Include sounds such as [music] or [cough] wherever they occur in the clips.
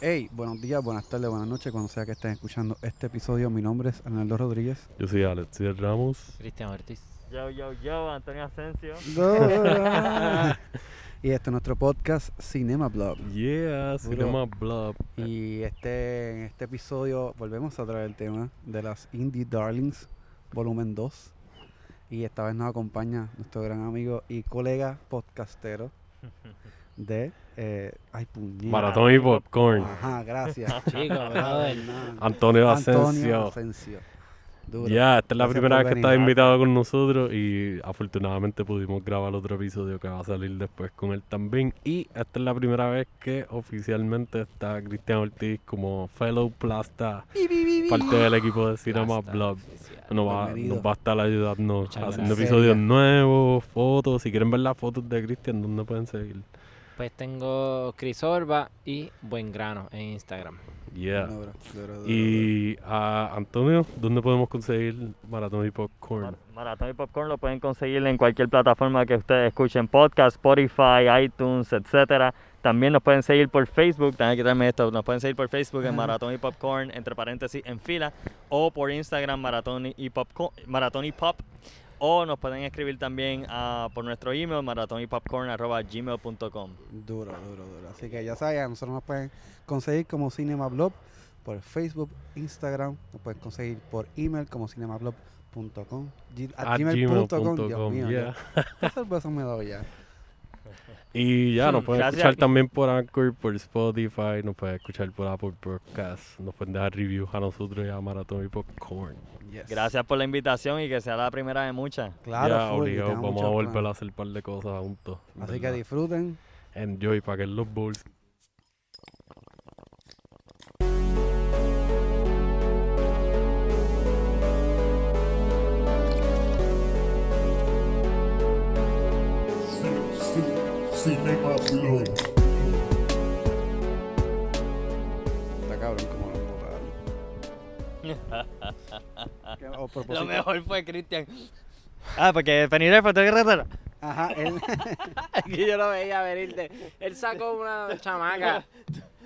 Hey, buenos días, buenas tardes, buenas noches, cuando sea que estén escuchando este episodio. Mi nombre es Arnaldo Rodríguez. Yo soy Alex Ramos. Cristian Ortiz. Yo, yo, yo, Antonio Asensio. y este es nuestro podcast Cinema Blog. Yeah, Cinema Blog. Y este, en este episodio volvemos a traer el tema de las Indie Darlings, volumen 2. Y esta vez nos acompaña nuestro gran amigo y colega podcastero [laughs] de eh, ay, puñeta. Maratón y Popcorn. Ajá, gracias. [laughs] Chico, brother. Antonio Asensio. Antonio Asensio. Ya, esta es la Gracias primera vez que estás invitado con nosotros y afortunadamente pudimos grabar otro episodio que va a salir después con él también. Y esta es la primera vez que oficialmente está Cristian Ortiz como fellow plasta, parte del equipo de Cinema Blog. Nos va, nos va a estar ayudando haciendo episodios nuevos, fotos. Si quieren ver las fotos de Cristian, ¿dónde pueden seguir? Pues tengo Chris Orba y Buen Grano en Instagram. Yeah. Y a Antonio, ¿dónde podemos conseguir Maratón y Popcorn? Mar- Maratón y Popcorn lo pueden conseguir en cualquier plataforma que ustedes escuchen, podcast, Spotify, iTunes, etcétera. También nos pueden seguir por Facebook, tengo que quitarme esto, nos pueden seguir por Facebook en. Maratón y Popcorn, entre paréntesis, en fila, o por Instagram, Maratón y, Popcorn, Maratón y Pop, o nos pueden escribir también ah, por nuestro email, maratonypopcorn.gmail.com. Duro, duro, duro. Así que ya saben, a nosotros nos pueden conseguir como Cinema Blog por Facebook, Instagram, nos pueden conseguir por email como cinemablog.com, gmail.com, Dios gmail.com, mío, yeah. ya. ¿Cuántos besos me dado ya? [laughs] Y ya, nos pueden gracias. escuchar también por Anchor, por Spotify, nos pueden escuchar por Apple Podcast, nos pueden dejar reviews a nosotros y a Maratón y Popcorn. Yes. Gracias por la invitación y que sea la primera de muchas. Claro, ya, full, obligado, vamos a volver a planes. hacer un par de cosas juntos. Así que disfruten. Enjoy, para que los Está cabrón como lo botaron. [laughs] Lo mejor fue Cristian. Ah, porque venir el fotógrafo. Ajá, él. [laughs] que yo lo veía venir. de- Él sacó una chamaca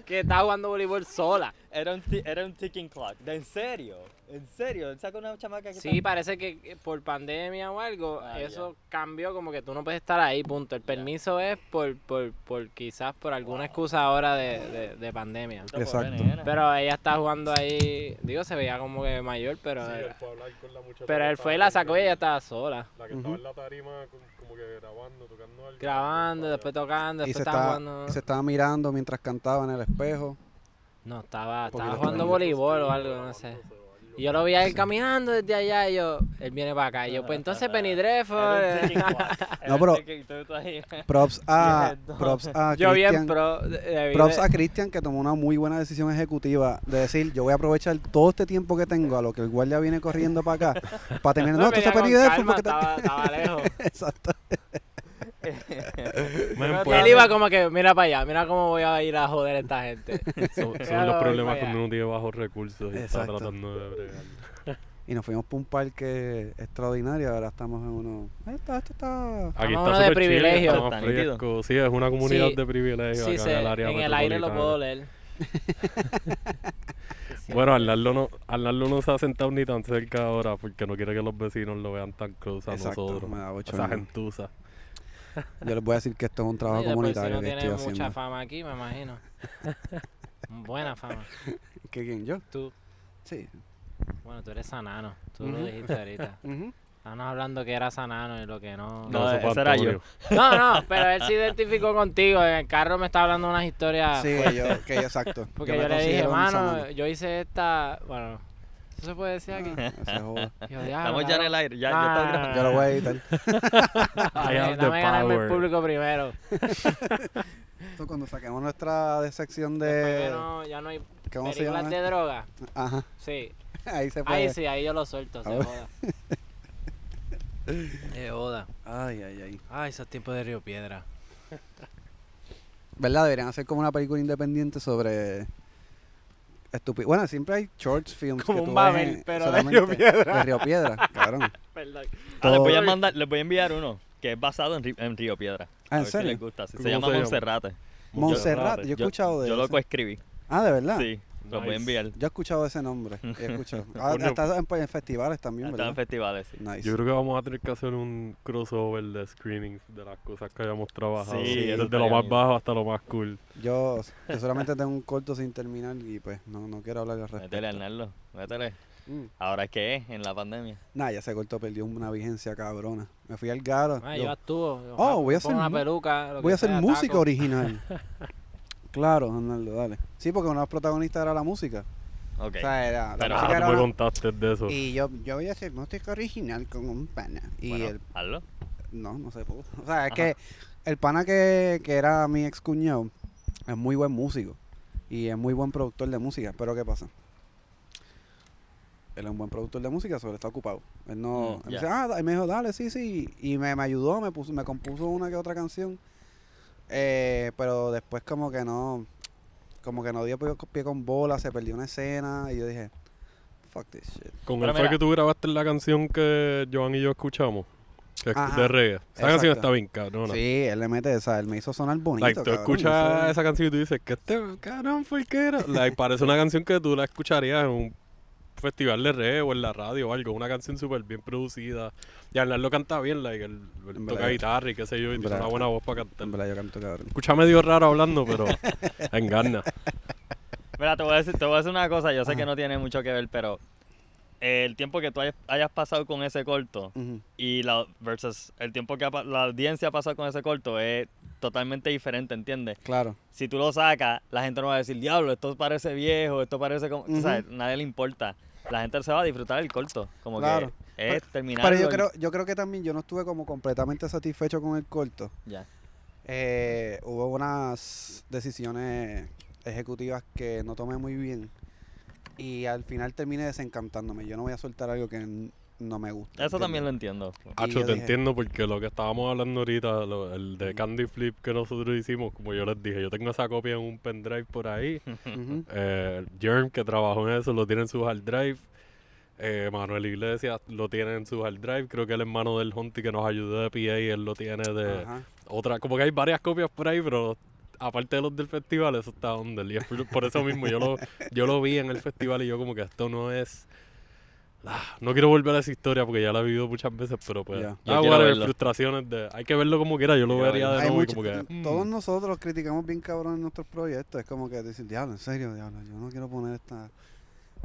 que estaba jugando voleibol sola. Era un, era un ticking clock. ¿De en serio? ¿En serio? Él sacó una chamaca que Sí, parece que por pandemia o algo, Ah, eso cambió como que tú no puedes estar ahí, punto. El permiso es por, por, por quizás por alguna excusa ahora de, de, de pandemia. Pobre Exacto. Pero ella está jugando ahí, digo, se veía como que mayor, pero pero él fue y la sacó y ella estaba sola. La que estaba en la tarima, como que grabando, tocando algo. Grabando, después tocando, y después se estaba jugando. y se estaba mirando mientras cantaba en el espejo. No, estaba, estaba jugando voleibol o algo, no sé. Y yo lo vi a él caminando desde allá y yo, él viene para acá. Y yo, pues entonces Penny [laughs] No, pero-. Props a, [laughs] props a [laughs] Yo bien Christian. pro. de- de- Props a Cristian que tomó una muy buena decisión ejecutiva de decir, yo voy a aprovechar todo este tiempo que tengo a lo que el guardia viene corriendo para acá, para terminar, no, porque te- estaba, estaba lejos. Exacto. [laughs] Pues, él iba como que, mira para allá, mira cómo voy a ir a joder a esta gente. [laughs] son, los problemas cuando uno tiene bajos recursos y Exacto. está tratando de bregar. [laughs] Y nos fuimos para un parque extraordinario, ahora estamos en uno... Esto, esto está... Aquí Estamos está uno de privilegio. Sí, es una comunidad Sí. de privilegio Sí, acá en el área en el aire lo puedo leer. Bueno, Arnaldo no, Arnaldo no se ha sentado ni tan cerca ahora porque no quiere que los vecinos lo vean tan close a Exacto, nosotros. me da Esa gentuza. [laughs] Yo les voy a decir que esto es un trabajo después, si comunitario no tiene mucha haciendo. fama aquí, me imagino. [laughs] Buena fama. ¿Qué, quién, yo? Tú, Sí. bueno, tú eres sanano. Tú lo dijiste ahorita. [laughs] Estábamos hablando que era sanano y lo que no. No, eso fue ese era yo. No, no, pero él se identificó contigo. En el carro me estaba hablando unas historias. Sí, que yo, que yo, exacto. Porque me yo, le dije, considero un mano, samano. yo hice esta. Bueno, ¿eso se puede decir aquí? [laughs] Se joda. Y yo, "Diablo, Estamos ya en el cabrón". aire. Ya, No, ya está grabando. Yo lo voy a editar. I [laughs] Dame, have the dame ganarme el power. público primero. [laughs] Esto cuando saquemos nuestra de sección Después de... no, ya no hay ¿Cómo se películas llama? de droga. Ajá. Sí. Ahí se puede. Ahí sí, ahí yo lo suelto, se Ah, joda. Se joda. Ay, ay, ay. Ay, esos tiempos de Río Piedra. ¿Verdad? Deberían hacer como una película independiente sobre... Estúpido. Bueno, siempre hay short films Como que un tú Babel, ves, pero de Río Piedra. De Río Piedra, [laughs] cabrón. Perdón. Ah, les voy a mandar, les voy a enviar uno que es basado en, en Río Piedra. Ah, A ¿en ver serio? si les gusta. Se ¿Cómo llama se llama? Monserrate. Montserrat, yo he escuchado de Yo lo coescribí. Ah, de verdad. Sí, lo voy a Nice. enviar. Yo he escuchado ese nombre. He escuchado. [laughs] Ah, en, en festivales también, ¿verdad? en festivales, sí. Nice. Yo creo que vamos a tener que hacer un crossover de screenings de las cosas que hayamos trabajado. Sí, eso desde lo más bien. bajo hasta lo más cool. Yo, yo solamente tengo un corto sin terminar y pues no, no quiero hablar al respecto. Métele, Arnaldo, métele. Mm. Ahora es que es, en la pandemia. Nah, ya ese corto perdió una vigencia cabrona. Me fui al garo. Ah, yo, yo actúo. Oh, voy a hacer una peluca. lo voy que a ser música original. [laughs] claro, Arnaldo, dale. Sí, porque uno de los protagonistas era la música. Ok. O sea, era, la Pero- Ah, música tú era me una- contaste de eso. Y yo, yo voy a hacer música original con un pana. Y bueno, el hazlo. No, no se pudo. O sea, es Ajá. que el pana que, que era mi ex cuñado es muy buen músico y es muy buen productor de música. Pero ¿qué pasa? Él es un buen productor de música, solo está ocupado. Él no. Mm, él ya. dice, ah, da- y me dijo, dale, sí, sí. Y me, me ayudó, me, puso, me compuso una que otra canción. Eh, pero después, como que no. Como que no dio pie, pie con bola, se perdió una escena. Y yo dije, fuck this shit. Con Pero él fue que tú grabaste la canción que Joan y yo escuchamos. Que es Ajá, de reggae. Esa canción exacto. está bien cabrona. Sí, él le mete esa, él me hizo sonar bonito. Like, tú cabrón, escuchas esa canción y tú dices, ¿qué este cabrón fue el que era? Like, parece una canción que tú la escucharías en un festival de reggae o en la radio o algo. Una canción súper bien producida. Y Arnaldo canta bien, like, él, él En toca guitarra y qué sé yo, y En tiene una buena voz para cantar. En verdad, yo canto cabrón. Escucha medio raro hablando, pero [laughs] engaña. Mira, te voy, a decir, te voy a decir una cosa, yo sé que no tiene mucho que ver, pero el tiempo que tú hayas, hayas pasado con ese corto Ujú. y la versus el tiempo que la audiencia ha pasado con ese corto es totalmente diferente, ¿entiendes? Claro. Si tú lo sacas, la gente no va a decir, diablo, esto parece viejo, esto parece como... tú Ujú. sabes, nadie le importa. La gente se va a disfrutar el corto, como Claro. que es terminar. Pero yo creo, yo creo que también yo no estuve como completamente satisfecho con el corto. Ya. Eh, hubo unas decisiones ejecutivas que no tomé muy bien. Y al final terminé desencantándome. Yo no voy a soltar algo que no me gusta. Eso también lo entiendo. Hacho, yo te dije- entiendo porque lo que estábamos hablando ahorita, lo- el de Candy Flip que nosotros hicimos, como yo les dije, yo tengo esa copia en un pendrive por ahí. [laughs] Eh, Jerm, que trabajó en eso, lo tiene en su hard drive. Eh, Manuel Iglesias lo tiene en su hard drive. Creo que el hermano del Hunty que nos ayudó de PA, él lo tiene de Ajá. otra. Como que hay varias copias por ahí, pero aparte de los del festival, eso está es por, por eso mismo yo lo, yo lo vi en el festival y yo como que esto no es... Ah, no quiero volver a esa historia porque ya la he vivido muchas veces, pero pues... Ya. ah, verlo. frustraciones de... Hay que verlo como quiera, yo lo vería de nuevo y mucho- como que... mm. Todos nosotros criticamos bien cabrón en nuestros proyectos. Es como que decir, diablo, en serio, diablo, yo no quiero poner esta.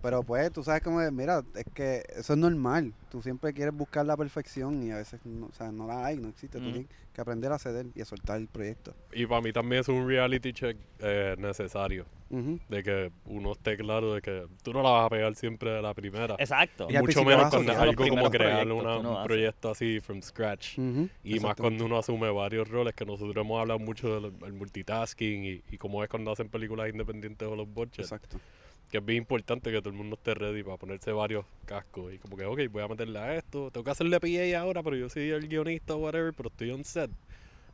Pero pues, tú sabes cómo es, mira, es que eso es normal. Tú siempre quieres buscar la perfección y a veces no, o sea, no la hay, no existe. Tú Ujú. tienes que aprender a ceder y a soltar el proyecto. Y para mí también es un reality check eh, necesario. Ujú. De que uno esté claro de que tú no la vas a pegar siempre de la primera. Exacto. Y Mucho menos cuando es algo como crear una- un hace. proyecto así from scratch. Y más cuando uno asume varios roles, que nosotros hemos hablado mucho del el multitasking y, y cómo es cuando hacen películas independientes o los budgets. Exacto. Que es bien importante que todo el mundo esté ready para ponerse varios cascos. Y como que, ok, voy a meterle a esto. Tengo que hacerle PA ahora, pero yo soy el guionista o whatever, pero estoy on set.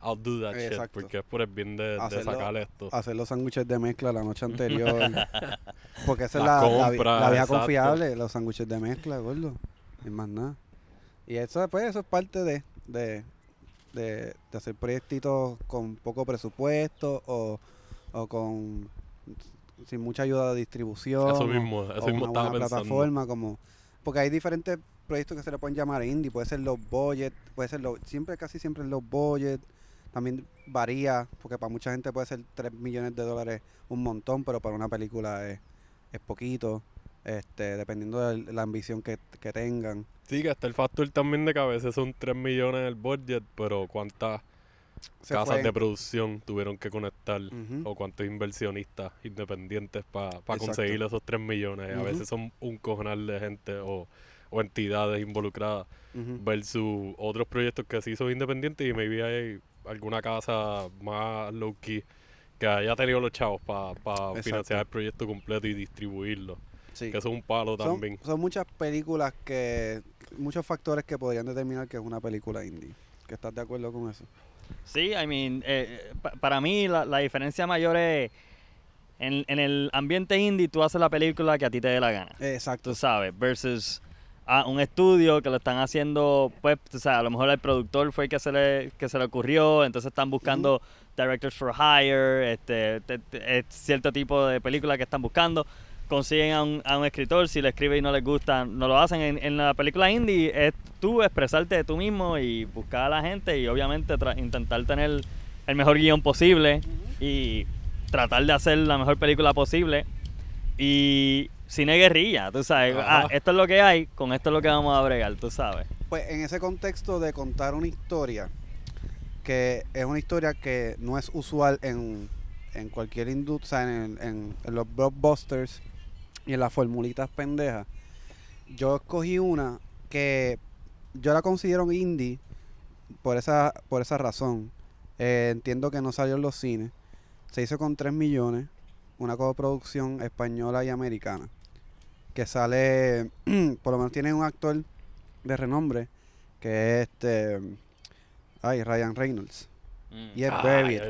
I'll do that shit. Exacto. Porque es por el bien de, de Hacerlo- sacar esto. Hacer los sándwiches de mezcla la noche anterior. [laughs] porque esa es La la, la, compra, la vieja exacto. confiable, los sándwiches de mezcla, gordo. Y más nada. Y eso, pues, eso es parte de, de, de, de hacer proyectitos con poco presupuesto o, o con sin mucha ayuda de distribución. Eso mismo, o eso mismo una estaba buena pensando. plataforma como porque hay diferentes proyectos que se le pueden llamar indie puede ser los budget puede ser los siempre casi siempre los budget también varía porque para mucha gente puede ser 3 millones de dólares un montón pero para una película es, es poquito este dependiendo de la ambición que, que tengan Sí, que está el factor también de que a veces son 3 millones el budget, pero cuántas Se casas fue- de producción tuvieron que conectar o cuántos inversionistas independientes para Exacto. conseguir esos 3 millones. A Ujú. veces son un cojonal de gente o, o entidades involucradas Ujú. versus otros proyectos que sí son independientes y maybe hay alguna casa más low key que haya tenido los chavos para Exacto. financiar el proyecto completo y distribuirlo. Sí. Que eso es un palo son, también. son muchas películas que muchos factores que podrían determinar que es una película indie que estás de acuerdo con eso Sí, I mean, eh, pa- para mí la, la diferencia mayor es en, en el ambiente indie tú haces la película que a ti te dé la gana, exacto tú sabes, versus a un estudio que lo están haciendo, pues, o sea, a lo mejor el productor fue el que se le, que se le ocurrió, entonces están buscando Directors for Hire, este, te- te- es cierto tipo de película que están buscando. Consiguen a un, a un escritor, si le escribe y no les gusta, no lo hacen. En, en la película indie es tú expresarte de tú mismo y buscar a la gente y obviamente intentar tener el mejor guion posible y tratar de hacer la mejor película posible. Y cine guerrilla, tú sabes. Ah, esto es lo que hay, con esto es lo que vamos a bregar, tú sabes. Pues en ese contexto de contar una historia, que es una historia que no es usual en, en cualquier industria, o sea, en, en- en los blockbusters y en las formulitas pendejas, yo escogí una que yo la considero indie por esa, por esa razón. Eh, entiendo que no salió en los cines. Se hizo con 3 millones, una coproducción española y americana. Que sale, [clears throat] por lo menos tiene un actor de renombre, que es este, ay, Ryan Reynolds. Y es Ah, Buried.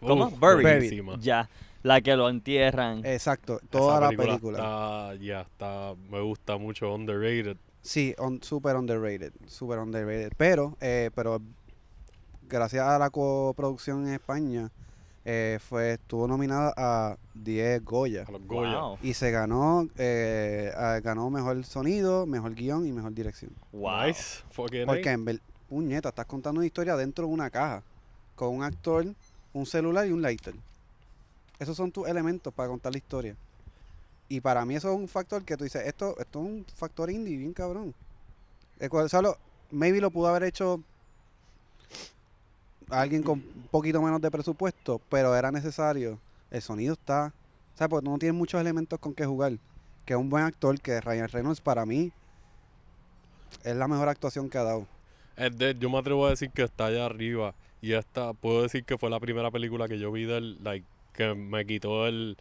¿Cómo? Buried. Ya, la que lo entierran. Exacto, Esa toda la película. Está, ya está, me gusta mucho, underrated. Sí, on, super underrated, super underrated. Pero, eh, pero gracias a la coproducción en España, eh, fue, estuvo nominada a 10 Goya. A los Goya. Wow. Y se ganó, eh, ganó mejor sonido, mejor guion y mejor dirección. Wow. Porque en ver, puñeta, estás contando una historia dentro de una caja, con un actor, un celular y un lighter. Esos son tus elementos para contar la historia. Y para mí eso es un factor que tú dices, esto, esto es un factor indie, bien cabrón. Cual solo, maybe lo pudo haber hecho alguien con un poquito menos de presupuesto, pero era necesario. El sonido está, o sea, porque no tienes muchos elementos con que jugar. Que es un buen actor, que Ryan Reynolds para mí es la mejor actuación que ha dado. Yo me atrevo a decir que está allá arriba. Y esta, puedo decir que fue la primera película que yo vi del, like, que me quitó el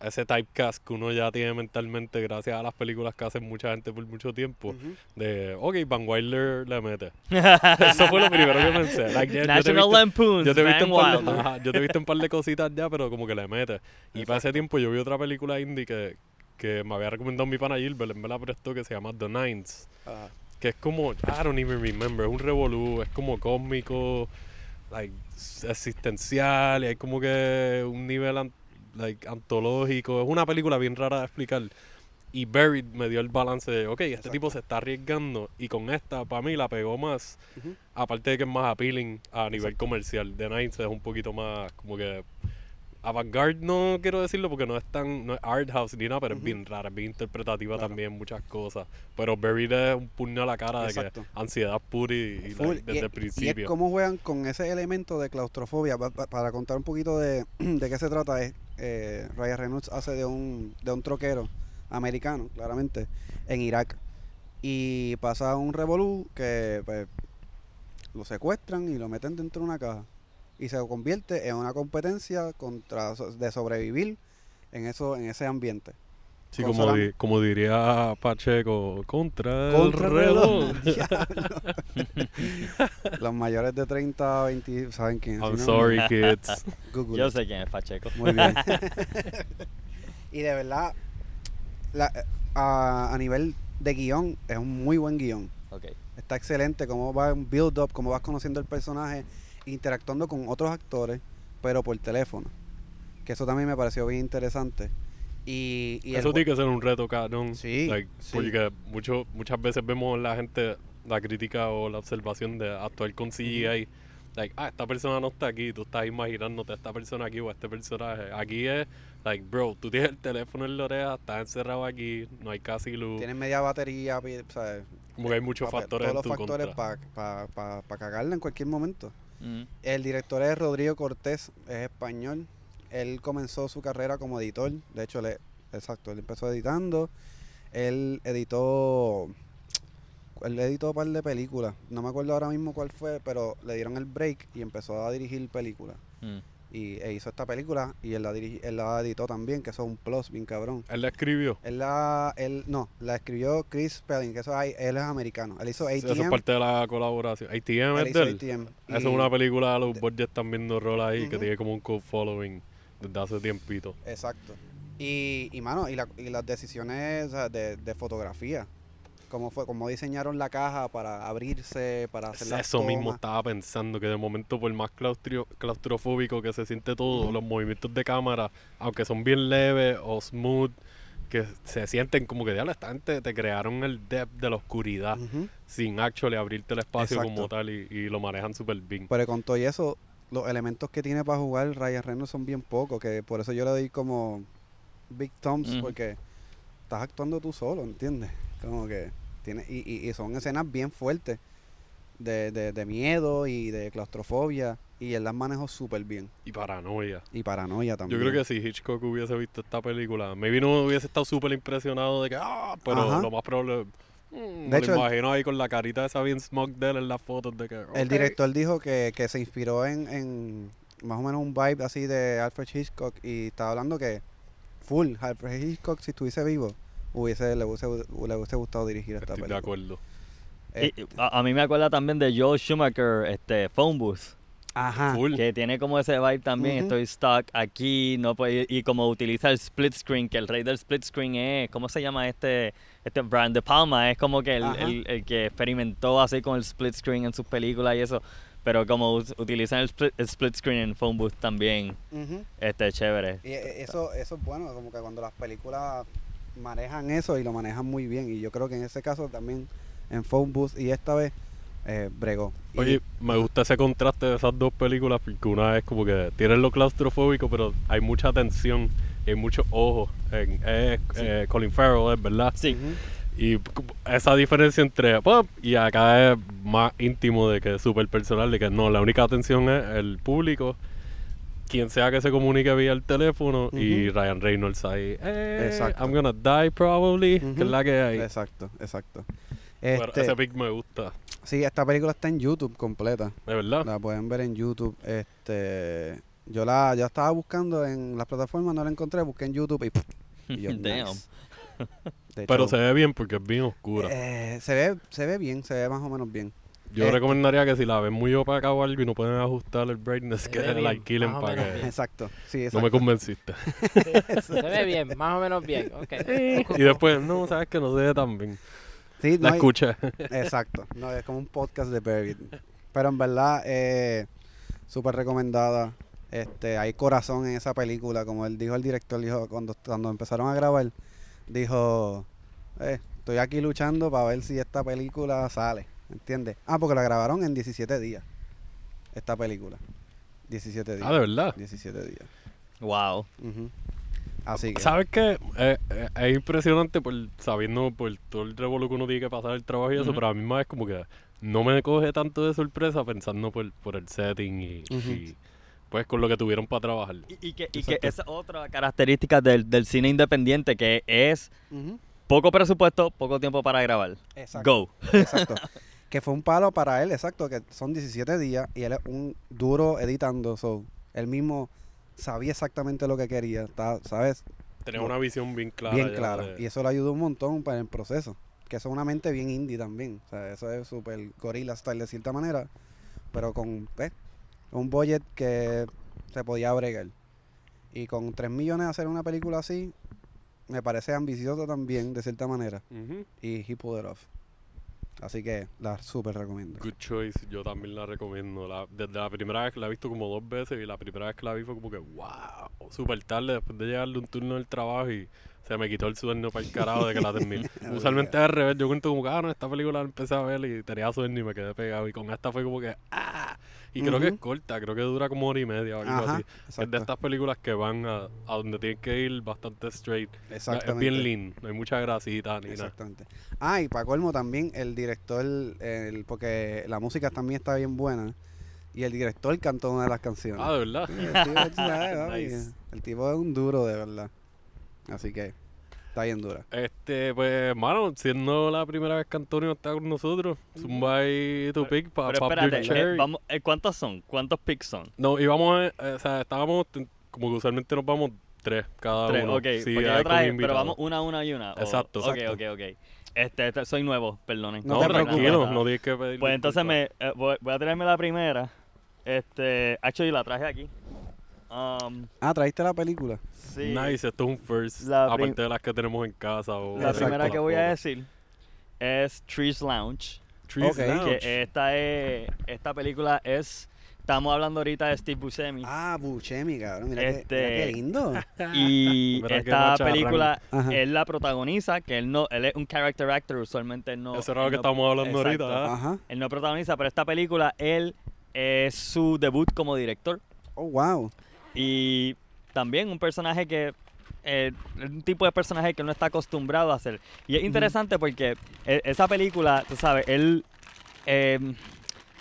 ese typecast que uno ya tiene mentalmente gracias a las películas que hacen mucha gente por mucho tiempo. Ujú. De, ok, Van Wilder le mete. Eso fue lo primero que pensé. Like, National Lampoons, Yo te he visto un par de, Wilder. ajá, yo te visto un par de cositas ya, pero como que le metes. Y para ese tiempo yo vi otra película indie que, que me había recomendado mi pana Gilbert, me la prestó, que se llama The Nines. Ajá. Que es como, I don't even remember, es un revolú, es como cósmico, like, existencial, y hay como que un nivel an- like, antológico. Es una película bien rara de explicar. Y Buried me dio el balance de, ok, este Exacto. tipo se está arriesgando. Y con esta, para mí, la pegó más. Aparte de que es más appealing a nivel comercial. The Nines es un poquito más como que avant-garde, no quiero decirlo porque no es tan, no es art house ni nada, pero es bien rara, es bien interpretativa Claro. también, muchas cosas. Pero Buried es un puño a la cara de que ansiedad pura y, y, desde y, el y principio. es cómo juegan con ese elemento de claustrofobia. Pa- pa- para contar un poquito de, [clears throat] de qué se trata, es, eh, Ryan Reynolds hace de un, de un troquero americano, claramente, en Irak. Y pasa un revolú que pues, lo secuestran y lo meten dentro de una caja. Y se convierte en una competencia contra de sobrevivir en eso en ese ambiente. Sí, como, di- como diría Pacheco, contra, Contra el el reloj. [laughs] Los mayores de 30 a 20 saben quién es. I'm si no, sorry, kids. [laughs] Google Yo it. sé quién es Pacheco. Muy bien. [laughs] y de verdad, la- a, a nivel de guion, es un muy buen guion. Está excelente cómo va un build-up, cómo vas conociendo el personaje, interactuando con otros actores, pero por teléfono. Que eso también me pareció bien interesante. Y, Eso tiene que ser un reto, cabrón. Sí, Like, sí. Porque mucho, muchas veces vemos la gente, la crítica o la observación de actuar con CGI. Like, ah, esta persona no está aquí, tú estás imaginándote a esta persona aquí o a este personaje. Aquí es, like, bro, tú tienes el teléfono en la oreja, estás encerrado aquí, no hay casi luz. Tienes media batería, ¿sabes? Como que hay muchos factores todos en los factores para pa, pa- pa cagarla en cualquier momento. Mm. El director es Rodrigo Cortés, es español. Él comenzó su carrera como editor. De hecho, él, exacto, él empezó editando. Él editó. Él editó un par de películas. No me acuerdo ahora mismo cuál fue, pero le dieron el break y empezó a dirigir películas. Mm. Y e hizo esta película y él la, él la editó también, que eso es un plus bien cabrón. Él la escribió. Él la, él, no, la escribió Chris Spelling, que eso hay, él es americano. Él hizo Eso ATM. es parte de la colaboración. ATM él es de él. ATM. Esa es una película de los Borges también no rol ahí que tiene como un cult following desde hace tiempito. Exacto. Y, y mano, y, la- y las decisiones o sea, de, de fotografía. Cómo fue, cómo diseñaron la caja para abrirse, para hacer las Eso mismo estaba pensando, que de momento por más claustrio- claustrofóbico que se siente todo, los movimientos de cámara, aunque son bien leves o smooth, que se sienten como que diablo, esta gente te crearon el depth de la oscuridad sin actually abrirte el espacio como tal y, y lo manejan súper bien. Pero con todo y eso, los elementos que tiene para jugar Ryan Reynolds son bien pocos, que por eso yo le doy como Big Thumbs, Ujú. porque estás actuando tú solo, ¿entiendes? Como que tiene, y, y, y son escenas bien fuertes de, de, de miedo y de claustrofobia, y él las manejó súper bien. Y paranoia. Y paranoia también. Yo creo que si Hitchcock hubiese visto esta película, maybe no hubiese estado súper impresionado de que, ah, pero Ajá. lo más probable, mm, De me hecho, lo imagino ahí con la carita esa bien smug de él en las fotos de que, El director dijo que, que se inspiró en, en más o menos un vibe así de Alfred Hitchcock y estaba hablando que full Alfred Hitchcock si estuviese vivo hubiese le hubiese, le hubiese gustado dirigir esta Estoy de película. acuerdo. Eh, Y- a, a mí me acuerda también de Joel Schumacher, este, Phone Booth. ajá. Full. Que tiene como ese vibe también, estoy stuck aquí, no puedo, y, y como utiliza el split screen, que el rey del split screen es, ¿cómo se llama este? Este Brian De Palma, es como que el, el- el que experimentó así con el split screen en sus películas y eso, pero como utilizan el split, el split screen en Phone Booth también, este, chévere. Y eh, eso, eso es bueno, como que cuando las películas manejan eso y lo manejan muy bien. Y yo creo que en ese caso también en Phone Booth y esta vez eh, bregó. Y- Oye, me gusta ese contraste de esas dos películas porque una es como que tienen lo claustrofóbico, pero hay mucha tensión y hay muchos ojos. En, es, eh, Colin Farrell, es verdad. Sí. Y esa diferencia entre pop y acá es más íntimo de que es súper personal, de que no, la única atención es el público, quien sea que se comunique vía el teléfono y. Ryan Reynolds ahí, eh, Exacto. I'm gonna die probably, que Ujú. es la que hay. Exacto, exacto. Pero Este, ese pic me gusta, sí, esta película está en YouTube completa. de verdad. La pueden ver en YouTube. Este, yo la ya estaba buscando en las plataformas, no la encontré, busqué en YouTube y, y yo, [laughs] Damn. nice. Pero se ve bien porque es bien oscura. eh, se ve se ve bien, se ve más o menos bien. Yo este- recomendaría que si la ven muy opaca o algo y no pueden ajustar el brightness, Se que la alquilen para que... Exacto. Sí, No exacto. me convenciste. [laughs] Se ve bien, más o menos bien. y después, no, sabes que no se ve tan bien. Sí, no La hay- escuché. Exacto. No, es como un podcast de Buried. Pero en verdad, eh, súper recomendada. Este, hay corazón en esa película, como él dijo el director, dijo cuando, cuando empezaron a grabar, dijo, eh, estoy aquí luchando para ver si esta película sale, ¿entiendes? Ah, porque la grabaron en 17 días, esta película. 17 días. Ah, de verdad. 17 días. wow. Así que, ¿Sabes qué? Eh, eh, es impresionante por sabiendo por todo el revolú que uno tiene que pasar el trabajo y eso, pero a mí más es como que no me coge tanto de sorpresa pensando por, por el setting y, pues con lo que tuvieron para trabajar. Y, y que, y que esa otra característica del, del cine independiente que es poco presupuesto, poco tiempo para grabar. Exacto. Go. Exacto. [laughs] que fue un palo para él, exacto, que son 17 días y él es un duro editando, so, él mismo sabía exactamente lo que quería, está, ¿sabes? Tenía una visión bien clara. bien clara. de- Y eso le ayudó un montón para el proceso. Que eso es una mente bien indie también. O sea, eso es súper gorilla style de cierta manera. Pero con un budget que se podía bregar. Y con 3 millones hacer una película así, me parece ambicioso también, de cierta manera. Y he pulled it off. Así que la súper recomiendo. Good choice, yo también la recomiendo. La- desde la primera vez que la he visto como dos veces y la primera vez que la vi fue como que wow, súper tarde después de llegar de un turno del trabajo y se me quitó el sueño para el carajo de que la terminé. [laughs] Usualmente al revés, yo cuento como que ah, no, esta película la empecé a ver y tenía sueño y me quedé pegado y con esta fue como que ah, y creo que es corta, creo que dura como hora y media o algo Ajá, así. Es de exacto. estas películas que van a, a donde tienen que ir bastante straight. No, Es Exactamente. bien lean, no hay mucha grasita ni nada. Exactamente. Ah, y para colmo también, el director, el, porque la música también está bien buena. Y el director cantó una de las canciones. Ah, de verdad. Sí, el, tipo, tú sabes, papi, Nice. el tipo es un duro de verdad. Así que está bien dura. Este, pues, mano, siendo la primera vez que Antonio está con nosotros, Zumba y tu pick para your espérate, eh, vamos, eh, ¿cuántos son? ¿Cuántos picks son? No, íbamos, a- eh, o sea, estábamos, como que usualmente nos vamos tres cada Tres, uno. ok. Sí, porque yo traje, pero vamos una, una y una. o- Exacto, Ok, exacto. ok, ok. Este, este, soy nuevo, perdonen. No tranquilo, no tienes que pedir Pues entonces me, eh, voy, voy a traerme la primera. Este, actually la traje aquí. Um, Ah, ¿traíste la película? sí. Nice, esto es un first, La aparte de las que tenemos en casa o... La Exacto. primera que voy a decir es Trees Lounge. Trees Ok. Lounge. Que esta es, esta película es, estamos hablando ahorita de Steve Buscemi. Ah, Buscemi, cabrón. Mira, qué, Este- [laughs] [laughs] mira qué lindo. Y esta película, Ajá. él la protagoniza, que él no, él es un character actor, usualmente él no. Eso era lo que no- estábamos hablando exacto. ahorita. ¿ah? Ajá. Él no protagoniza, pero esta película, él es su debut como director. Oh, wow. Y también un personaje que. eh, un tipo de personaje que él no está acostumbrado a hacer. Y es interesante porque e- esa película, tú sabes, él. Eh,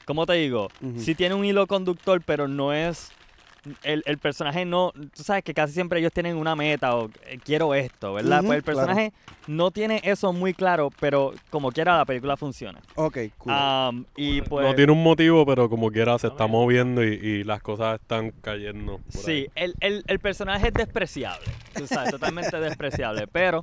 ¿Cómo te digo? Ujú. Sí tiene un hilo conductor, pero no es. El, el personaje no. Tú sabes que casi siempre ellos tienen una meta o eh, quiero esto, ¿verdad? Pues el claro. personaje no tiene eso muy claro, pero como quiera la película funciona. Ok, cool. Am, y pues. No tiene un motivo, pero como quiera se está moviendo y, y las cosas están cayendo. por Sí, ahí. el, el, el personaje es despreciable, tú sabes, totalmente despreciable, pero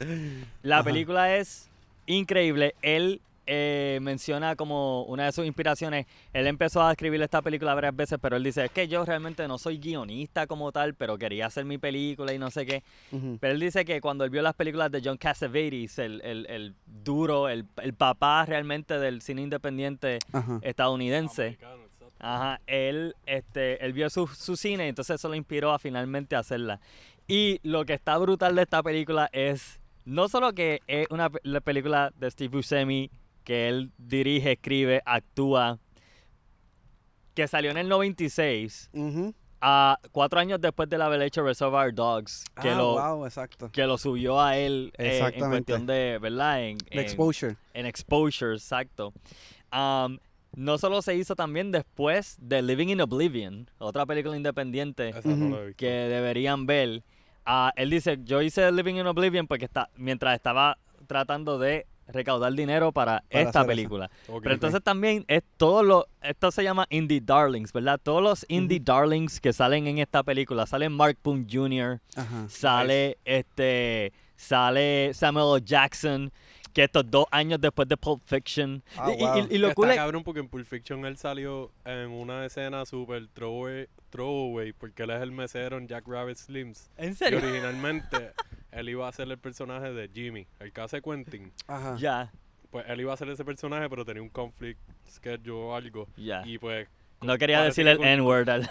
la Ajá. película es increíble. Él eh, menciona como una de sus inspiraciones, él empezó a escribir esta película varias veces, pero él dice, es que yo realmente no soy guionista como tal, pero quería hacer mi película y no sé qué. Ujú. Pero él dice que cuando él vio las películas de John Cassavetes, el, el, el duro, el, el papá realmente del cine independiente Ajá. estadounidense, Americano, exacto. Ajá, él, este, él vio su, su cine, entonces eso lo inspiró a finalmente hacerla. Y lo que está brutal de esta película es no solo que es una la película de Steve Buscemi que él dirige, escribe, actúa, que salió en el 96, Ujú. a cuatro años después de haber hecho Reservoir Dogs, que, ah, lo, wow, exacto. que lo subió a él eh, en cuestión de, ¿verdad? En, exposure. en exposure, exacto. Um, no solo se hizo también después de Living in Oblivion, otra película independiente la que deberían ver. Ah, él dice, yo hice Living in Oblivion porque está, mientras estaba tratando de recaudar dinero para, Para esta película. Pero entonces también es todo lo, esto se llama Indie Darlings, ¿verdad? Todos los Indie Darlings que salen en esta película, salen Mark Boone Jr., Ajá. sale este sale Samuel L. Jackson que estos dos años después de Pulp Fiction Ah, y, y- wow. y lo Está cool es- cabrón porque en Pulp Fiction él salió en una escena super throwaway, throwaway porque él es el mesero en Jack Rabbit Slims. en Y serio originalmente [laughs] él iba a ser el personaje de Jimmy, el que hace Quentin. Ajá. ya Pues él iba a ser ese personaje, pero tenía un conflict schedule o algo. ya Y pues no quería parece decir que el N-word al-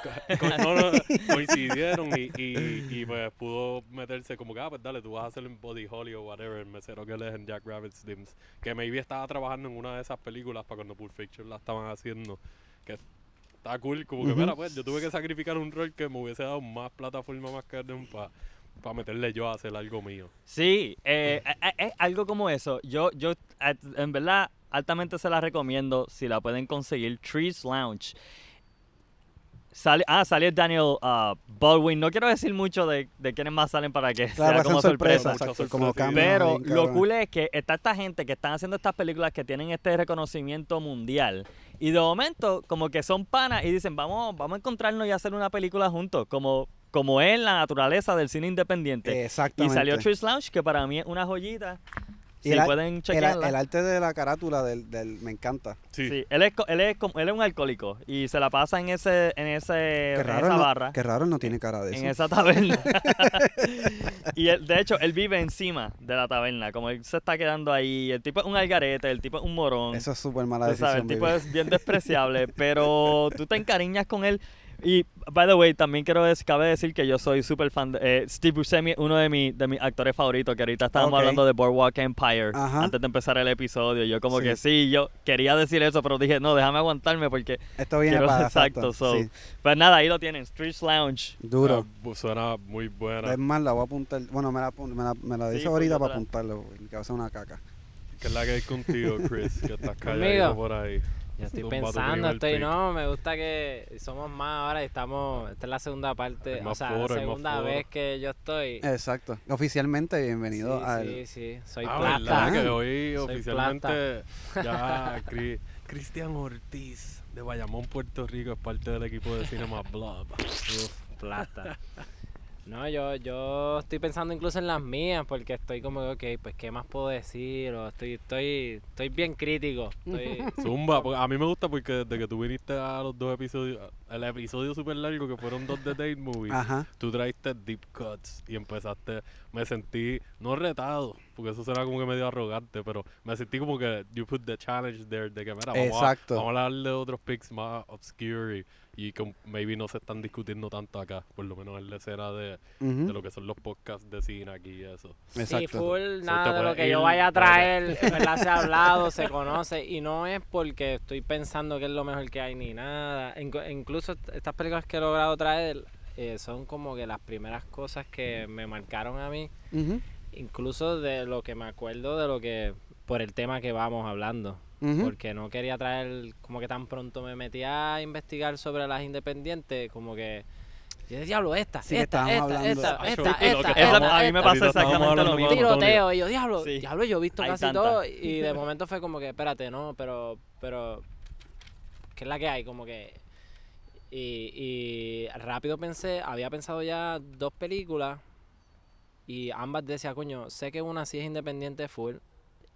no, no, [laughs] coincidieron y, y, y, pues pudo meterse como que, ah, pues dale, tú vas a hacer en Body Holly o whatever, el mesero que él es en Jack Rabbit Slims. Que maybe estaba trabajando en una de esas películas para cuando Pulp Fiction la estaban haciendo. Que está cool, como que, Ujú. mira, pues yo tuve que sacrificar un rol que me hubiese dado más plataforma más que para meterle yo a hacer algo mío. sí eh, eh, eh, es algo como eso yo yo en verdad altamente se la recomiendo si la pueden conseguir Trees Lounge Sale, ah, sale Daniel ah, Baldwin. No quiero decir mucho de, de quiénes más salen para que Claro, sea como sorpresa, exacto, Pero bien lo cool es que está esta gente que están haciendo estas películas que tienen este reconocimiento mundial. Y de momento, como que son panas y dicen, vamos, vamos a encontrarnos y hacer una película juntos. Como, como es la naturaleza del cine independiente. Y Exactamente. salió Trees Lounge, que para mí es una joyita. Y Si el, pueden chequearla. el arte de la carátula del, del me encanta. Sí. Sí, él es, co- él, es, como- él es un alcohólico y se la pasa en ese en ese Qué en esa no, barra. qué raro no tiene cara de en eso. esa taberna. [laughs] y él- de hecho, él vive encima de la taberna. Como él se está quedando ahí. El tipo es un algarete, el tipo es un morón. Eso es súper mala decisión, sabes, el tipo baby. es bien despreciable, pero tú te encariñas con él. Y, by the way, también quiero decir, cabe decir que yo soy súper fan de eh, Steve Buscemi, uno de, mi- de mis actores favoritos, que ahorita estábamos hablando de Boardwalk Empire Ajá. antes de empezar el episodio. Yo como Sí. que sí, yo quería decir eso, pero dije, no, déjame aguantarme porque... Esto viene quiero- para [laughs] exacto, so. sí, Pues nada, ahí lo tienen, Streets Lounge. duro. Ah, suena muy buena. Es más, la voy a apuntar. Bueno, me la, me la, me la Sí, dice ahorita para apuntarlo, que va a ser una caca. ¿Qué es la que hay contigo, Chris? Que estás [laughs] callado por ahí. Yo estoy pensando, estoy, no, me gusta que somos más ahora y estamos, esta es la segunda parte, o sea, la segunda vez que yo estoy. Exacto. Oficialmente, bienvenido sí, al. sí, sí, soy Ah, plata. ¿verdad? Que hoy Soy oficialmente [laughs] ya Cri- Cristian Ortiz de Bayamón, Puerto Rico es parte del equipo de Cinema Blob. Uf, plata. [laughs] No, yo, yo estoy pensando incluso en las mías porque estoy como, ok, pues qué más puedo decir o estoy, estoy, estoy bien crítico. Estoy, [laughs] [laughs] Zumba, porque a mí me gusta porque desde que tú viniste a los dos episodios, el episodio súper largo que fueron dos de Date Movies, Ajá. tú traiste Deep Cuts y empezaste, me sentí no retado, porque eso será como que medio arrogante, pero me sentí como que you put the challenge there de que, mira, vamos, Exacto. A, vamos a hablar de otros picks más obscure y, y que maybe no se están discutiendo tanto acá, por lo menos en la escena de, de lo que son los podcasts de cine aquí y eso. Sí, Exacto. full, nada de lo que yo vaya a traer, en [laughs] verdad se ha hablado, se conoce, y no es porque estoy pensando que es lo mejor que hay ni nada. Incluso est- estas películas que he logrado traer eh, son como que las primeras cosas que me marcaron a mí, incluso de lo que me acuerdo de lo que, por el tema que vamos hablando. Porque no quería traer, como que tan pronto me metí a investigar sobre las independientes, como que... Yo decía, diablo, esta, Sí, esta, esta, hablando- esta, esta, esta, a mí me pasa exactamente lo mismo. tiroteo y yo diablo Sí. diablo yo he visto Hay casi todo y de momento fue como que espérate no pero pero qué es la que hay como que y, y rápido pensé había pensado ya dos películas y ambas decía coño sé que una sí es independiente full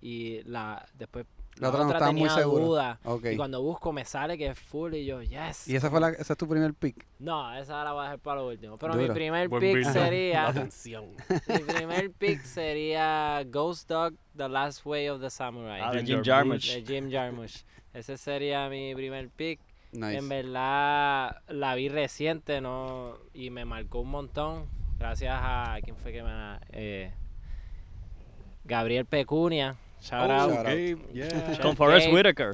y la después La otra no estaba muy segura. duda y cuando busco me sale que es full y yo yes Y esa fue la, ese es tu primer pick. no esa la voy a dejar para lo último pero mi primer Buen pick sería [laughs] Atención. mi primer pick sería Ghost Dog, The Last Way of the Samurai. Ah, de Jim Jarmusch. De Jim Jarmusch. Ese sería mi primer pick. Nice. En verdad la vi reciente no y me marcó un montón. Gracias a quién fue que me eh, Gabriel Pecunia. Shout Oh, out. shout out. Okay, yeah. Chef Con Forrest Gabe. Whitaker.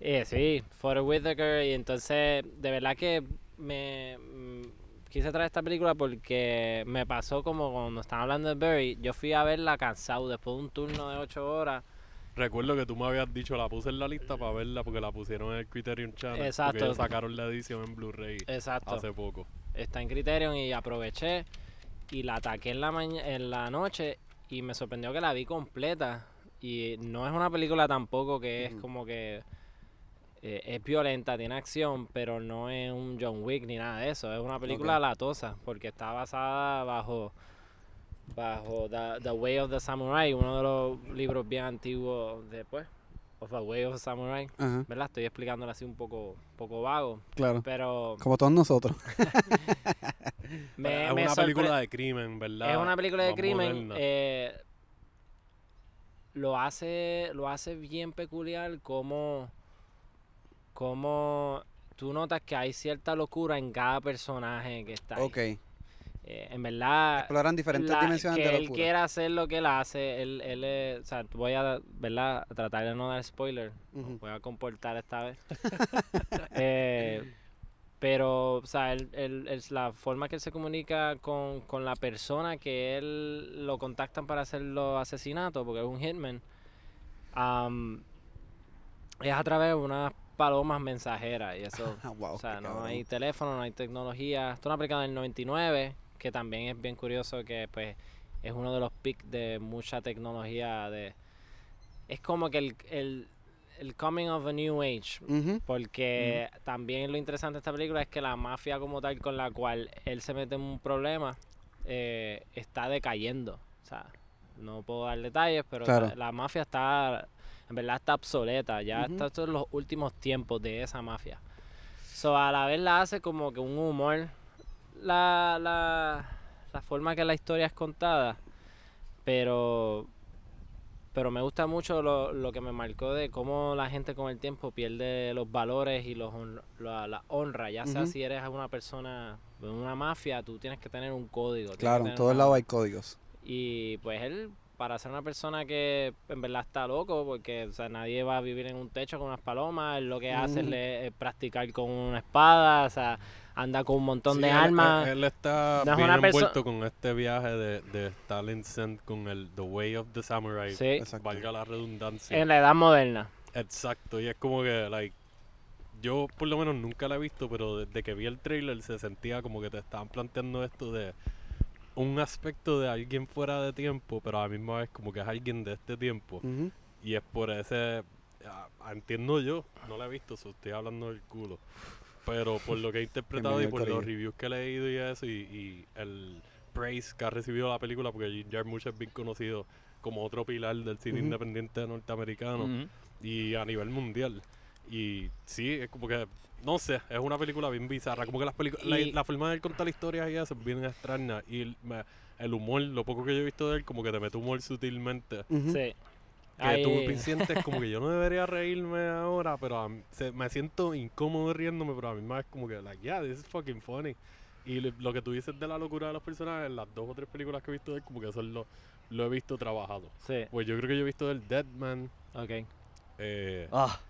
Eh, sí, Forrest Whitaker. Y entonces, de verdad que me mm, quise traer esta película porque me pasó como cuando estaban hablando de Barry. Yo fui a verla cansado después de un turno de 8 horas. Recuerdo que tú me habías dicho, la puse en la lista para verla porque la pusieron en el Criterion Channel. Exacto. Porque ellos sacaron la edición en Blu-ray Exacto. hace poco. Está en Criterion y aproveché y la ataqué en la, en la noche y me sorprendió que la vi completa. Y no es una película tampoco que es como que eh, es violenta, tiene acción, pero no es un John Wick ni nada de eso. Es una película latosa porque está basada bajo bajo The, The Way of the Samurai, uno de los libros bien antiguos después. Of The Way of the Samurai. ¿Verdad? Estoy explicándolo así un poco, poco vago. claro. Pero Como todos nosotros. [laughs] me, es me una película de crimen, ¿verdad? es una película de Más crimen. eh, lo hace lo hace bien peculiar como como tú notas que hay cierta locura en cada personaje que está ahí. ok. Eh, en verdad Exploran diferentes la- dimensiones que de él locura. quiera hacer lo que él hace él, él o sea voy a verdad a tratar de no dar spoiler Ujú. voy a comportar esta vez. [laughs] Eh, pero, o sea, él, él- es la forma que él se comunica con, con la persona que él lo contactan para hacer los asesinatos, porque es un hitman, am, es a través de unas palomas mensajeras y eso. [laughs] Wow, o sea, no cabrón. hay teléfono, no hay tecnología. Esto es una película del 99, que también es bien curioso que pues es uno de los pics de mucha tecnología de... Es como que el, el, el coming of a new age, Ujú, porque también lo interesante de esta película es que la mafia como tal con la cual él se mete en un problema eh, está decayendo. O sea, no puedo dar detalles, pero Claro. la, la mafia está, en verdad está obsoleta. Ya Ujú. está en los últimos tiempos de esa mafia. So, a la vez la hace como que un humor. La, la, la forma que la historia es contada. Pero pero me gusta mucho lo, lo que me marcó de cómo la gente con el tiempo pierde los valores y los la, la honra, ya sea si eres una persona de una mafia, tú tienes que tener un código. Claro, en todos una- lados hay códigos. Y pues él, para ser una persona que en verdad está loco, porque o sea, nadie va a vivir en un techo con unas palomas, él lo que hace es, le- es practicar con una espada, o sea, anda con un montón Sí, de él- armas. Él, él está No bien envuelto con este viaje de, de Stalin Sent con el The Way of the Samurai. sí. Valga la redundancia. en la edad moderna. Exacto, y es como que, like, yo por lo menos nunca la he visto, pero desde que vi el trailer se sentía como que te estaban planteando esto de un aspecto de alguien fuera de tiempo, pero a la misma vez como que es alguien de este tiempo. Y es por ese, ah, entiendo yo, no la he visto, so estoy hablando del culo. Pero por lo que he [laughs] interpretado y por los reviews que he leído y eso, y, y el praise que ha recibido la película, porque Jim Jarmusch es bien conocido como otro pilar del cine independiente norteamericano y a nivel mundial. Y sí, es como que, no sé, es una película bien bizarra. Como que las películas, la, forma de él contar historias y eso es bien extraña. Y me, el humor, lo poco que yo he visto de él, como que te mete humor sutilmente. Sí. Que Ahí- tú sientes como que yo no debería reírme ahora, pero a mí- se- me siento incómodo riéndome, pero a mí más es como que, like, yeah, this is fucking funny. Y lo, lo que tú dices de la locura de los personajes, las dos o tres películas que he visto de él, como que eso es lo, lo he visto trabajado. Sí, Pues yo creo que yo he visto del Dead Man. ok. Eh, Ah,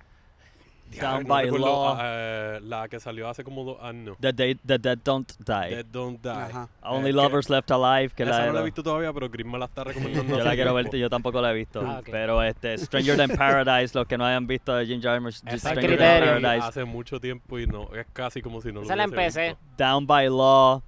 Down no by Law. eh, la que salió hace como dos años. the, Dead- the Dead Don't Die. Dead Don't Die. Ajá. Only Eh, que- Lovers Left Alive. Que esa la, no la la- he visto todavía, pero Chris me la está recomendando. [laughs] yo la quiero ver, yo tampoco la he visto. Ah, ok. Pero este, Stranger Than [laughs] Paradise, los que no hayan visto de Jim Jarmusch, Stranger que Than Paradise, hace mucho tiempo y no, es casi como si no lo Esa la hubiese empecé. visto. Down by Law,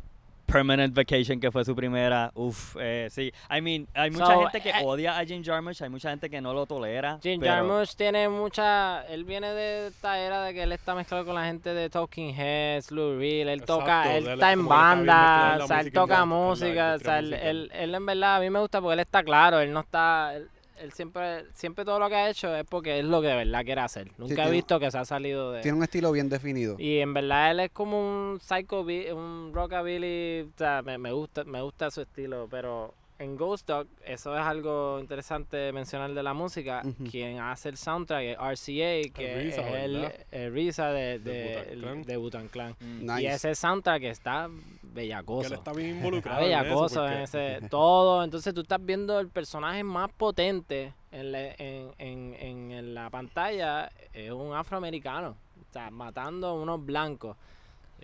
Permanent Vacation, que fue su primera. Uf, eh, sí. I mean, hay mucha So, gente que eh, odia a Jim Jarmusch, hay mucha gente que no lo tolera. Jim pero- Jarmusch tiene mucha. Él viene de esta era de que él está mezclado con la gente de Talking Heads, Lou Reed. Él toca, Exacto, él está en banda, o sea, él toca música. O sea, él, él, él en verdad a mí me gusta porque él está claro, él no está. Él, él siempre, siempre todo lo que ha hecho es porque es lo que de verdad quiere hacer. Nunca he visto que se ha salido de. Tiene un estilo bien definido. Y en verdad él es como un psycho, un rockabilly, o sea, me, me gusta, me gusta su estilo, pero en Ghost Dog eso es algo interesante mencionar de la música. Quien hace el soundtrack es RCA, que es el, el RZA de, De de, Wu-Tang Clan. Mm. Nice. Y ese soundtrack está Que él bellacoso. está bien Está involucrado. en eso, bellacoso en porque- ese [laughs] todo. Entonces tú estás viendo el personaje más potente en la, en, en, en- en la pantalla. Es un afroamericano. O sea, matando a unos blancos.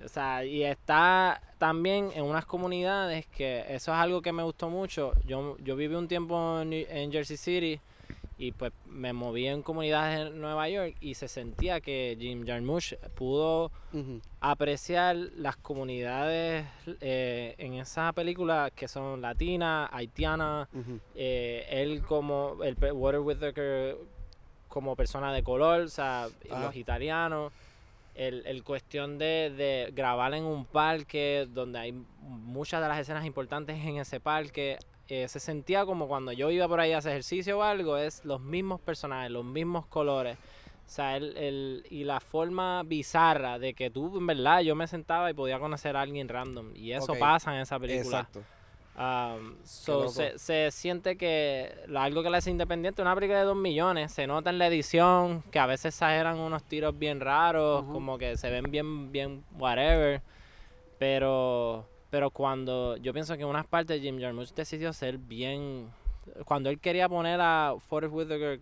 O sea, y está también en unas comunidades que eso es algo que me gustó mucho. Yo, yo viví un tiempo en, en Jersey City y pues me moví en comunidades en Nueva York y se sentía que Jim Jarmusch pudo apreciar las comunidades eh, en esa película que son latinas, haitianas, eh, él como el Water Whitaker como persona de color, o sea, Ajá. los italianos, el, el cuestión de, de grabar en un parque donde hay muchas de las escenas importantes en ese parque, eh, se sentía como cuando yo iba por ahí a hacer ejercicio o algo, es los mismos personajes, los mismos colores. O sea, el, el- y la forma bizarra de que tú, en verdad, yo me sentaba y podía conocer a alguien random. Y eso pasa en esa película. Exacto. Um, so, se, se siente que la- algo que la hace independiente, una película de dos millones, se nota en la edición, que a veces exageran unos tiros bien raros, como que se ven bien, bien whatever. Pero, pero cuando yo pienso que en unas partes Jim Jarmusch decidió ser bien. Cuando él quería poner a Forrest Whitaker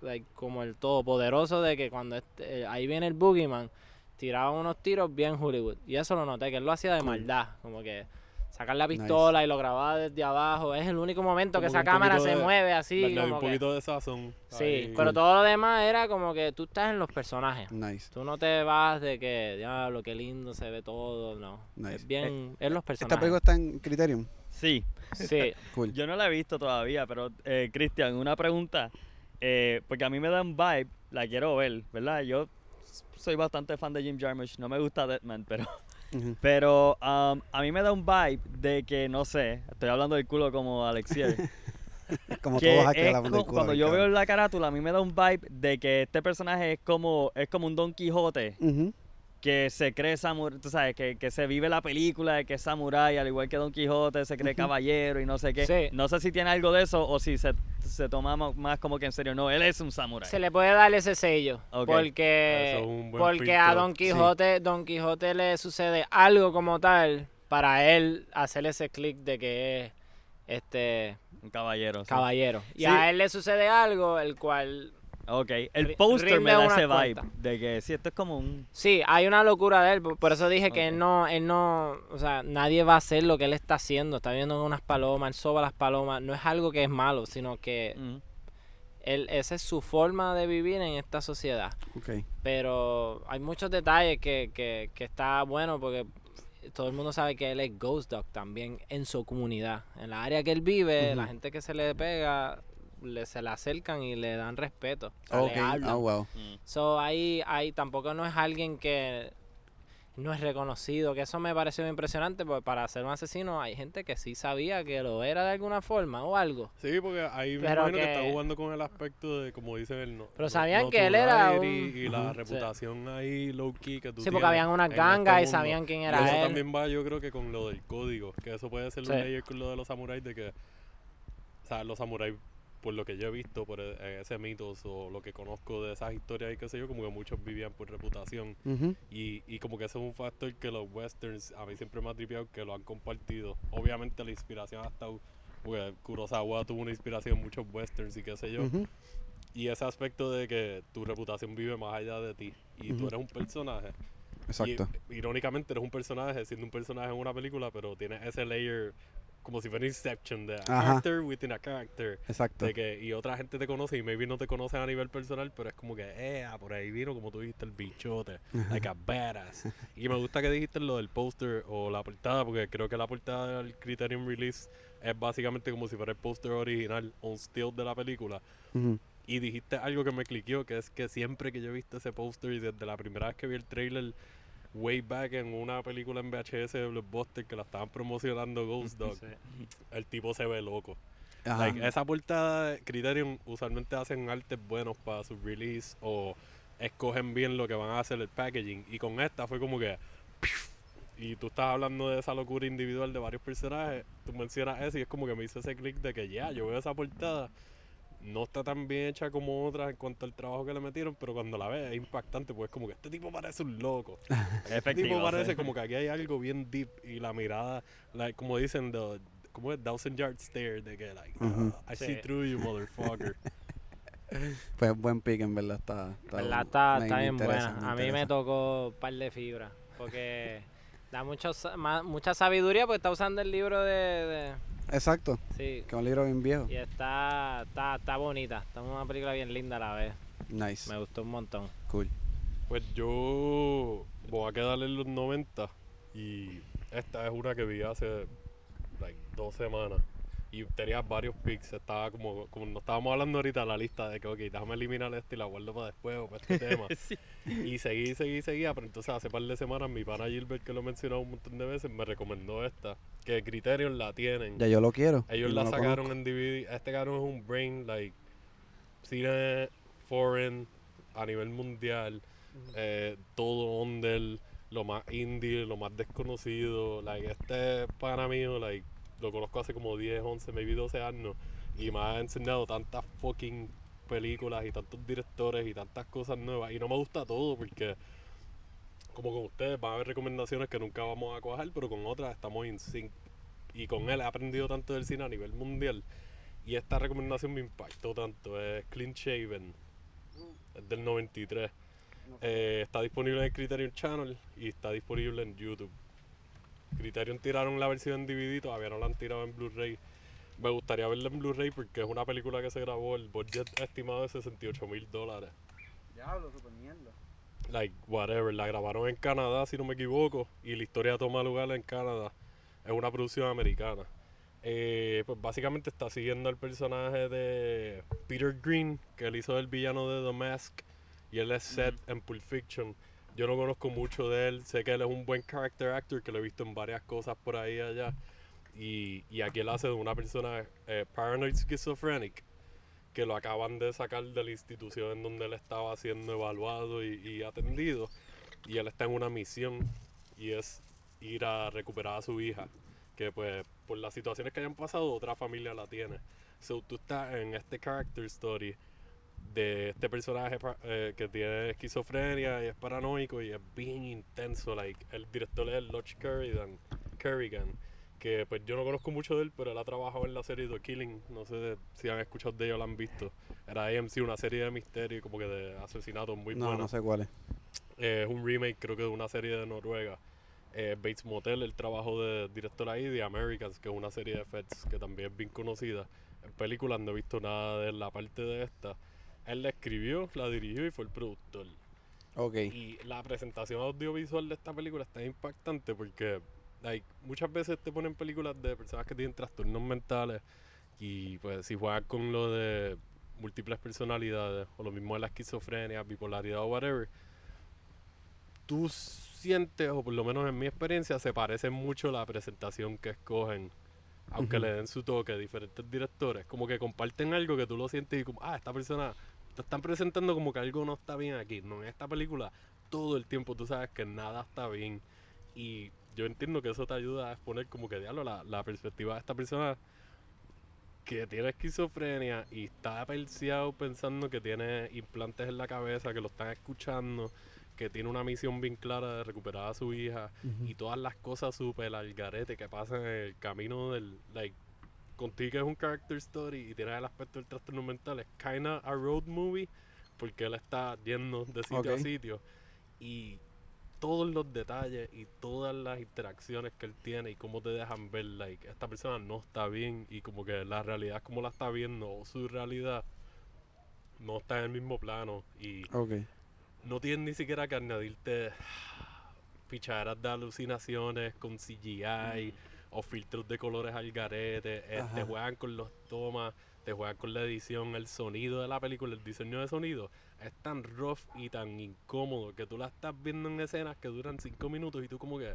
like, como el todopoderoso de que cuando este- eh, ahí viene el Boogeyman, tiraba unos tiros bien Hollywood. Y eso lo noté, que él lo hacía de maldad, como que sacar la Nice. pistola y lo grababa desde abajo. Es el único momento que Como esa que cámara se de- mueve así. Le- como un que- poquito de sazón. sí, ahí. pero todo lo demás era como que tú estás en los personajes. Nice. Tú no te vas de que, diablo, qué lindo se ve todo, no. Nice. Es bien, es los Esta personajes. película está en Criterion. Sí, Sí, [laughs] Cool. yo no la he visto todavía, pero eh, Cristian, una pregunta. eh, porque a mí me da un vibe, la quiero ver, ¿verdad? Yo soy bastante fan de Jim Jarmusch, no me gusta Deadman, pero Pero um, a mí me da un vibe de que, no sé, estoy hablando del culo como Alexier. [laughs] Como que todos aquí es del culo cuando yo cabrón. veo la carátula, a mí me da un vibe de que este personaje es como, es como un Don Quijote Ujú. Que se cree samurái, tú sabes, que, que se vive la película de que es samurái, al igual que Don Quijote, se cree caballero y no sé qué. Sí. No sé si tiene algo de eso o si se, se toma más como que en serio. No, él es un samurái. se le puede dar ese sello. Porque, Eso es un buen porque a. Don Quijote, Don Quijote le sucede algo como tal para él hacer ese clic de que es este Un caballero. sí. caballero. Y Sí. a él le sucede algo el cual Ok, el póster me da ese vibe cuenta. de que sí, esto es como un... Sí, hay una locura de él, por eso dije que él no, él no, o sea, nadie va a hacer lo que él está haciendo, está viendo unas palomas, él soba las palomas, no es algo que es malo, sino que mm, él, esa es su forma de vivir en esta sociedad. Ok. Pero hay muchos detalles que, que, que está bueno porque todo el mundo sabe que él es Ghost Dog también en su comunidad. En la área que él vive, la gente que se le pega, le, se le acercan y le dan respeto. o sea, le hablan. Ah, wow. mm. So, ahí, ahí tampoco no es alguien que... no es reconocido, que eso me pareció impresionante, porque para ser un asesino hay gente que sí sabía que lo era de alguna forma o algo. Sí, porque ahí me Pero imagino que, que- está jugando con el aspecto de, como dicen el no. Pero no- sabían que él era un- Y la reputación ahí low key que tú Sí, porque habían unas gangas y este mundo. sabían quién Y era eso él. también va, yo creo que con lo del código, que eso puede ser Sí. un layer con lo de los samuráis, de que, o sea, los samuráis, por lo que yo he visto, por eh, ese mitos o lo que conozco de esas historias y qué sé yo, como que muchos vivían por reputación. Ujú. Y, y como que ese es un factor que los westerns a mí siempre me ha tripeado que lo han compartido. Obviamente la inspiración ha estado, porque Kurosawa tuvo una inspiración en muchos westerns y qué sé yo. Ujú. Y ese aspecto de que tu reputación vive más allá de ti y tú Ujú. eres un personaje. Exacto. Y, irónicamente eres un personaje siendo un personaje en una película, pero tienes ese layer como si fuera Inception de a Ajá. character within a character. Exacto. De que, y otra gente te conoce y maybe no te conocen a nivel personal, pero es como que, eh, ah, por ahí vino, como tú dijiste, el bichote, like a badass. [laughs] Y me gusta que dijiste lo del póster o la portada, porque creo que la portada del Criterion Release es básicamente como si fuera el póster original on still de la película. Ujú. Y dijiste algo que me cliqueó, que es que siempre que yo he visto ese póster y desde la primera vez que vi el trailer way back en una película en VHS de Blockbuster que la estaban promocionando Ghost Dog, el tipo se ve loco. Like, esa portada de Criterion usualmente hacen artes buenos para su release o escogen bien lo que van a hacer el packaging. Y con esta fue como que. Y tú estás hablando de esa locura individual de varios personajes. Tú mencionas eso y es como que me hizo ese click de que ya, yo veo esa portada. No está tan bien hecha como otras en cuanto al trabajo que le metieron, pero cuando la ves es impactante, pues como que este tipo parece un loco. [laughs] Este Efectivo. tipo parece sí. como que aquí hay algo bien deep y la mirada, like, como dicen, the, como es thousand yard stare, de que, like. "Ah, I Sí. see through you, motherfucker. [laughs] Pues buen pick, en verdad. Está, está, ¿Verdad? Está, me- está me bien interesa, buena. A mí me tocó un par de fibras. Porque da mucho, mucha sabiduría porque está usando el libro de... de- Exacto. sí. Que es un libro bien viejo. Y está, está, está bonita. Está una película bien linda a la vez. Nice. Me gustó un montón. Cool. Pues yo voy a quedar en los 90 y esta es una que vi hace like, dos semanas y tenía varios picks. Estaba como, como nos estábamos hablando ahorita la lista de que, ok, déjame eliminar este y la guardo para después o para este [laughs] tema. Y seguí, seguí, seguía, pero entonces hace par de semanas mi pana Gilbert, que lo he mencionado un montón de veces, me recomendó esta, que Criterion la tienen. Ya yo lo quiero. Ellos la sacaron en DVD. Este cabrón es un brain, like, cine foreign a nivel mundial. eh, todo under, lo más indie, lo más desconocido. Like, este para mí, like, lo conozco hace como 10, 11, maybe 12 años. Y me ha enseñado tantas fucking películas y tantos directores y tantas cosas nuevas. Y no me gusta todo porque, como con ustedes, van a haber recomendaciones que nunca vamos a cuajar, pero con otras estamos en sync. Y con él he aprendido tanto del cine a nivel mundial. Y esta recomendación me impactó tanto. Es Clean Shaven. Es del 93. Eh, está disponible en el Criterion Channel y está disponible en YouTube. Criterion tiraron la versión en DVD, todavía no la han tirado en Blu-ray. Me gustaría verla en Blu-ray porque es una película que se grabó, el budget estimado de 68 mil dólares. Diablo, super mierda. Like, whatever. La grabaron en Canadá, si no me equivoco, y la historia toma lugar en Canadá. Es una producción americana. Eh, pues básicamente está siguiendo al personaje de Peter Green, que él hizo el villano de The Mask, y él es Seth en Pulp Fiction. Yo no conozco mucho de él, sé que él es un buen character actor, que lo he visto en varias cosas por ahí y allá. Y, y aquí él hace de una persona eh, paranoid schizophrenic, que lo acaban de sacar de la institución en donde él estaba siendo evaluado y, y atendido. Y él está en una misión y es ir a recuperar a su hija, que pues por las situaciones que hayan pasado otra familia la tiene. So tú estás en este character story de este personaje eh, que tiene esquizofrenia y es paranoico y es bien intenso. Like, el director es Lodge Kerrigan, Kerrigan, que pues yo no conozco mucho de él, pero él ha trabajado en la serie The Killing. No sé si han escuchado de ella o la han visto. Era AMC, una serie de misterio, como que de asesinatos muy no, buena. no sé cuál es. Eh, es un remake, creo que de una serie de Noruega. Eh, Bates Motel, el trabajo de director ahí, The Americans, que es una serie de Feds que también es bien conocida. En películas no he visto nada de la parte de esta. Él la escribió, la dirigió y fue el productor. Ok. Y la presentación audiovisual de esta película está impactante porque like, muchas veces te ponen películas de personas que tienen trastornos mentales y pues si juegan con lo de múltiples personalidades o lo mismo de la esquizofrenia, bipolaridad o whatever, tú sientes, o por lo menos en mi experiencia, se parece mucho la presentación que escogen. Aunque le den su toque diferentes directores, como que comparten algo que tú lo sientes y como, ah, esta persona te están presentando como que algo no está bien aquí. No, en esta película todo el tiempo tú sabes que nada está bien. Y yo entiendo que eso te ayuda a exponer como que, diablo, la, la perspectiva de esta persona que tiene esquizofrenia y está perseado pensando que tiene implantes en la cabeza, que lo están escuchando, que tiene una misión bien clara de recuperar a su hija y todas las cosas súper al garete que pasan en el camino del, like, contigo que es un character story y tiene el aspecto del trastorno mental, es kinda a road movie porque él está yendo de sitio Ok. a sitio y todos los detalles y todas las interacciones que él tiene y cómo te dejan ver, like, esta persona no está bien y como que la realidad como la está viendo o su realidad no está en el mismo plano y Ok. no tienen ni siquiera que añadirte pichaderas de alucinaciones con CGI o filtros de colores al garete. eh, te juegan con los tomas, te juegan con la edición, el sonido de la película, el diseño de sonido. Es tan rough y tan incómodo que tú la estás viendo en escenas que duran cinco minutos y tú como que,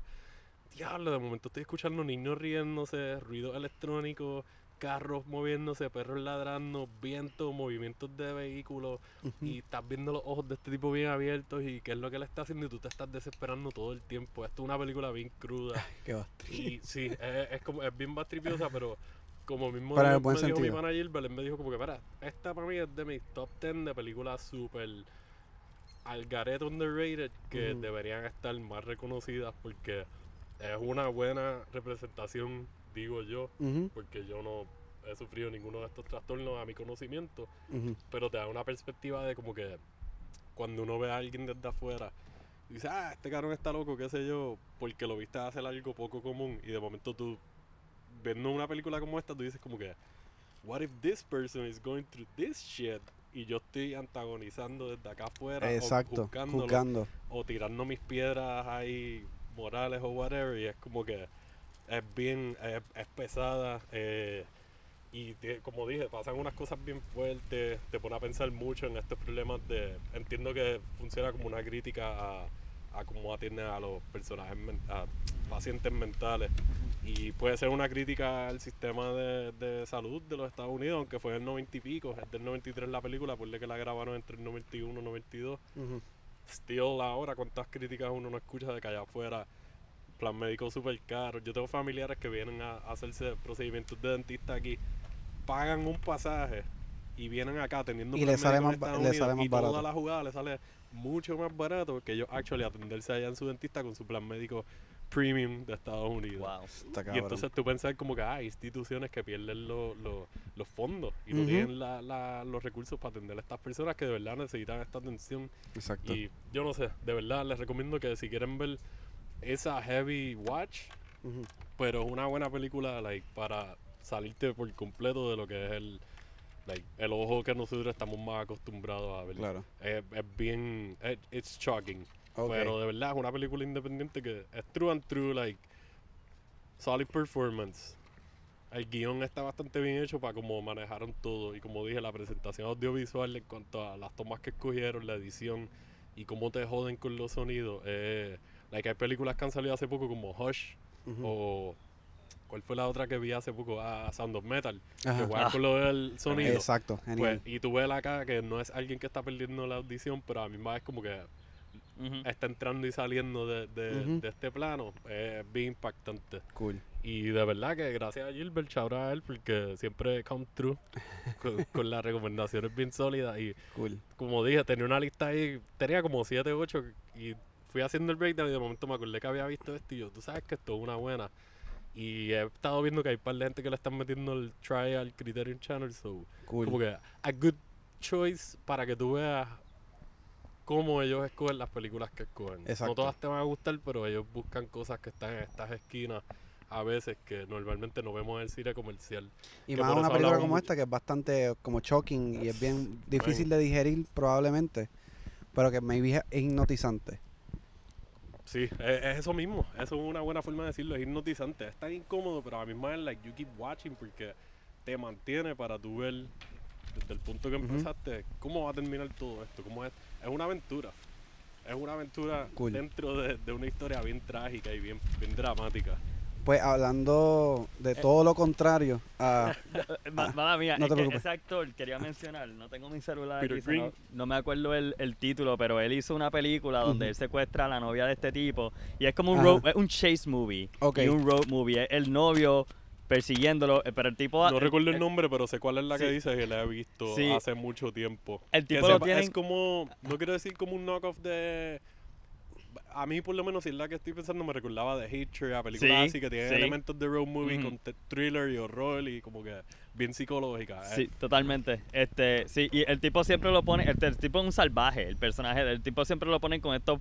diablo, de momento estoy escuchando niños riéndose, ruidos electrónicos, carros moviéndose, perros ladrando, viento, movimientos de vehículos Ujú. y estás viendo los ojos de este tipo bien abiertos y qué es lo que él está haciendo y tú te estás desesperando todo el tiempo. Esto es una película bien cruda Qué y sí, es, es como es bien bastripiosa, pero como mismo me, el buen me dijo mi sentido. manager, él me dijo como que, para, esta para mí es de mis top 10 de películas super al garete underrated que Ujú. deberían estar más reconocidas porque es una buena representación, digo yo, Ujú, porque yo no he sufrido ninguno de estos trastornos a mi conocimiento ujú. pero te da una perspectiva de como que cuando uno ve a alguien desde afuera dice, ah, este cabrón está loco, qué sé yo, porque lo viste hacer algo poco común y de momento tú, viendo una película como esta, tú dices como que, what if this person is going through this shit? Y yo estoy antagonizando desde acá afuera, Exacto. o juzgándolo, Juzgando. o tirando mis piedras ahí morales o whatever, y es como que es bien, es, es pesada, eh, y te- como dije, pasan unas cosas bien fuertes, te pone a pensar mucho en estos problemas de, entiendo que funciona como una crítica a, a cómo atienden a los personajes, a pacientes mentales, y puede ser una crítica al sistema de, de salud de los Estados Unidos, aunque fue en el 90 y pico, es del 93 la película, por que la grabaron entre el 91 y 92 Ujú. still ahora cuántas críticas uno no escucha de que allá afuera plan médico súper caro yo tengo familiares que vienen a, a hacerse procedimientos de dentista aquí pagan un pasaje y vienen acá teniendo Y plan le sale más Estados le Unidos sale más y barato. toda la jugada le sale mucho más barato que ellos actually atenderse allá en su dentista con su plan médico premium de Estados Unidos Wow. Está y entonces tú pensar como que hay instituciones que pierden lo- lo- los fondos y no tienen la- la- los recursos para atender a estas personas que de verdad necesitan esta atención Exacto. y yo no sé, de verdad les recomiendo que si quieren ver esa heavy watch, pero es una buena película like, para salirte por completo de lo que es el like, el ojo que nosotros estamos más acostumbrados a ver. Claro. Es, es bien, es- it's shocking. Ok. Pero de verdad es una película independiente que es true and true, like solid performance. El guion está bastante bien hecho para cómo manejaron todo y como dije, la presentación audiovisual en cuanto a las tomas que escogieron, la edición y cómo te joden con los sonidos. Eh, like hay películas que han salido hace poco como Hush Ujú. o ¿cuál fue la otra que vi hace poco? Ah, Sound of Metal, que Ajá. juegan Ah. con lo del sonido. Exacto. Genial. Pues, y tú ves acá que no es alguien que está perdiendo la audición, pero a mí más es como que Ujú. está entrando y saliendo de, de- Ujú. de este plano es bien impactante. cool. Y de verdad que gracias a Gilbert, out a él, porque siempre come true [laughs] con, con las recomendaciones bien sólidas. Y Cool. como dije, tenía una lista ahí, tenía como 7 o 8 y fui haciendo el breakdown y de momento me acordé que había visto esto y yo, tú sabes que esto es una buena. Y he estado viendo que hay un par de gente que le están metiendo el try al Criterion Channel, so Cool. como que a good choice para que tú veas cómo ellos escogen las películas que escogen. Exacto. No todas te van a gustar, pero ellos buscan cosas que están en estas esquinas a veces que normalmente no vemos en el cine comercial. Y más una película como mucho. esta que es bastante como shocking y es bien difícil de digerir probablemente, pero que maybe es hipnotizante. Sí, es, es eso mismo. Eso es una buena forma de decirlo. Es hipnotizante. Es tan incómodo, pero a la misma vez, like, you keep watching porque te mantiene para tú ver desde el punto que empezaste cómo va a terminar todo esto. Cómo es, es una aventura. es una aventura Cool. dentro de, de una historia bien trágica y bien, bien dramática. Pues hablando de todo lo contrario a... Eh, [laughs] ma- Mala mía, no es te que preocupes. ese actor, quería mencionar, no tengo mi celular Peter aquí, no, Green. no me acuerdo el, el título, pero él hizo una película donde él secuestra a la novia de este tipo y es como un, Ajá. road, es un chase movie Ok. y un road movie. Es el novio persiguiéndolo, eh, pero el tipo... No recuerdo el eh, nombre, pero sé cuál es la que sí. dice que la he visto Sí. hace mucho tiempo. El Que tipo lo sepa- tienen- Es como, no quiero decir como un knockoff de... A mí por lo menos, si es la que estoy pensando, me recordaba de Hitcher, a películas Sí, así que tienen sí. elementos de road movie con thriller y horror y como que bien psicológica. Eh, Sí, totalmente. Este, sí, y el tipo siempre lo pone, este, el tipo es un salvaje, el personaje, el tipo siempre lo pone con estos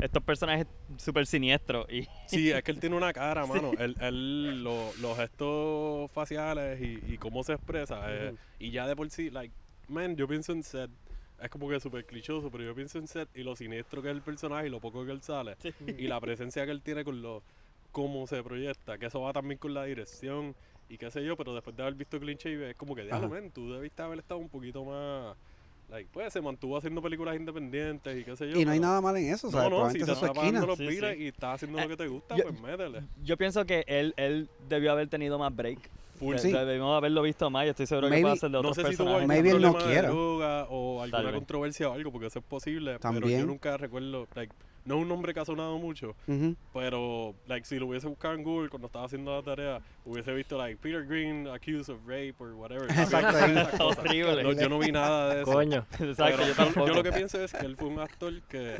estos personajes súper siniestros y [laughs] Sí, es que él tiene una cara, mano. Él, él lo- los gestos faciales y, y cómo se expresa. eh, y ya de por sí, like, man, yo pienso en Seth. Es como que súper clichoso, pero yo pienso en Seth y lo siniestro que es el personaje y lo poco que él sale. Y la presencia que él tiene con lo cómo se proyecta. Que eso va también con la dirección y qué sé yo. Pero después de haber visto Clean Shave, es como que, diablo, man, tú debiste haber estado un poquito más... Like, pues se mantuvo haciendo películas independientes y qué sé yo. Y no hay nada mal en eso, ¿sabes? no, no, si te estás pagando los Sí, y estás haciendo Eh, lo que te gusta, yo- pues métele. yo pienso que él, él debió haber tenido más break. Full. Sí. Debimos haberlo visto más y estoy seguro Maybe- que puede ser de No otros sé si tuvo personajes. algún Maybe él no droga o alguna controversia o algo, porque eso es posible. Pero También. yo nunca recuerdo, like, no es un nombre que ha sonado mucho, Ujú. pero like, si lo hubiese buscado en Google cuando estaba haciendo la tarea, hubiese visto like Peter Green accused of rape or whatever. Exacto. Horrible. No, yo no vi nada de eso. Coño. Exacto, Pero yo yo lo que pienso es que él fue un actor que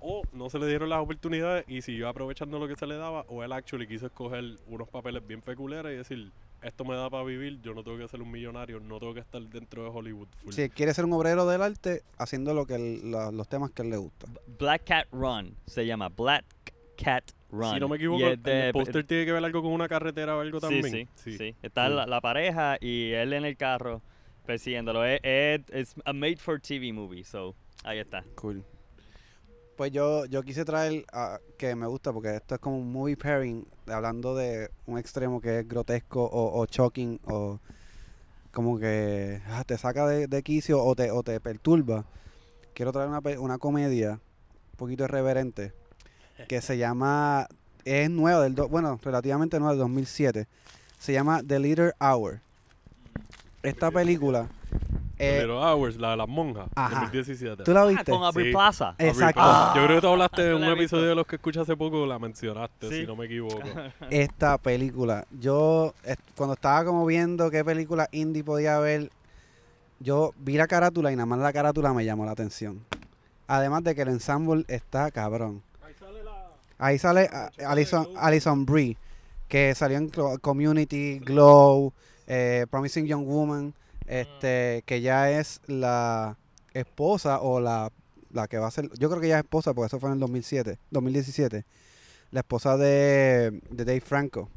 o no se le dieron las oportunidades y siguió aprovechando lo que se le daba, o él actually quiso escoger unos papeles bien peculiares y decir, esto me da para vivir, yo no tengo que ser un millonario, no tengo que estar dentro de Hollywood. full". Si quiere ser un obrero del arte, haciendo lo que él- la- los temas que a él le gusta. Black Cat Run se llama Black Cat Run. Si no me equivoco, de- el póster tiene que ver algo con una carretera o algo Sí, también. sí, sí. Está Cool. la, la pareja y él en el carro persiguiéndolo. Es, es, es a made for TV movie, so ahí está. Cool. Pues yo, yo quise traer que me gusta porque esto es como un movie pairing, hablando de un extremo que es grotesco o, o shocking o como que ah, te saca de, de quicio o te, o te perturba. Quiero traer una, una comedia un poquito irreverente que se llama, es nueva, del do- bueno, relativamente nueva, del 2007. Se llama The Leader Hour. Esta película, eh, Pero Hours, la de las monjas, Ajá. 2017. ¿tú la Ah, viste? con Aubrey Sí. Plaza. Exacto. Ah, Yo creo que tú hablaste de [laughs] no un la he episodio de los que escuché hace poco, la mencionaste, Sí. si no me equivoco. [laughs] esta película. Yo, est- cuando estaba como viendo qué película indie podía ver, yo vi la carátula y nada más la carátula me llamó la atención. Además de que el ensemble está cabrón. Ahí sale ah, Alison, Alison Brie, que salió en Clo- Community, Glow, eh, Promising Young Woman, este, que ya es la esposa o la, la que va a ser, yo creo que ya es esposa porque eso fue en el 2007, 2017, la esposa de, de Dave Franco,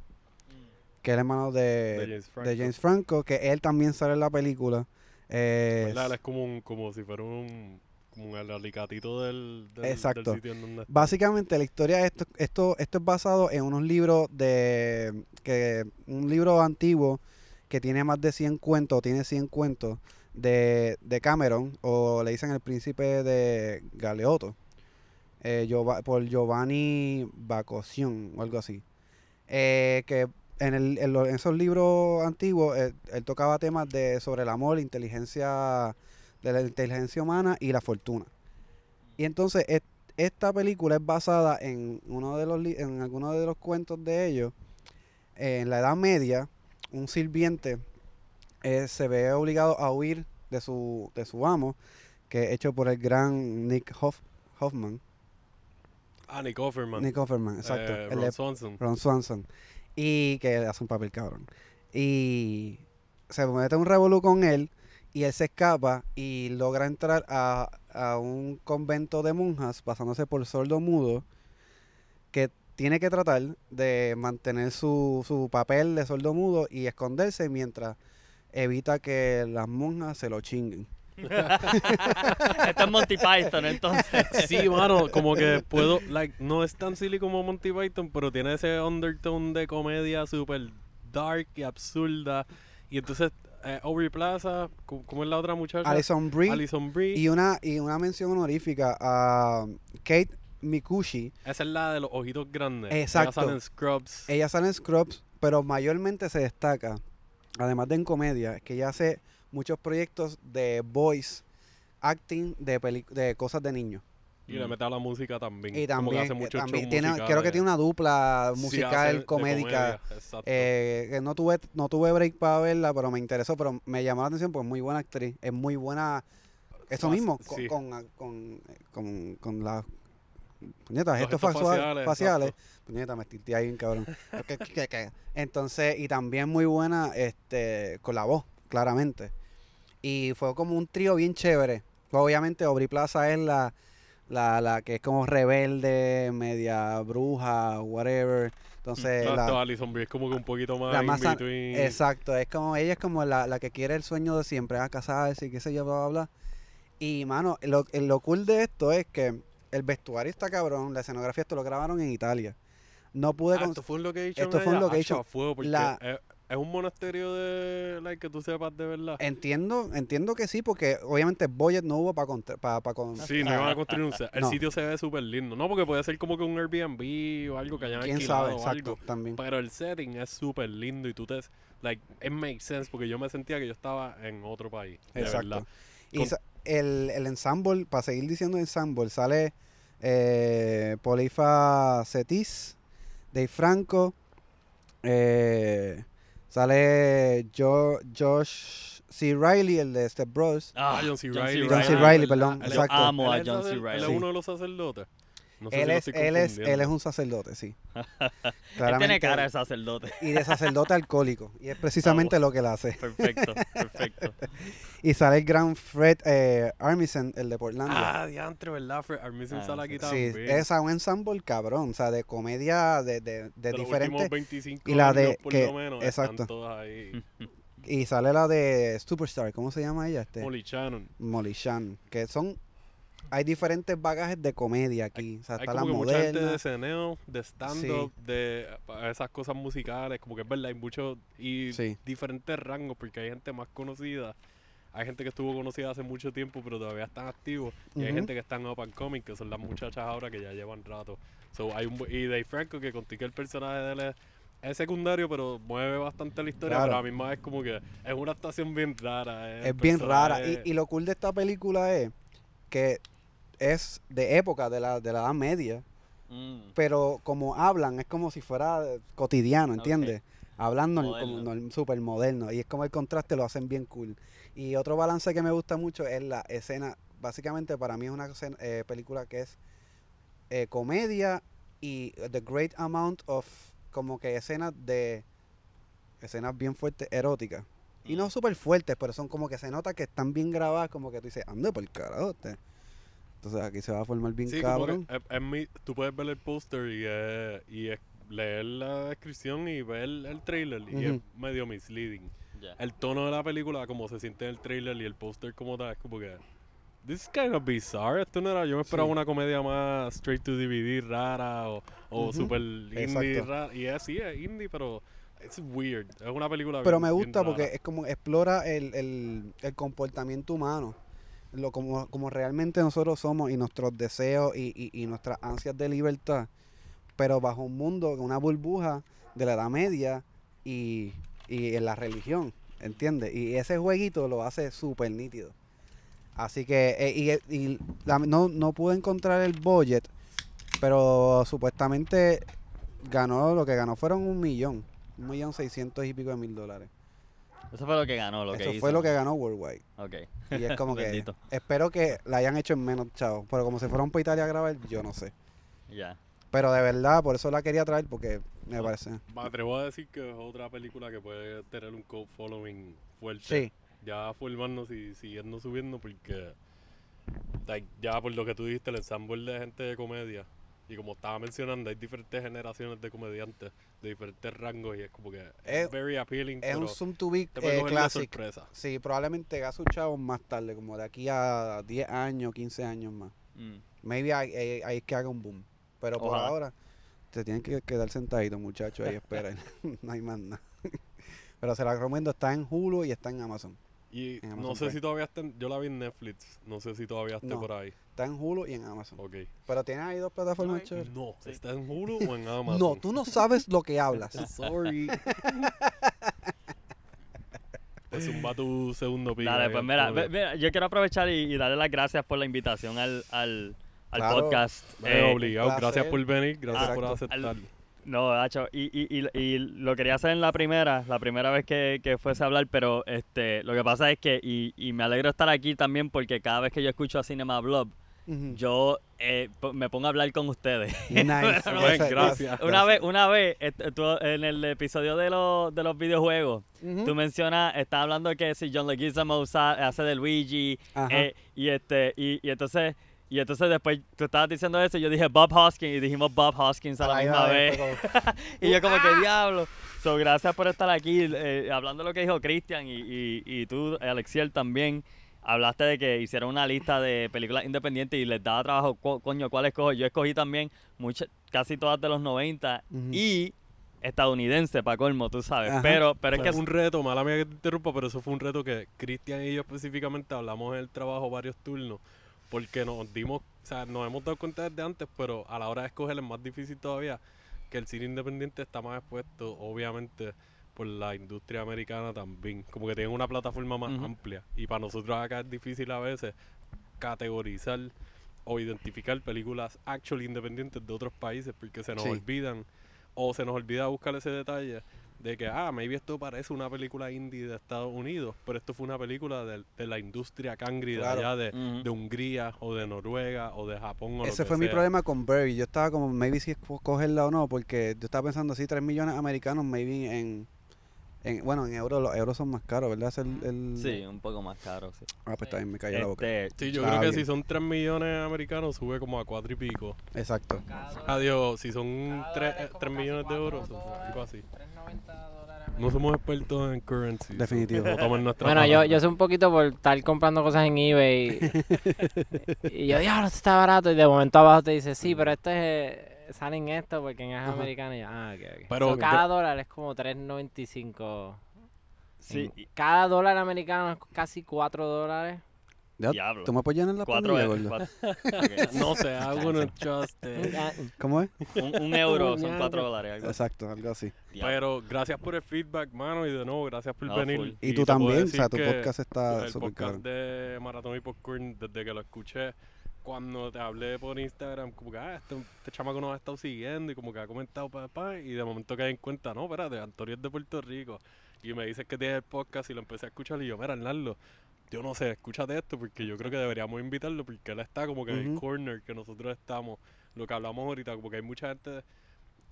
que es el hermano de, De James Franco. de James Franco, que él también sale en la película. Eh. Él es como, un, como si fuera un, como el alicatito del, del, Exacto. del sitio en donde está. Básicamente la historia de esto, esto, esto es basado en unos libros de que un libro antiguo que tiene más de 100 cuentos, tiene 100 cuentos de, de Cameron, o le dicen el príncipe de Galeotto, eh, por Giovanni Bacocion o algo así. Eh, que en, el- en lo- en esos libros antiguos eh, él tocaba temas de sobre el amor, la inteligencia, de la inteligencia humana y la fortuna. Y entonces esta película es basada en uno de los en alguno de los cuentos de ellos. En la Edad Media, un sirviente eh, se ve obligado a huir de su, de su amo, que es hecho por el gran Nick Hoff- Hoffman. Ah, Nick Offerman. Nick Offerman, exacto. Eh, Ron Swanson. Ron Swanson. Y que hace un papel cabrón. Y se mete un revolú con él y él se escapa y logra entrar a, a un convento de monjas pasándose por sordo mudo que tiene que tratar de mantener su, su papel de sordo mudo y esconderse mientras evita que las monjas se lo chinguen. [laughs] Esto es Monty Python, entonces. Sí, mano, como que puedo, like, no es tan silly como Monty Python, pero tiene ese undertone de comedia súper dark y absurda. Y entonces eh, Aubrey Plaza, ¿cómo cómo es la otra muchacha? Alison Brie Alison Brie. y una y una mención honorífica a Kate Mikushi. Esa es la de los ojitos grandes. Exacto. Ella sale en Scrubs. Ella sale en Scrubs, pero mayormente se destaca, además de en comedia, que ella hace muchos proyectos de voice acting de peli- de cosas de niños. Y le mete a la música también. Y como que también, hace también tiene, creo que tiene una dupla Sí, musical, comédica. comedia, exacto. eh, que no tuve no tuve break para verla, pero me interesó, pero me llamó la atención porque es muy buena actriz, es muy buena. Eso mismo, con, sí. con, con, con, con las puñetas, gestos faciales, faciales, faciales. exacto. Puñeta, me tilté ahí cabrón. Entonces, y también muy buena este con la voz, claramente. Y fue como un trío bien chévere. Pues, obviamente, Aubrey Plaza es la, la, la que es como rebelde, media bruja, whatever. Entonces, Exacto, la, Alison Brie es como que un poquito más la san- between. Exacto, es como ella es como la, la que quiere el sueño de siempre, a casarse y qué sé yo, bla, bla, bla. Y mano, lo, lo cool de esto es que el vestuario está cabrón, la escenografía esto lo grabaron en Italia. No pude Ah, esto fue un location. esto fue un allá. location. Acho, a fuego, porque La- es, es un monasterio de like, que tú sepas de verdad. Entiendo, entiendo que sí, porque obviamente budget no hubo para para pa, con- Sí, no iban a construir un. El No. sitio se ve súper lindo. No, porque puede ser como que un Airbnb o algo que hayan quién alquilado sabe, o exacto, algo. también. Pero el setting es súper lindo y tú te... Like, it makes sense porque yo me sentía que yo estaba en otro país. De Exacto. verdad. Y Con- sa- el, el ensemble, para seguir diciendo ensemble, sale eh, Polifa Cetis, Dave Franco, eh, sale Jo- Josh C. Riley, el de Step Bros. Ah, John C. Reilly. John C. Reilly, perdón, exacto. Yo amo a él es John C. sacer- Él es uno de los sacerdotes. No sé él, si lo es, estoy él, es, él es un sacerdote, sí. [laughs] Él Claramente, tiene cara de sacerdote. Y de sacerdote alcohólico. Y es precisamente lo que él hace. Perfecto, [laughs] perfecto. Y sale el gran Fred eh, Armisen, el de Portlandia. Ah, diantre, ¿verdad? Fred Armisen Ah, sale aquí Sí, también. es a un ensemble cabrón, o sea, de comedia de, de, de de los diferentes. últimos 25 y la años, de por que- lo menos, exacto. están todas ahí. [laughs] Y sale la de Superstar, ¿cómo se llama ella? Este, Molly Shannon. Molly Shan, que son hay diferentes bagajes de comedia aquí, o sea, Hay está la como que mucha gente de esceneo, de stand-up, de eh, esas cosas musicales, como que es verdad, hay muchos y Sí. diferentes rangos, porque hay gente más conocida, hay gente que estuvo conocida hace mucho tiempo, pero todavía están activos, y hay gente que están up and coming, que son las muchachas ahora que ya llevan rato. So, hay un, y Dave Franco, que contigo el personaje de él es, es secundario, pero mueve bastante la historia, Claro. pero a la misma vez como que es una actuación bien rara. Es bien rara. Y lo cool de esta película es que es de época, de la, de la Edad Media, Mm. pero como hablan, es como si fuera cotidiano, ¿entiendes? Hablando en- como súper moderno. Y es como el contraste lo hacen bien cool. Y otro balance que me gusta mucho es la escena. Básicamente para mí es una escena- eh, película que es eh, comedia y the great amount of como que escenas de escenas bien fuertes eróticas. Y no súper fuertes, pero son como que se nota que están bien grabadas, como que tú dices, anda por el carajo. este". Entonces aquí se va a formar bien Sí, como que cabrón. es- es mi- tú puedes ver el póster y, eh, y es- leer la descripción y ver el, trailer y es medio misleading. El tono de la película, como se siente en el trailer y el póster como tal, es como que... This is kind of bizarre. Esto no era... Yo me esperaba Sí. una comedia más straight to DVD rara o, o super indie Exacto. rara. Y es sí, es indie, pero... It's weird. Es una película Pero bien- me gusta porque rara. es como explora el, el, el comportamiento humano, lo como, como realmente nosotros somos y nuestros deseos y, y, nuestras ansias de libertad, pero bajo un mundo, una burbuja de la Edad Media y, y en la religión, ¿entiendes? Y ese jueguito lo hace súper nítido. Así que, eh, y, y no, no pude encontrar el budget, pero supuestamente ganó, lo que ganó fueron un millón, un millón seiscientos y pico de mil dólares. Eso fue lo que ganó, lo que Eso hizo. fue lo que ganó Worldwide. Ok. Y es como [laughs] que Bendito. espero que la hayan hecho en menos chavos. Pero como se fueron para Italia a grabar, yo no sé. Ya. Pero de verdad, por eso la quería traer porque me parece. Me atrevo a decir que es otra película que puede tener un cult following fuerte. Sí, ya formarnos y siguiendo subiendo porque like, ya por lo que tú dijiste el ensamble de gente de comedia y como estaba mencionando hay diferentes generaciones de comediantes de diferentes rangos y es como que es, very appealing es pero un Zoom to be te puede eh, sorpresa Sí, probablemente haga sus chavos más tarde, como de aquí a 10 años, 15 años más. Mm. Maybe ahí, es que haga un boom. Pero por Ojalá. ahora, se tienen que quedar sentaditos, muchachos, ahí esperen. [laughs] [laughs] no hay más nada. [laughs] Pero se la recomiendo, está en Hulu y está en Amazon. Y En no sé Prime. si todavía está, en- yo la vi en Netflix, no sé si todavía está No. por ahí. Está en Hulu y en Amazon. Ok. Pero tiene ahí dos plataformas chéveres. No, ¿está en Hulu o en [laughs] Amazon? No, tú no sabes lo que hablas. [laughs] Sorry. Pues zumba tu segundo pico. Dale, pues mira, mira, yo quiero aprovechar y, y darle las gracias por la invitación al, al, al Claro. podcast. Eh, obligado, gracias por venir, gracias por aceptar. No, Hacho, y, y, y, y lo quería hacer en la primera, la primera vez que, que fuese a hablar, pero este, lo que pasa es que, y, y me alegro estar aquí también porque cada vez que yo escucho a Cinema Blob, yo eh, me pongo a hablar con ustedes. [laughs] [laughs] Nice. Bueno, gracias. Una vez, una vez, tú, en el episodio de, los de los videojuegos, tú mencionas, estás hablando de que si John Leguizamo usa- hace de Luigi, eh, y este, y, y entonces, y entonces después tú estabas diciendo eso, y yo dije Bob Hoskins, y dijimos Bob Hoskins a la misma vez. fue como- [laughs] Y yo como que diablo. So, gracias por estar aquí, eh, hablando de lo que dijo Cristian y, y, y tú, Alexiel, también. Hablaste de que hicieron una lista de películas independientes y les daba trabajo, co- coño, ¿cuál escojo? Yo escogí también muchas, casi todas de los 90 Ujú. y estadounidense, para colmo, tú sabes. Ajá. Pero, pero es Fue que... un reto, mala mía que te interrumpa, pero eso fue un reto que Cristian y yo específicamente hablamos en el trabajo varios turnos, porque nos dimos, o sea, nos hemos dado cuenta desde antes, pero a la hora de escoger es más difícil todavía, que el cine independiente está más expuesto, obviamente, por la industria americana también, como que tienen una plataforma más amplia, y para nosotros acá es difícil a veces categorizar o identificar películas actually independientes de otros países, porque se nos Sí. olvidan, o se nos olvida buscar ese detalle de que, ah, maybe esto parece una película indie de Estados Unidos, pero esto fue una película de, de la industria cangri de Claro. allá de, Ujú. de Hungría o de Noruega o de Japón o lo Ese que fue mi sea. problema con Barry. Yo estaba como, maybe si esco- cogerla o no, porque yo estaba pensando así, 3 millones americanos, maybe en, en bueno, en euros, los euros son más caros, ¿verdad? Es el, el- Sí, un poco más caro, sí. Ah, pues también me cayó la boca. Este, Sí, yo Ah, creo que bien. si son 3 millones americanos sube como a 4 y pico. Exacto. Adiós, si son Cada 3, dólar es como casi millones de euros, algo así. 3.90 dólares No somos expertos en currency. so Definitivo. nuestra Bueno, yo, yo sé un poquito por estar comprando cosas en eBay. [laughs] y yo, diablo, esto está barato. Y de momento abajo te dice, sí, pero este es, salen esto porque en es americano. Y yo, ah, ok, ok. Pero So, cada dólar es como 3.95. sí, En- Cada dólar americano es casi 4 dólares. Diablo. ¿Tú me puedes llenar la cuatro, pandilla, e- gordo? [laughs] [laughs] No sé, I wouldn't trust it. [laughs] Ah, ¿Cómo es? un, un euro son cuatro dólares. Algo. Exacto, algo así. Diablo. Pero gracias por el feedback, mano, y de nuevo, gracias por No, venir. full. Y, tú también, o sea, tu podcast está el súper podcast caro. de Maratón y Popcorn, desde que lo escuché, cuando te hablé por Instagram, como que, ah, este, este chamaco nos ha estado siguiendo y como que ha comentado, pa, pa, y de momento caí en cuenta, no, espérate, Antonio es de Puerto Rico. Y me dices que tiene el podcast y lo empecé a escuchar y yo, mira, Arnaldo, yo no sé, escúchate esto porque yo creo que deberíamos invitarlo porque él está como que en el corner que nosotros estamos, lo que hablamos ahorita, como que hay mucha gente,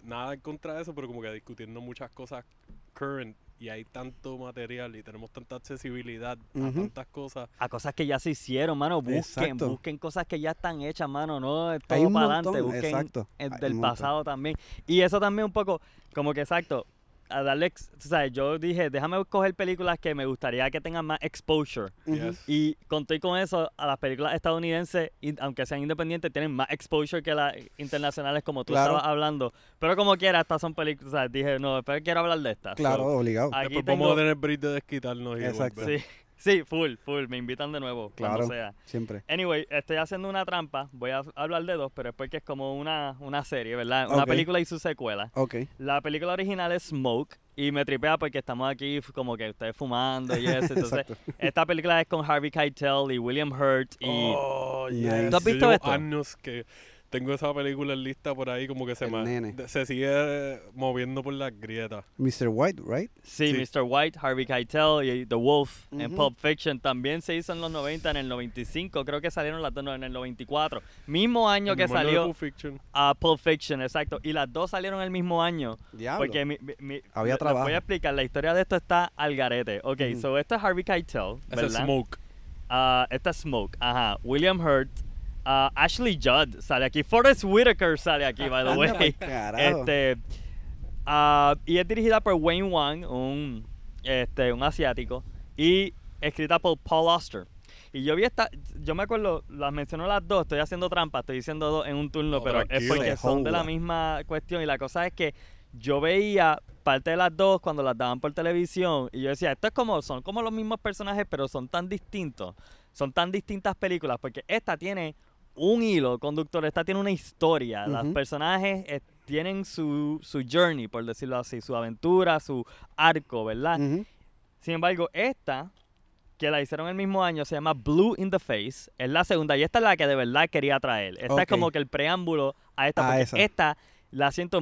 nada en contra de eso, pero como que discutiendo muchas cosas current y hay tanto material y tenemos tanta accesibilidad a tantas cosas. a cosas que ya se hicieron, mano. Busquen, Exacto. busquen cosas que ya están hechas, mano. No todo para adelante. Busquen exacto. el del pasado también. Y eso también un poco, como que exacto, a darle, tú sabes, yo dije, déjame coger películas que me gustaría que tengan más exposure. Y conté con eso, a las películas estadounidenses, aunque sean independientes, tienen más exposure que las internacionales, como tú Claro. estabas hablando. Pero como quiera, estas son películas, o sea, dije, no, pero quiero hablar de estas. Claro, So, obligado. aquí Después tengo- vamos a tener break de desquitarnos y Exacto. Sí, [laughs] sí, full, full, me invitan de nuevo, Claro. cuando sea. Siempre. Anyway, estoy haciendo una trampa. Voy a hablar de dos, pero es porque es como una, una serie, ¿verdad? Una película y su secuela. Ok. La película original es Smoke. Y me tripea porque estamos aquí como que ustedes fumando y eso. Entonces, [laughs] esta película es con Harvey Keitel y William Hurt. Y Oh, yes. ¿Tú has visto esto? años que tengo esa película en lista por ahí, como que se, me, se sigue moviendo por las grietas. Mr. White, right? sí, Sí. Mr. White, Harvey Keitel y The Wolf en. Pulp Fiction también se hizo en los 90, en el 95. Creo que salieron las dos no, en el 94. Mismo año El que mismo salió Pulp Fiction. a Pulp Fiction, exacto. Y las dos salieron el mismo año. Diablo. Porque mi, mi- mi- Había trabajo. voy a explicar, la historia de esto está al garete. Ok, Ujú. so esto es Harvey Keitel, Ese es ¿verdad? Smoke. Ah, esta es Smoke, ajá. William Hurt, ah, Ashley Judd sale aquí. Forrest Whitaker sale aquí, by the [laughs] way. Este, ah, y es dirigida por Wayne Wang, un, este, un asiático, y escrita por Paul Auster. Y yo vi esta, yo me acuerdo, las mencionó las dos, estoy haciendo trampa, estoy diciendo dos en un turno, No, pero es porque son de la misma cuestión. Y la cosa es que yo veía parte de las dos cuando las daban por televisión. Y yo decía, esto es como, son como los mismos personajes, pero son tan distintos. Son tan distintas películas, porque esta tiene un hilo conductor, esta tiene una historia. Los Ujú. personajes eh, tienen su, su journey, por decirlo así, su aventura, su arco, ¿verdad? Sin embargo, esta, que la hicieron el mismo año, se llama Blue in the Face, es la segunda, y esta es la que de verdad quería traer. Esta es como que el preámbulo a esta, porque esta la siento,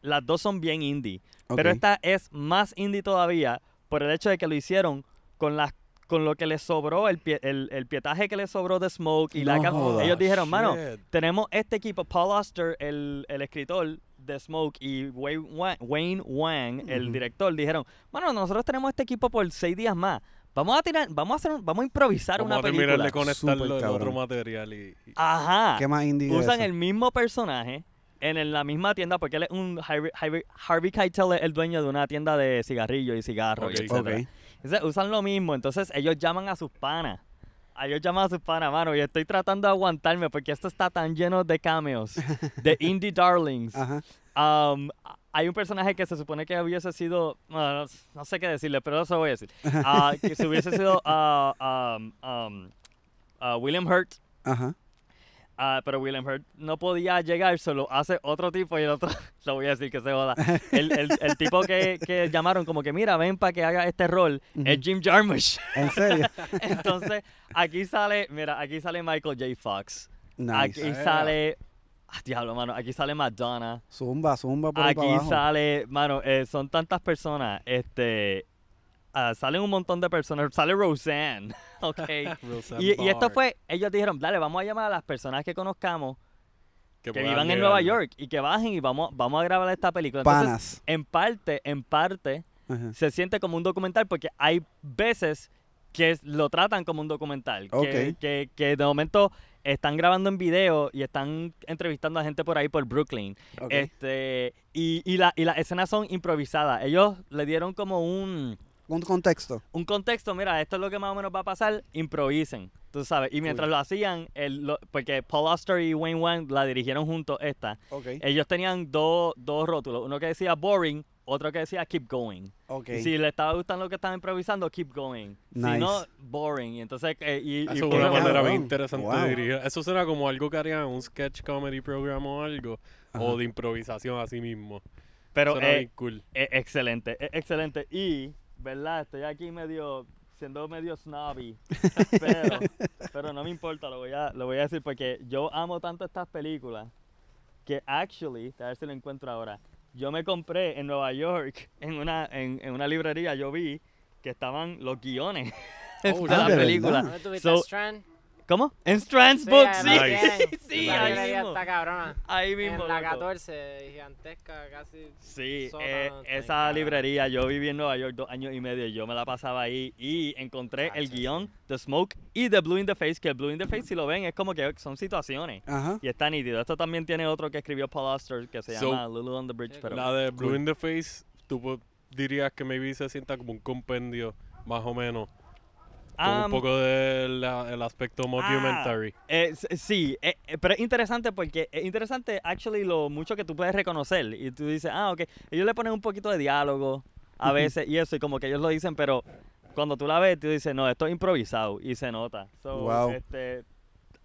las dos son bien indie, pero esta es más indie todavía por el hecho de que lo hicieron con las con lo que le sobró, el, pie- el, el pietaje que le sobró de Smoke y la No jodas. Ellos dijeron, mano, Shit. tenemos este equipo, Paul Auster, el, el escritor de Smoke, y Wayne Wang, Wayne Wang, el director, dijeron, mano, nosotros tenemos este equipo por seis días más. Vamos a tirar, vamos a hacer, un- vamos a improvisar Vamos una a terminar película. de conectarlo Súper en otro material y... y- Ajá. ¿Qué más Usan eso? el mismo personaje en, el- la misma tienda porque él es un Harvey, Harvey, Harvey Keitel es el dueño de una tienda de cigarrillos y cigarros, y etcétera. Ok. Entonces, usan lo mismo, entonces ellos llaman a sus panas. A Ellos llaman a sus panas, mano, y estoy tratando de aguantarme porque esto está tan lleno de cameos, de [laughs] indie darlings. Ajá. Um, hay un personaje que se supone que hubiese sido, bueno, no, no sé qué decirle, pero eso voy a decir. [laughs] Ah, que se hubiese sido ah, um, um, ah, William Hurt, Ajá. Ah, pero William Hurt no podía llegar, solo hace otro tipo y el otro, [laughs] lo voy a decir que se joda. El, el- el tipo que, que llamaron como que, mira, ven para que haga este rol, es. Jim Jarmusch. ¿En serio? [laughs] Entonces, aquí sale, mira, aquí sale Michael J. Fox. Nice. Aquí sale, ah, diablo, mano, aquí sale Madonna. Zumba, zumba por ahí para Aquí abajo. sale, mano, eh, son tantas personas, este, ah, salen un montón de personas, sale Roseanne, [laughs] ok. Roseanne y, y esto fue, ellos dijeron, dale, vamos a llamar a las personas que conozcamos, que, puedan vivan en. Nueva York y que bajen y vamos, vamos a grabar esta película. Entonces, Panas. en parte, en parte, se siente como un documental porque hay veces que lo tratan como un documental. Que, Ok. que, que de momento están grabando en video y están entrevistando a gente por ahí por Brooklyn. Ok. Este, y, y, la, y las escenas son improvisadas. Ellos le dieron como un, Un contexto. un contexto, mira, esto es lo que más o menos va a pasar, improvisen, tú sabes. Y mientras lo hacían, el, lo- porque Paul Auster y Wayne Wang la dirigieron juntos esta, Ok. ellos tenían dos, dos rótulos, uno que decía boring, otro que decía keep going. Ok. Y Si le estaba gustando lo que estaban improvisando, keep going. Nice. Si no, boring. Y entonces, eh, y, y Eso es fue una manera bien interesante Wow. de dirigir. Eso será como algo que harían un sketch comedy program o algo. O de improvisación así mismo. Pero eh, bien cool. eh, excelente, eh, excelente. Y, ¿verdad? Estoy aquí medio, siendo medio snobby. [laughs] pero, pero no me importa, lo voy, a, lo voy a decir porque yo amo tanto estas películas que actually, a ver si lo encuentro ahora, yo me compré en Nueva York, en una, en, en una librería, yo vi que estaban los guiones Oh, [laughs] de la ¿de película. ¿Cómo? En Strand's Sí, Books, sí. [laughs] sí, ahí mismo. está cabrona. Ahí mismo. En la loco. 14, gigantesca, casi. Sí, eh, esa cabrón. librería, yo viví en Nueva York dos años y medio y yo me la pasaba ahí y encontré el Cacho, guion de Smoke y de Blue in the Face, que el Blue in the Face, si lo ven, es como que son situaciones. Ajá. Y está nítido. Esto también tiene otro que escribió Paul Auster que se So- llama Lulu on the Bridge. Sí, Pero La de Blue cool. in the Face, tú dirías que maybe se sienta como un compendio, más o menos. Con un poco del el aspecto mockumentary. Eh, s- sí, eh, eh, pero es interesante porque es interesante, actually, lo mucho que tú puedes reconocer. Y tú dices, ah, ok. Ellos le ponen un poquito de diálogo a veces y eso, y como que ellos lo dicen, pero cuando tú la ves, tú dices, no, esto es improvisado y se nota. So, Wow. este,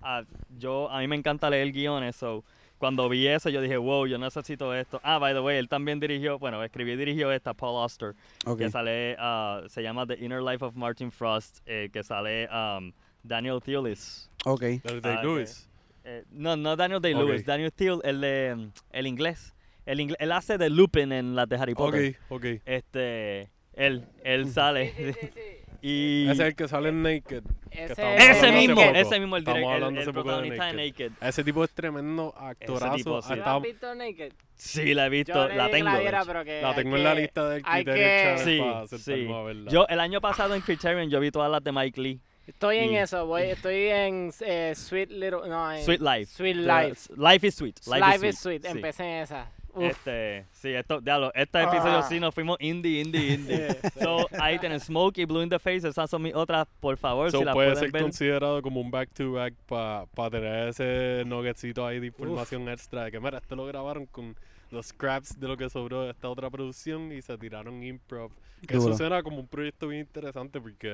ah, yo, a mí me encanta leer guiones, so, cuando vi eso, yo dije, wow, yo necesito esto. Ah, by the way, él también dirigió, bueno, escribió y dirigió esta, Paul Auster que sale, ah, se llama The Inner Life of Martin Frost, eh, que sale um, Daniel Thewlis. Ok. De Ah, ok. Lewis. Eh, no, no Daniel Day-Lewis. Daniel Thiel, el de, el inglés. El inglés. Él hace de Lupin en las de Harry Potter. Ok, ok. Este, él, él [laughs] sale. Y Ese es el que sale en Naked. Ese, ese mismo, ese mismo, el, Estamos direct- el- hablando el poco de protagonista de Naked. Ese tipo es tremendo actorazo. tipo, sí. ha ¿Tú estado- has visto Naked? Sí, la he visto, Yo la tengo. la viera, hecho. pero que la tengo en la lista del criterio Sí, para sí. a verla. Yo, el año pasado en Criterion, yo vi todas las de Mike Lee. Estoy en Y- eso, voy, estoy en eh, Sweet Little. No, en Sweet Life. Sweet The- Life. Life is Sweet. Life, is Sweet. Sí. Empecé en esa. Uf. Este, sí, esto, diablo, este episodio Ah. sí nos fuimos indie, indie, indie. [laughs] so, ahí tienen Smoke y Blue in the Face, esas son mis otras, por favor, So si las puede pueden ser ver. considerado como un back to back para tener ese nuggetcito ahí de información extra de que mira, esto lo grabaron con los scraps de lo que sobró de esta otra producción y se tiraron improv. Que Duro. eso suena como un proyecto bien interesante porque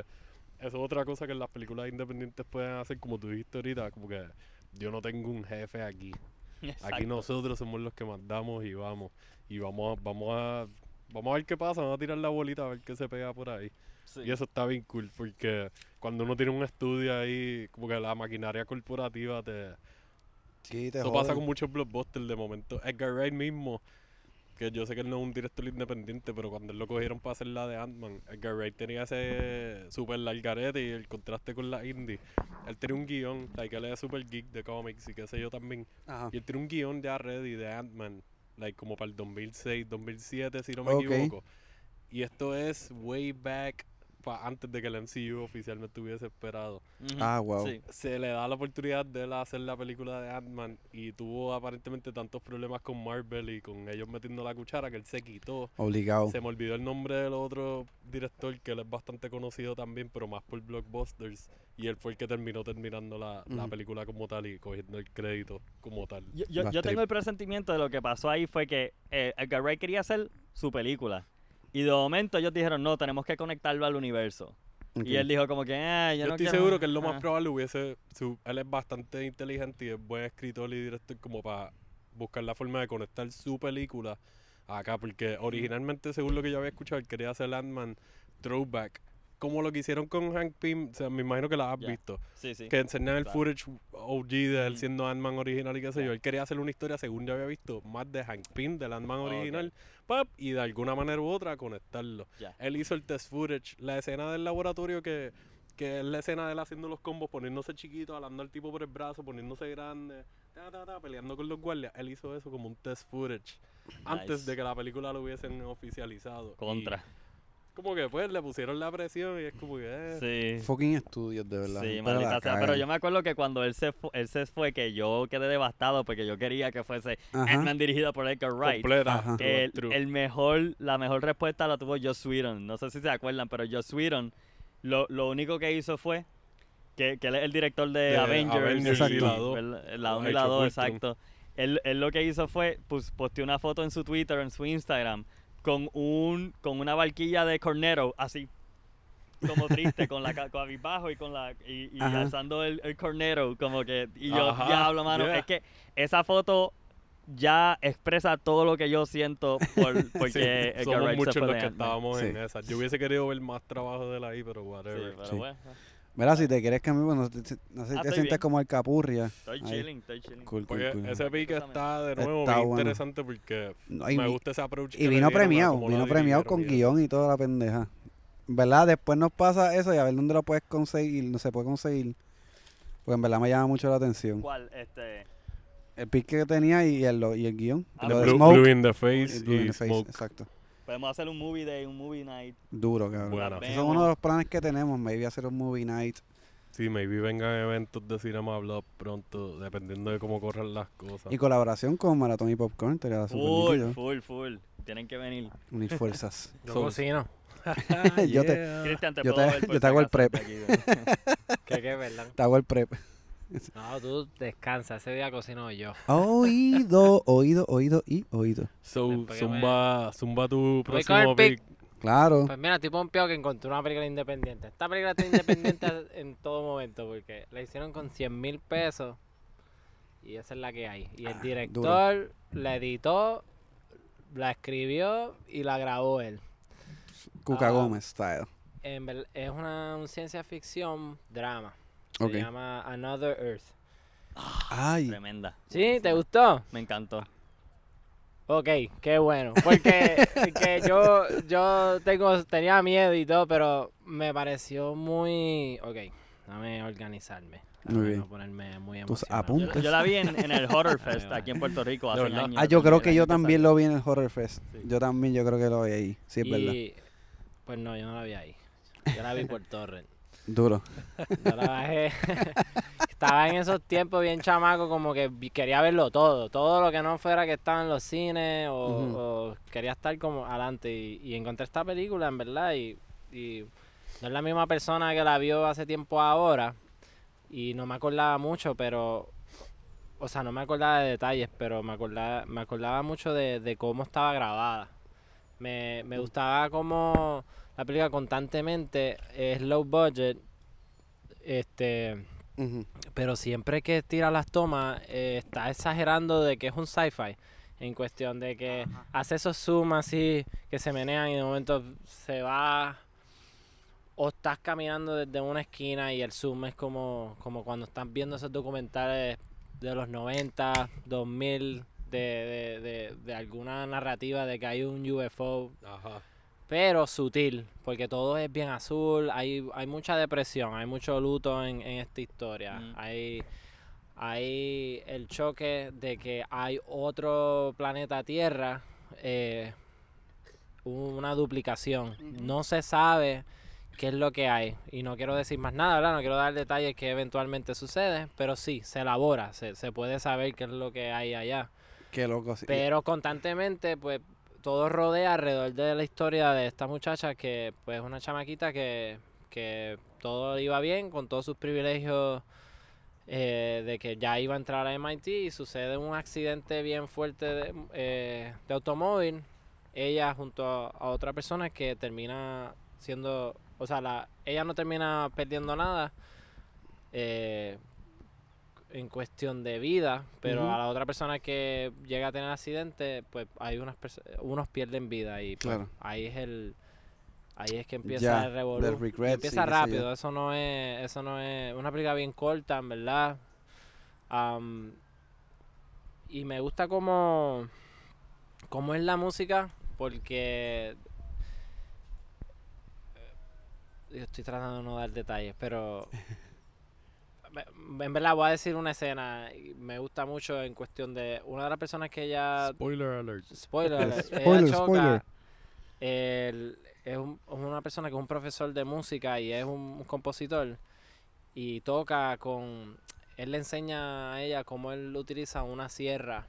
eso es otra cosa que las películas independientes pueden hacer, como tú dijiste ahorita, como que yo no tengo un jefe aquí. Aquí nosotros somos los que mandamos y vamos. Y vamos a, vamos a, vamos a ver qué pasa, vamos a tirar la bolita a ver qué se pega por ahí. Sí. Y eso está bien cool porque cuando uno tiene un estudio ahí, como que la maquinaria corporativa te... Sí, te Eso pasa con muchos blockbusters de momento. Edgar Wright mismo, que yo sé que él no es un director independiente, pero cuando él lo cogieron para hacer la de Ant-Man, Edgar Wright tenía ese super largarete y el contraste con la indie. Él tenía un guion, like él es super geek de cómics y qué sé yo también. Ajá. Y él tiene un guion ya ready de Ant-Man, like como para el 2006, 2007, si no me equivoco. Y esto es way back, pa- antes de que el MCU oficialmente hubiese esperado. Ujú. Ah, wow. Sí. Se le da la oportunidad de él hacer la película de Ant-Man y tuvo aparentemente tantos problemas con Marvel y con ellos metiendo la cuchara que él se quitó. Obligado. Se me olvidó el nombre del otro director que él es bastante conocido también, pero más por blockbusters. Y él fue el que terminó terminando la, la Ujú. película como tal y cogiendo el crédito como tal. Yo, yo- yo tengo el presentimiento de lo que pasó ahí fue que eh, Edgar Wright quería hacer su película. Y de momento ellos dijeron, no, tenemos que conectarlo al universo. Y él dijo como que, ah, yo, Yo no estoy quiero- seguro que es lo más ah". probable hubiese. su- él es bastante inteligente y es buen escritor y director como para buscar la forma de conectar su película acá. Porque originalmente, según lo que yo había escuchado, él quería hacer Ant-Man throwback. Como lo que hicieron con Hank Pym, o sea, me imagino que la has visto. Sí, sí. Que enseñan el footage OG de él Ujú. siendo Ant-Man original y qué sé yo. Él quería hacer una historia, según yo había visto, más de Hank Pym, del Ant-Man original, pap, y de alguna manera u otra conectarlo. Él hizo el test footage, la escena del laboratorio que, que es la escena de él haciendo los combos, poniéndose chiquito, jalando al tipo por el brazo, poniéndose grande, ta, ta, ta, peleando con los guardias. Él hizo eso como un test footage antes de que la película lo hubiesen oficializado. Y Contra. Como que pues le pusieron la presión y es como que... eh, Sí. Fucking estudios, de verdad. Sí, Pero maldita sea. Pero yo me acuerdo que cuando él se, él se fue, que yo quedé devastado porque yo quería que fuese. Ant-Man dirigido por Edgar Wright. completa. El, el mejor, la mejor respuesta la tuvo Joss Whedon. No sé si se acuerdan, pero Joss Whedon lo, lo único que hizo fue que, que él es el director de, De Avengers, Avengers y la dos. ¿verdad? la 1 y Age la of 2, Ultron. exacto. Él, él lo que hizo fue, pues, posteó una foto en su Twitter, en su Instagram, con un con una barquilla de Cornero, así como triste, con la ca- cabizbajo y con la y, y alzando el, el Cornero, como que y yo Ajá, diablo, mano, yeah. es que esa foto ya expresa todo lo que yo siento por, [laughs] porque Sí, somos muchos los de que estábamos en esa. Yo hubiese querido ver más trabajo de él ahí, pero Sí, whatever. pero Sí. bueno, Mira, si te quieres cambiar, bueno, te- te- no sé si Ah, te sientes bien. como el capurria. estoy Ahí. chilling, estoy chilling. Cool, cool, ese pique está de nuevo Está bien bueno. interesante porque No, me vi- gusta ese approach. y vino premiado, vino premiado con guion y toda la pendeja. ¿Verdad? Después nos pasa eso y a ver dónde lo puedes conseguir, no se puede conseguir. Porque en verdad me llama mucho la atención. ¿Cuál? Este, El pique que tenía y el, lo- y el guion. Ah, de Blue, in the y Face in the. Exacto. Podemos hacer un movie day, un movie night. Duro, cabrón. Bueno, Esos son uno de los planes que tenemos, maybe hacer un movie night. Sí, maybe vengan eventos de Cinema Blog pronto, dependiendo de cómo corran las cosas. Y colaboración con Maratón y Popcorn, te súper Full, full, full. Tienen que venir. Unir fuerzas. [laughs] Yo So- cocino. [laughs] Yo te-. Cristian, te Yo puedo te- ver yo te hago el prep. ¿Qué, [laughs] qué, verdad? Te hago el prep. [laughs] No, tú descansa. Ese día cocino yo. Oído, oído, oído y oído. So, Después que me- zumba, zumba tu Voy con próximo el pick. pick. Claro. Pues mira, estoy pompeado que encontré una película independiente. Esta película está independiente [laughs] en todo momento porque la hicieron con 100 mil pesos y esa es la que hay. Y el Ah, director la editó, la escribió y la grabó él. Cuca Ah. Gómez style. En es una un ciencia ficción drama. Se llama Another Earth. Ay, Tremenda. ¿Sí? ¿Te gustó? Me encantó. Ok, qué bueno. Porque que yo, yo tengo, tenía miedo y todo, pero me pareció muy... Ok, dame organizarme. Muy bien. no ponerme muy Tus emocionado. Yo, apuntes. yo la vi en, en el Horror [laughs] Fest aquí en Puerto Rico hace verdad. años. ah, yo creo que yo también lo vi en el Horror Fest. Sí. Yo también, yo creo que lo vi ahí. Sí, es verdad. Y, pues no, yo no la vi ahí. Yo la vi por [laughs] Torrent. Duro. Yo la bajé. [laughs] estaba en esos tiempos bien chamaco, como que quería verlo todo. Todo lo que no fuera que estaba en los cines o, quería estar como adelante. Y, y encontré esta película, en verdad. Y, y no es la misma persona que la vio hace tiempo ahora. Y no me acordaba mucho, pero. O sea, no me acordaba de detalles, pero me acordaba, me acordaba mucho de, de cómo estaba grabada. Me, me gustaba cómo la película constantemente es low budget. Este pero siempre que tira las tomas eh, está exagerando de que es un sci-fi en cuestión de que hace esos zoom así que se menean y de momento se va o estás caminando desde una esquina y el zoom es como, como cuando estás viendo esos documentales de los 90, 2000 de, de, de, de alguna narrativa de que hay un UFO Ajá. Pero sutil, porque todo es bien azul, hay, hay mucha depresión, hay mucho luto en, en esta historia. Mm. Hay, hay el choque de que hay otro planeta Tierra, eh, una duplicación. No se sabe qué es lo que hay. Y no quiero decir más nada, ¿verdad? No quiero dar detalles que eventualmente sucede, pero sí, se elabora, se, se puede saber qué es lo que hay allá. Qué loco. sí. Pero constantemente, pues, todo rodea alrededor de la historia de esta muchacha que, pues, es una chamaquita que, que todo iba bien con todos sus privilegios eh, de que ya iba a entrar a MIT y sucede un accidente bien fuerte de, eh, de automóvil. Ella junto a, otra persona que termina siendo, o sea, la, ella no termina perdiendo nada. eh, en cuestión de vida, pero a la otra persona que llega a tener accidente, pues hay unas unos pierden vida y pues, Claro. ahí es el ahí es que empieza Ya, el regret, empieza sí, rápido, eso no es eso no es una película bien corta, en verdad. Y me gusta cómo cómo es la música porque eh, yo estoy tratando de no dar detalles, pero [laughs] en verdad voy a decir una escena y me gusta mucho en cuestión de una de las personas que ella Spoiler alert. spoiler, [laughs] alert, ella Spoiler, choca, spoiler. el- es, un- es una persona que es un profesor de música y es un, un compositor y toca con él le enseña a ella cómo él utiliza una sierra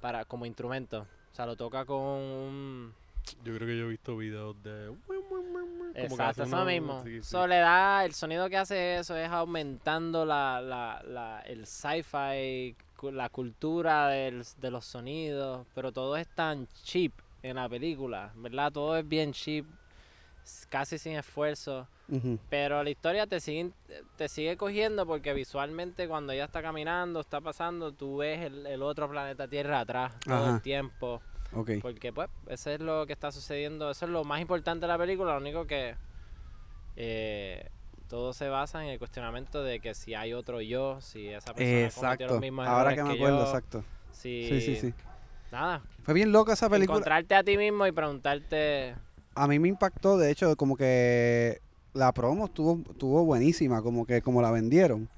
para como instrumento o sea lo toca con un Yo creo que yo he visto videos de. Como Exacto, eso mismo. sí, sí. So, le da, el sonido que hace eso es aumentando la, la, la, el sci-fi, la cultura del- de los sonidos, pero todo es tan cheap en la película, ¿verdad? Todo es bien cheap, casi sin esfuerzo, pero la historia te sigue, te sigue cogiendo porque visualmente cuando ella está caminando, está pasando, tú ves el, el otro planeta Tierra atrás todo Ajá. el tiempo. Ok. Porque pues eso es lo que está sucediendo, eso es lo más importante de la película, lo único que eh, todo se basa en el cuestionamiento de que si hay otro yo, si esa persona Exacto. los mismos Ahora que me que acuerdo, yo, exacto. si Sí, sí, sí. nada, Fue bien loca esa película. encontrarte a ti mismo y preguntarte A mí me impactó, de hecho, como que la promo estuvo, estuvo buenísima, como que como la vendieron.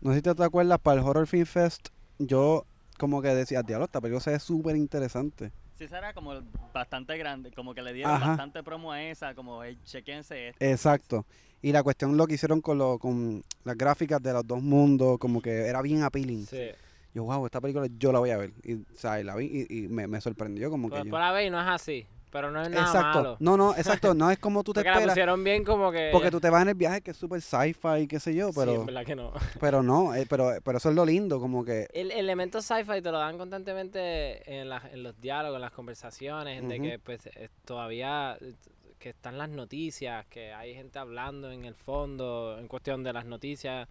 No sé si te acuerdas, para el Horror Film Fest, yo como que decía, diablo, esta película se ve súper interesante. Sí, será como bastante grande, como que le dieron Ajá. bastante promo a esa, como hey, chequense esto. Exacto. Y la cuestión lo que hicieron con, lo, con las gráficas de los dos mundos, como que era bien appealing. sí. Yo, wow, esta película yo la voy a ver. Y, o sea, y la vi y, y me, me sorprendió como Pues que yo- por la vez no es así, pero no es nada Exacto. malo. No, no, exacto. No es como [laughs] tú te Porque la esperas. pusieron bien como que Porque tú te vas en el viaje que es súper sci-fi y qué sé yo, Sí, pero... en verdad que no. [laughs] Pero no, eh, pero, pero eso es lo lindo, como que... El elemento sci-fi te lo dan constantemente en, los diálogos, en las conversaciones, de que pues eh, todavía eh, que están las noticias, que hay gente hablando en el fondo, en cuestión de las noticias,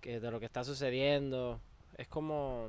que de lo que está sucediendo. Es como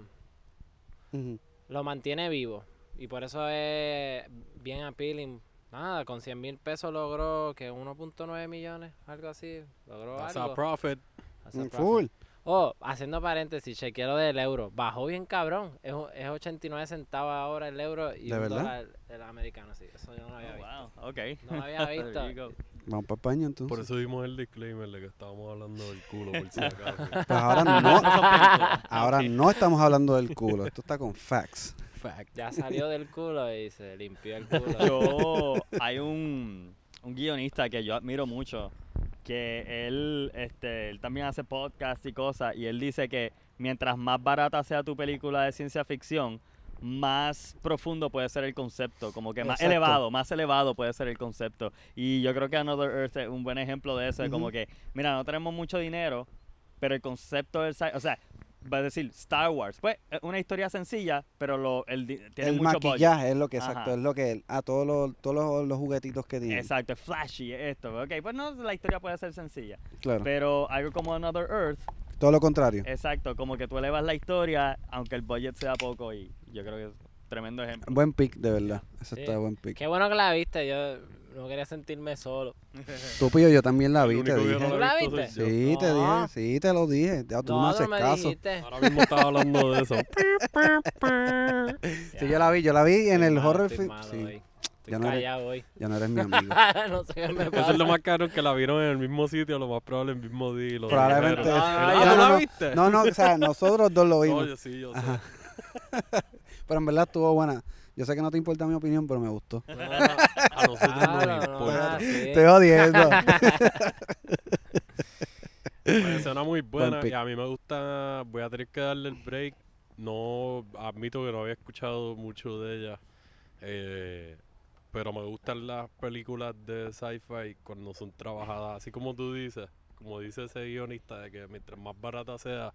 lo mantiene vivo. Y por eso es bien appealing. Nada, con 100 mil pesos logró que 1.9 millones, algo así. Logró That's algo. a profit. That's a Mm, profit. Full. Oh, haciendo paréntesis, chequeé lo del euro. Bajó bien cabrón. Es, es 89 centavos ahora el euro y ¿De un verdad? dólar el americano, sí. Eso yo no lo había Oh, visto. wow, ok. No lo había [laughs] visto. Vamos para España entonces. Por eso vimos el disclaimer de que estábamos hablando del culo, por si acaso. [laughs] Pues ahora no, [laughs] ahora no estamos hablando del culo, esto está con facts. Fact. Ya salió del culo y se limpió el culo. Yo, hay un, un guionista que yo admiro mucho, que él, este, él también hace podcast y cosas, y él dice que mientras más barata sea tu película de ciencia ficción, más profundo puede ser el concepto, como que más Exacto. elevado, más elevado puede ser el concepto. Y yo creo que Another Earth es un buen ejemplo de eso, de como que, mira, no tenemos mucho dinero, pero el concepto del sci- o sea, va a decir Star Wars, pues es una historia sencilla, pero lo, el, tiene el mucho budget. maquillaje es lo que, exacto, Ajá. es lo que, a todos los, todos los, los juguetitos que tiene. Exacto, es flashy, es esto. Ok, pues no, la historia puede ser sencilla. Claro, Pero algo como Another Earth, todo lo contrario. exacto, como que tú elevas la historia, aunque el budget sea poco, y yo creo que tremendo ejemplo. Buen pick, de verdad. Ese Sí. está buen pick. Qué bueno que la viste, yo no quería sentirme solo. [laughs] Estúpido, yo también la vi, te dije. no ¿Tú la viste? Sí, te No. dije, sí, te lo dije. Ya, tú no, me haces me caso. dijiste. Ahora mismo estaba hablando de eso. [laughs] Sí, yo la vi, yo la vi en Estoy el horror film. Sí, hoy. Estoy Ya no eres- callado hoy. ya no eres mi amigo. [laughs] no sé qué me Eso pasa. es lo más caro que la vieron en el mismo sitio, lo más probable el mismo día. lo Probablemente. No, Ah, no, ¿tú no, la no. viste? No, no, o sea, nosotros dos lo No, vimos. yo sí, yo sé. Pero en verdad estuvo buena. Yo sé que no te importa mi opinión, pero me gustó. [laughs] No, no, a nosotros Claro, nos no, importa. así. Estoy jodiendo. Me suena muy [laughs] buena y a mí me gusta. Voy a tener que darle el break. No admito que no había escuchado mucho de ella. eh, pero me gustan las películas de sci-fi cuando son trabajadas, así como tú dices, como dice ese guionista, de que mientras más barata sea,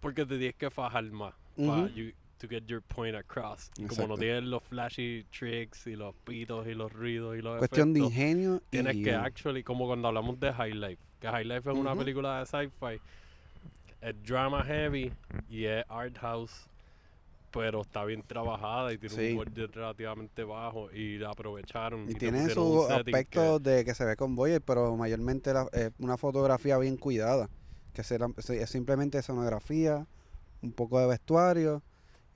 porque te tienes que fajar más pa Ujú. To get your point across. Y como no tienes los flashy tricks y los pitos y los ruidos y los Cuestión de efectos, ingenio y Tienes que guion. actually, como cuando hablamos de High Life, que High Life es una película de sci-fi, es drama heavy y es art house, pero está bien trabajada y tiene Sí. un budget relativamente bajo y la aprovecharon. Y tiene setting aspectos de que se ve con Boyer, pero mayormente la- es una fotografía bien cuidada. Que es simplemente escenografía, un poco de vestuario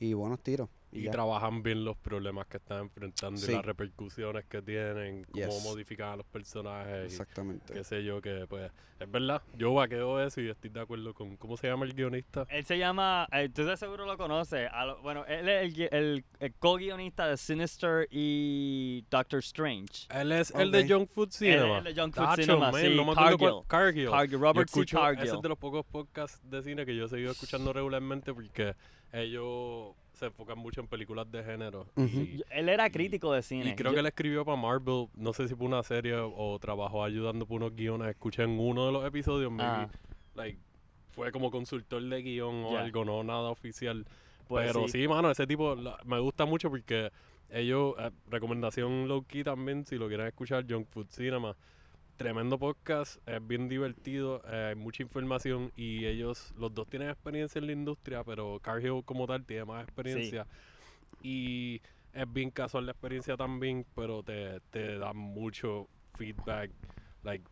y buenos tiros. Y y ya. trabajan bien los problemas que están enfrentando Sí. y las repercusiones que tienen, cómo Yes. modifican a los personajes. y Exactamente. qué sé yo, que pues es verdad, yo vaqueo eso y estoy de acuerdo con, ¿cómo se llama el guionista? Él se llama, eh, tú de seguro lo conoces, lo- bueno, él es el, el, el co-guionista de Sinister y Doctor Strange. Él es el de. Junk Food Cinema. el de Junk Food Tacho, Cinema, man, sí, no me acuerdo cuál- Cargill. Cargill. Cargill, Robert C. escucho, ese Cargill. es de los pocos podcasts de cine que yo he seguido escuchando regularmente porque ellos se enfocan mucho en películas de género. Ujú. y, Él era crítico de cine. y creo Yo- que él escribió para Marvel, no sé si por una serie o trabajó ayudando por unos guiones. Escuché en uno de los episodios, maybe, Ah. like, fue como consultor de guion o Ya. algo, no nada oficial. pues Pero sí. sí. mano, ese tipo la- me gusta mucho porque ellos, eh, recomendación low key también, si lo quieren escuchar, Junk Food Cinema. Tremendo podcast, es bien divertido, eh, hay mucha información y ellos, los dos tienen experiencia en la industria, pero Cargill como tal tiene más experiencia. Y es bien casual la experiencia también, pero te, te da mucho feedback, like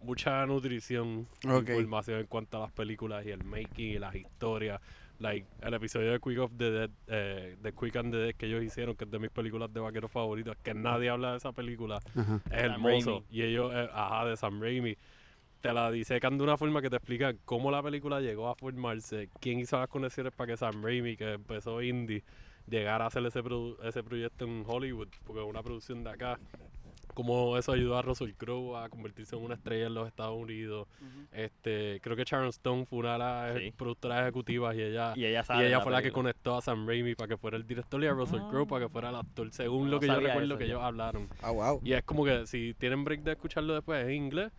mucha nutrición, información en cuanto a las películas y el making y las historias. Like, el episodio de Quick of the Dead, eh, de Quick and the Dead que ellos hicieron, que es de mis películas de vaqueros favoritas, que nadie habla de esa película, Ajá. es Sam hermoso. Raimi. Y ellos, eh, ajá, de Sam Raimi, te la disecan de una forma que te explica cómo la película llegó a formarse, quién hizo las conexiones para que Sam Raimi, que empezó indie, llegara a hacer ese, produ- ese proyecto en Hollywood, porque es una producción de acá. Cómo eso ayudó a Russell Crowe a convertirse en una estrella en los Estados Unidos. Este, creo que Sharon Stone fue una de las Sí. productoras ejecutivas y ella Y ella, y sabe ella la fue la que conectó a Sam Raimi para que fuera el director y a Russell Crowe para que fuera el actor, según No lo que yo recuerdo eso que yo. ellos hablaron. Ah, wow. Y es como que si tienen break de escucharlo después es en inglés,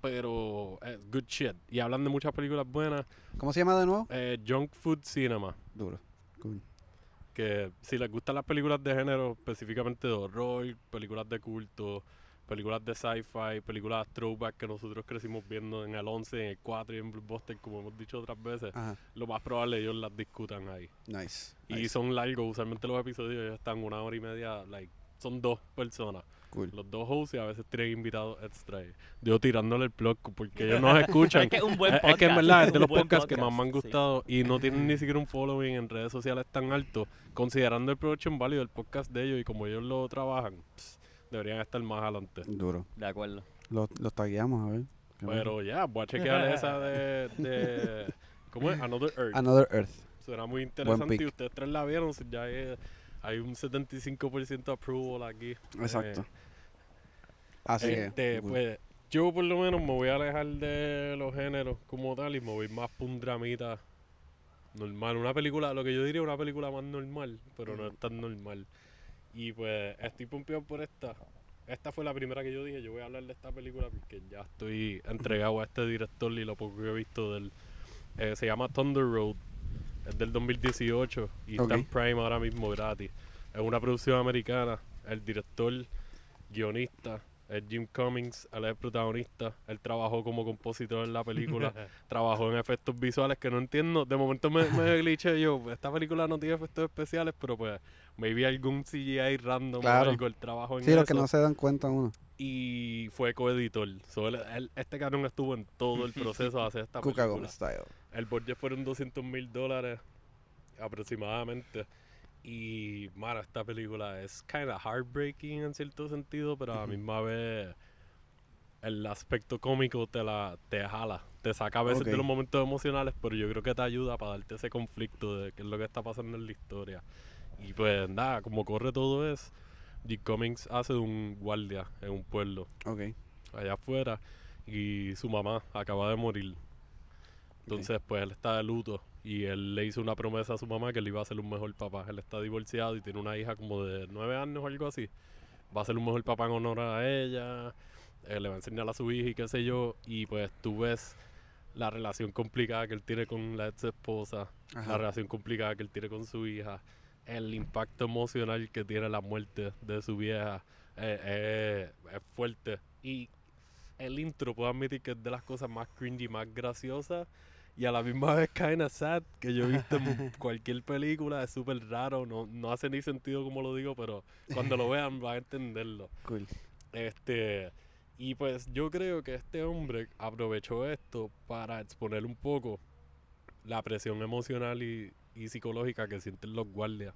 pero es good shit. Y hablan de muchas películas buenas. ¿Cómo se llama de nuevo? Eh, Junk Food Cinema, Duro. Cool. Que si les gustan las películas de género, específicamente de horror, películas de culto, películas de sci-fi, películas throwback que nosotros crecimos viendo en el 11, en el 4 y en Blockbuster, como hemos dicho otras veces, Ajá. lo más probable ellos las discutan ahí. Nice. Y nice. son largos, usualmente los episodios ya están una hora y media, like, son dos personas. Cool. Los dos hosts y a veces tienen invitados extra. y Yo tirándole el blog porque ellos nos [laughs] escuchan. Es que es un buen Es- es que en podcast, verdad es [laughs] de los podcasts que más podcast, me han sí. gustado y no tienen ni siquiera un following en redes sociales tan alto, considerando el production value del podcast de ellos y como ellos lo trabajan, pss, deberían estar más adelante. Duro. De acuerdo. Los, los tagueamos, a ver. Pero ya, voy a chequear [laughs] esa de, de ¿cómo es? Another Earth. Another Earth. Suena muy interesante y ustedes tres la vieron, si ya hay, hay un 75% approval aquí. Exacto. Eh, Así este, es. Pues, Yo por lo menos me voy a alejar de los géneros como tal y me voy más por un dramita normal. Una película, lo que yo diría una película más normal, pero no es tan normal. Y pues estoy pompeado por esta. Esta fue la primera que yo dije, yo voy a hablar de esta película porque ya estoy entregado a este director y lo poco que he visto del... eh, se llama Thunder Road, es del 2018 y está en Prime ahora mismo gratis. Es una producción americana, el director, guionista, es Jim Cummings, él es el protagonista, él trabajó como compositor en la película, [laughs] trabajó en efectos visuales que no entiendo, de momento me, me [laughs] glitché yo, esta película no tiene efectos especiales, pero pues maybe algún CGI random Claro. o algo, el trabajo en Sí, eso los que no se dan cuenta uno. y fue coeditor. So, él- él- este cabrón estuvo en todo el [laughs] proceso de hacer esta Cuca película. Gómez style. El budget fueron 200 mil dólares aproximadamente. Y, mano, esta película es kind of heartbreaking en cierto sentido, pero a la misma vez el aspecto cómico te la te jala. Te saca a veces de los momentos emocionales, pero yo creo que te ayuda para darte ese conflicto de qué es lo que está pasando en la historia. Y pues nada, como corre todo es, Jim Cummings hace de un guardia en un pueblo Ok. allá afuera y su mamá acaba de morir. Entonces, pues él está de luto y él le hizo una promesa a su mamá que le iba a ser un mejor papá. Él está divorciado y tiene una hija como de nueve años o algo así. Va a ser un mejor papá en honor a ella. eh, le va a enseñar a su hija y qué sé yo. Y pues tú ves la relación complicada que él tiene con la ex esposa, Ajá. la relación complicada que él tiene con su hija, el impacto emocional que tiene la muerte de su vieja. eh, eh, es fuerte. Y el intro puedo admitir que es de las cosas más cringy, más graciosas y a la misma [laughs] vez kinda sad que yo he visto en cualquier película. Es súper raro, no, no hace ni sentido como lo digo, pero cuando lo vean van a entenderlo. [laughs] Cool. Este, y pues yo creo que este hombre aprovechó esto para exponer un poco la presión emocional y, y psicológica que sienten los guardias.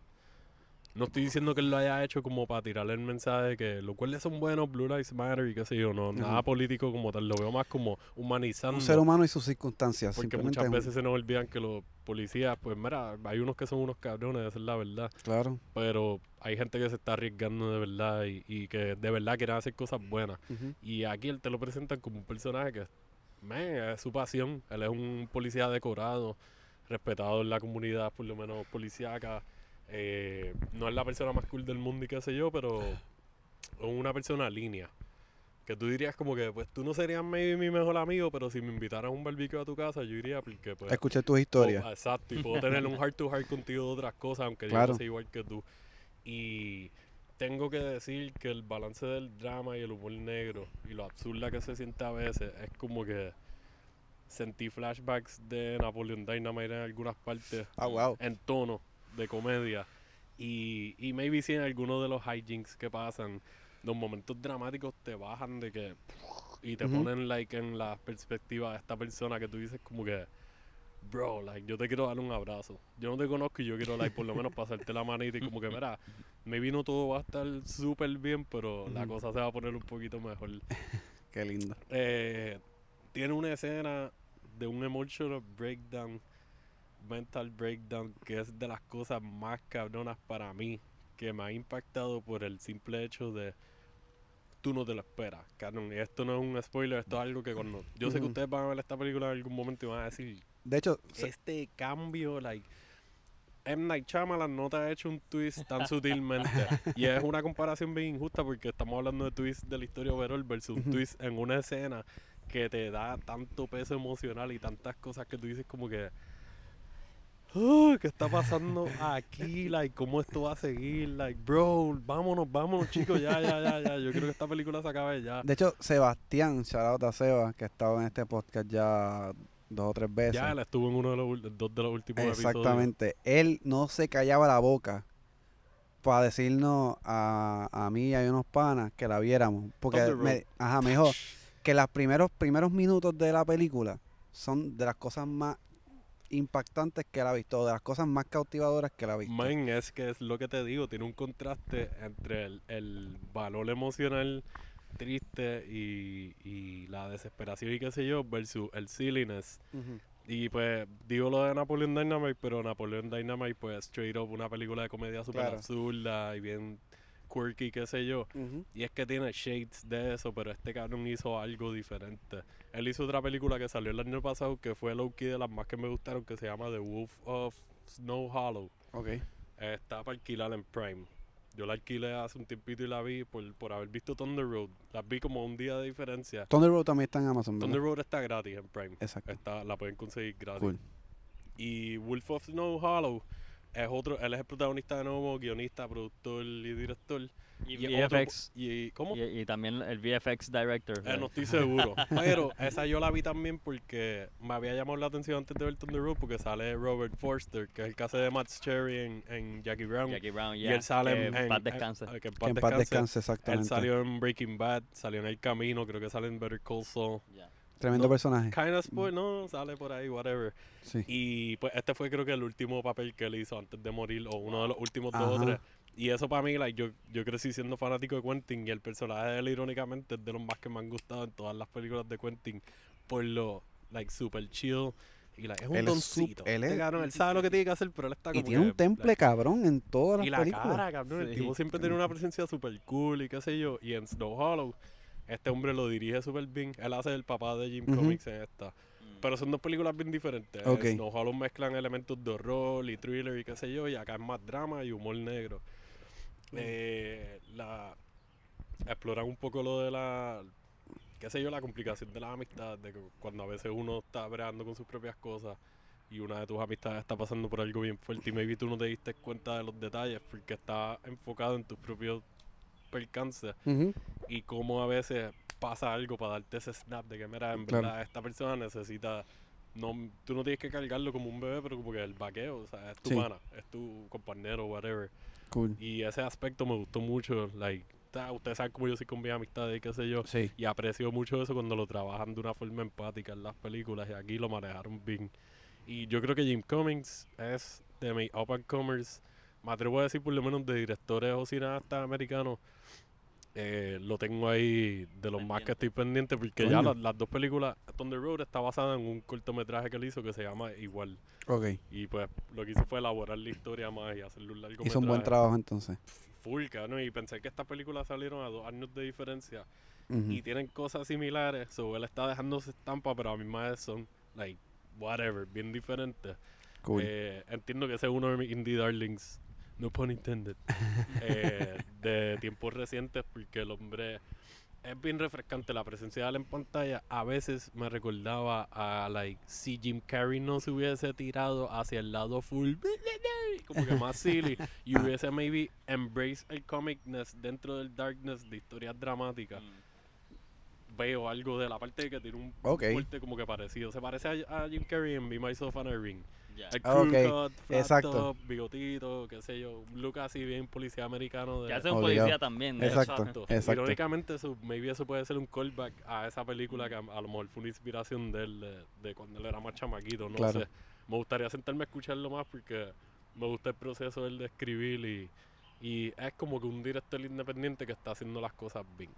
No estoy diciendo que él lo haya hecho como para tirarle el mensaje de que los guardias son buenos, Blue Lives Matter y qué sé yo, no, Ajá. nada político como tal, lo veo más como humanizando. Un ser humano y sus circunstancias. porque muchas un- veces se nos olvidan que los policías, pues mira, hay unos que son unos cabrones, esa es la verdad Claro. pero hay gente que se está arriesgando de verdad y, y que de verdad quiere hacer cosas buenas. Y aquí él te lo presentan como un personaje que man, es su pasión. Él es un policía decorado, respetado en la comunidad, por lo menos policíaca. Eh, no es la persona más cool del mundo y qué sé yo, pero es una persona línea. Que tú dirías como que, pues tú no serías maybe mi mejor amigo, pero si me invitaras a un barbecue a tu casa, yo iría porque pues... Escuché tus historias. Oh, exacto, y puedo tener un heart to heart contigo de otras cosas, aunque yo Claro. no sea igual que tú. Y tengo que decir que el balance del drama y el humor negro y lo absurda que se siente a veces es como que sentí flashbacks de Napoleon Dynamite en algunas partes Ah, wow. en tono de comedia. Y, y maybe si en algunos de los hijinks que pasan, los momentos dramáticos te bajan de que y te ponen like en la perspectiva de esta persona que tú dices como que bro, like yo te quiero dar un abrazo. Yo no te conozco y yo quiero like por lo menos pasarte la manita y como que mira, maybe no todo va a estar súper bien, pero la cosa se va a poner un poquito mejor. [laughs] Qué lindo. Eh, tiene una escena de un emotional breakdown, mental breakdown, que es de las cosas más cabronas para mí, que me ha impactado por el simple hecho de tú no te lo esperas, cabrón. Y esto no es un spoiler, esto es algo que cuando yo sé que ustedes van a ver esta película en algún momento y van a decir, De hecho, este cambio, like M. Night Shyamalan no te ha hecho un twist tan sutilmente. [laughs] y es una comparación bien injusta porque estamos hablando de twists de la historia overall versus un twist en una escena que te da tanto peso emocional y tantas cosas que tú dices como que... "Ah, ¿Qué está pasando aquí? Like, ¿Cómo esto va a seguir? Like, bro, vámonos, vámonos, chicos, ya, ya, ya, ya. Yo creo que esta película se acabe ya. de hecho, Sebastián, shout out a Seba, que ha estado en este podcast ya dos o tres veces. Ya, él estuvo en uno de los, dos de los últimos episodios. Exactamente. Él no se callaba la boca para decirnos a, a mí y a unos panas que la viéramos. Porque me, ajá, me dijo que los primeros, primeros minutos de la película son de las cosas más impactantes que él ha visto, de las cosas más cautivadoras que él ha visto. Man, es que es lo que te digo, tiene un contraste entre el, el valor emocional triste y, y la desesperación y qué sé yo, versus el silliness. Ujú. Y pues digo lo de Napoleon Dynamite, pero Napoleon Dynamite pues straight up una película de comedia súper Claro. absurda y bien quirky, qué sé yo. Y es que tiene shades de eso, pero este cabrón hizo algo diferente. Él hizo otra película que salió el año pasado que fue low key de las más que me gustaron, que se llama The Wolf of Snow Hollow. Ok. Eh, Está para alquilar en Prime. Yo la alquilé hace un tiempito y la vi por, por haber visto Thunder Road. La vi como un día de diferencia. Thunder Road también está en Amazon, ¿verdad? Thunder Road está gratis en Prime. Exacto. Está, la pueden conseguir gratis. Cool. Y Wolf of Snow Hollow es otro, él es el protagonista de nuevo, guionista, productor y director. Y, otro- VFX. y, ¿Cómo? Y, y también el VFX director. Eh, no estoy seguro. [laughs] Pero esa yo la vi también porque me había llamado la atención antes de ver Thunder Road porque sale Robert Forster, que es el que hace de Matt Cherry en, en Jackie Brown. Jackie Brown, y ya. él sale que en, en paz descanse. que en Que paz en paz descanse. descanse, Él exactamente. salió en Breaking Bad, salió en El Camino, creo que sale en Better Call Saul. Tremendo no, personaje. Kind of spoil, no, sale por ahí, whatever. Sí. Y pues este fue creo que el último papel que él hizo antes de morir, o uno de los últimos dos o tres. Y eso para mí, like, yo, yo crecí siendo fanático de Quentin y el personaje de él, irónicamente, es de los más que me han gustado en todas las películas de Quentin por lo, like, super chill. Y like, es un Él es doncito. él Este es- cabrón, él sabe lo que tiene que hacer, pero él está Y como tiene que, un temple like, cabrón en todas las y la películas. cara, cabrón. El tipo siempre tiene una presencia super cool y qué sé yo. Y en Snow Hollow, este hombre lo dirige súper bien. Él hace el papá de Jim. Comics en esta. Pero son dos películas bien diferentes. Ok. En Snow Hollow mezclan elementos de horror y thriller y qué sé yo. Y acá es más drama y humor negro. Eh, la, exploran un poco lo de la qué sé yo, la complicación de la amistad, de que cuando a veces uno está bregando con sus propias cosas y una de tus amistades está pasando por algo bien fuerte y maybe tú no te diste cuenta de los detalles porque está enfocado en tus propios percances y cómo a veces pasa algo para darte ese snap de que mira, en Claro. verdad esta persona necesita no tú no tienes que cargarlo como un bebé, pero como que el vaqueo, o sea, es tu Sí. es tu compañero, whatever. Cool. Y ese aspecto me gustó mucho, like, ustedes saben cómo yo soy con mis amistades y qué sé yo. Sí. Y aprecio mucho eso cuando lo trabajan de una forma empática en las películas y aquí lo manejaron bien. Y yo creo que Jim Cummings es de mis up and comers, me atrevo a decir por lo menos de directores o cineastas americanos. Eh, lo tengo ahí de los más que estoy pendiente porque ya las, las dos películas, Thunder Road está basada en un cortometraje que él hizo que se llama Igual. Ok. Y pues lo que hizo fue elaborar la historia más y hacerle un largo Hizo un buen trabajo entonces. full, cabrón. Y pensé que estas películas salieron a dos años de diferencia y tienen cosas similares. So, él está dejando su estampa, pero a mí más son, like, whatever, bien diferentes. Cool. Eh, entiendo que ese es uno de mis indie darlings, no pun intended, [laughs] eh, de tiempos recientes, porque el hombre es bien refrescante. La presencia de él en pantalla a veces me recordaba a, like, si Jim Carrey no se hubiese tirado hacia el lado full, [laughs] como que más silly, y hubiese maybe embrace el comicness dentro del darkness de historias dramáticas veo algo de la parte de que tiene un Ok. fuerte como que parecido. Se parece a, a Jim Carrey en Be Myself and Irene. Ya. El Ah, crew ok. cut, flat Exacto. top, bigotito, qué sé yo. Un look así bien policía americano. De, Que hace un Obligado. policía también. Exacto. exacto. Irónicamente, eso, maybe eso puede ser un callback a esa película que a, a lo mejor fue una inspiración de él, de, de cuando él era más chamaquito. No Claro. sé. Me gustaría sentarme a escucharlo más porque me gusta el proceso del de escribir y, y es como que un director independiente que está haciendo las cosas bien.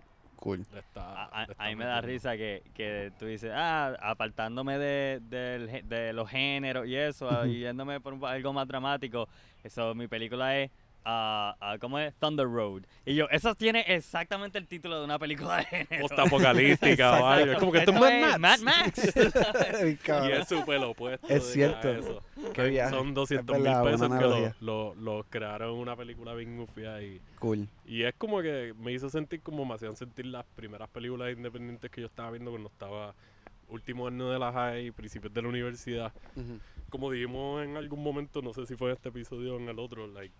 Cool. Está- A, a- le está a mí me da risa que, que tú dices, ah, apartándome de, del gé- de los géneros y eso, ah, yéndome por un- algo más dramático. Eso, mi película es, ah, ah, ¿cómo es? Thunder Road. Y yo, eso tiene exactamente el título de una película de género. Postapocalíptica o [laughs] algo. Es como que esto es Mad Max. Mad Max. [laughs] Y es súper opuesto. Es de cierto. a eso. Viaje. Son 200 Es mil pesos que analogía. lo, lo, lo crearon en una película bien gufia y, Cool. y es como que me hizo sentir como me hacían sentir las primeras películas independientes que yo estaba viendo cuando estaba último año de la high, principios de la universidad. Como dijimos en algún momento, no sé si fue en este episodio o en el otro, like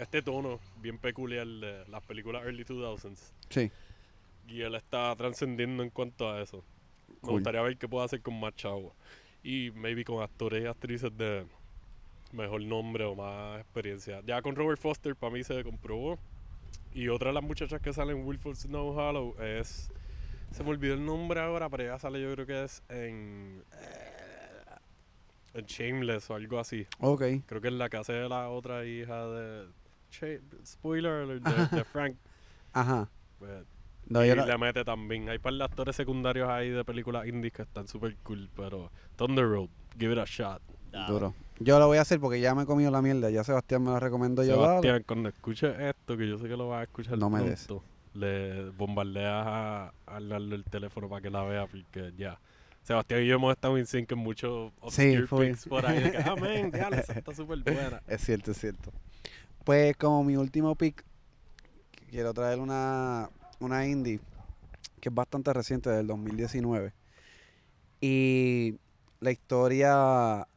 este tono bien peculiar de las películas early 2000s. Sí. Y él está trascendiendo en cuanto a eso. Me gustaría ver qué puede hacer con más chavos. Y maybe con actores y actrices de mejor nombre o más experiencia. Ya con Robert Foster para mí se comprobó. Y otra de las muchachas que sale en Wilford Snow Hollow es... Se me olvidó el nombre ahora, pero ella sale yo creo que es en... eh, en Shameless o algo así. Ok. Creo que es la que hace de la otra hija de... Spoiler alert, de, de Frank. Ajá. Pues, No, y yo no- le mete también. Hay par de actores secundarios ahí de películas indies que están super cool, pero Thunder Road, give it a shot. Ah, Duro. Yo lo voy a hacer porque ya me he comido la mierda. Ya Sebastián me lo recomendó yo. dale. Sebastián, cuando escuches esto, que yo sé que lo vas a escuchar No me des. le bombardeas a, a el teléfono para que la vea, porque ya. Sebastián y yo hemos estado en sync en muchos Sí, obscure pics por ahí. de que, ah, man, ya, esa está [laughs] súper buena. Es cierto, es cierto. Pues como mi último pick, quiero traer una, una indie que es bastante reciente, del 2019. Y la historia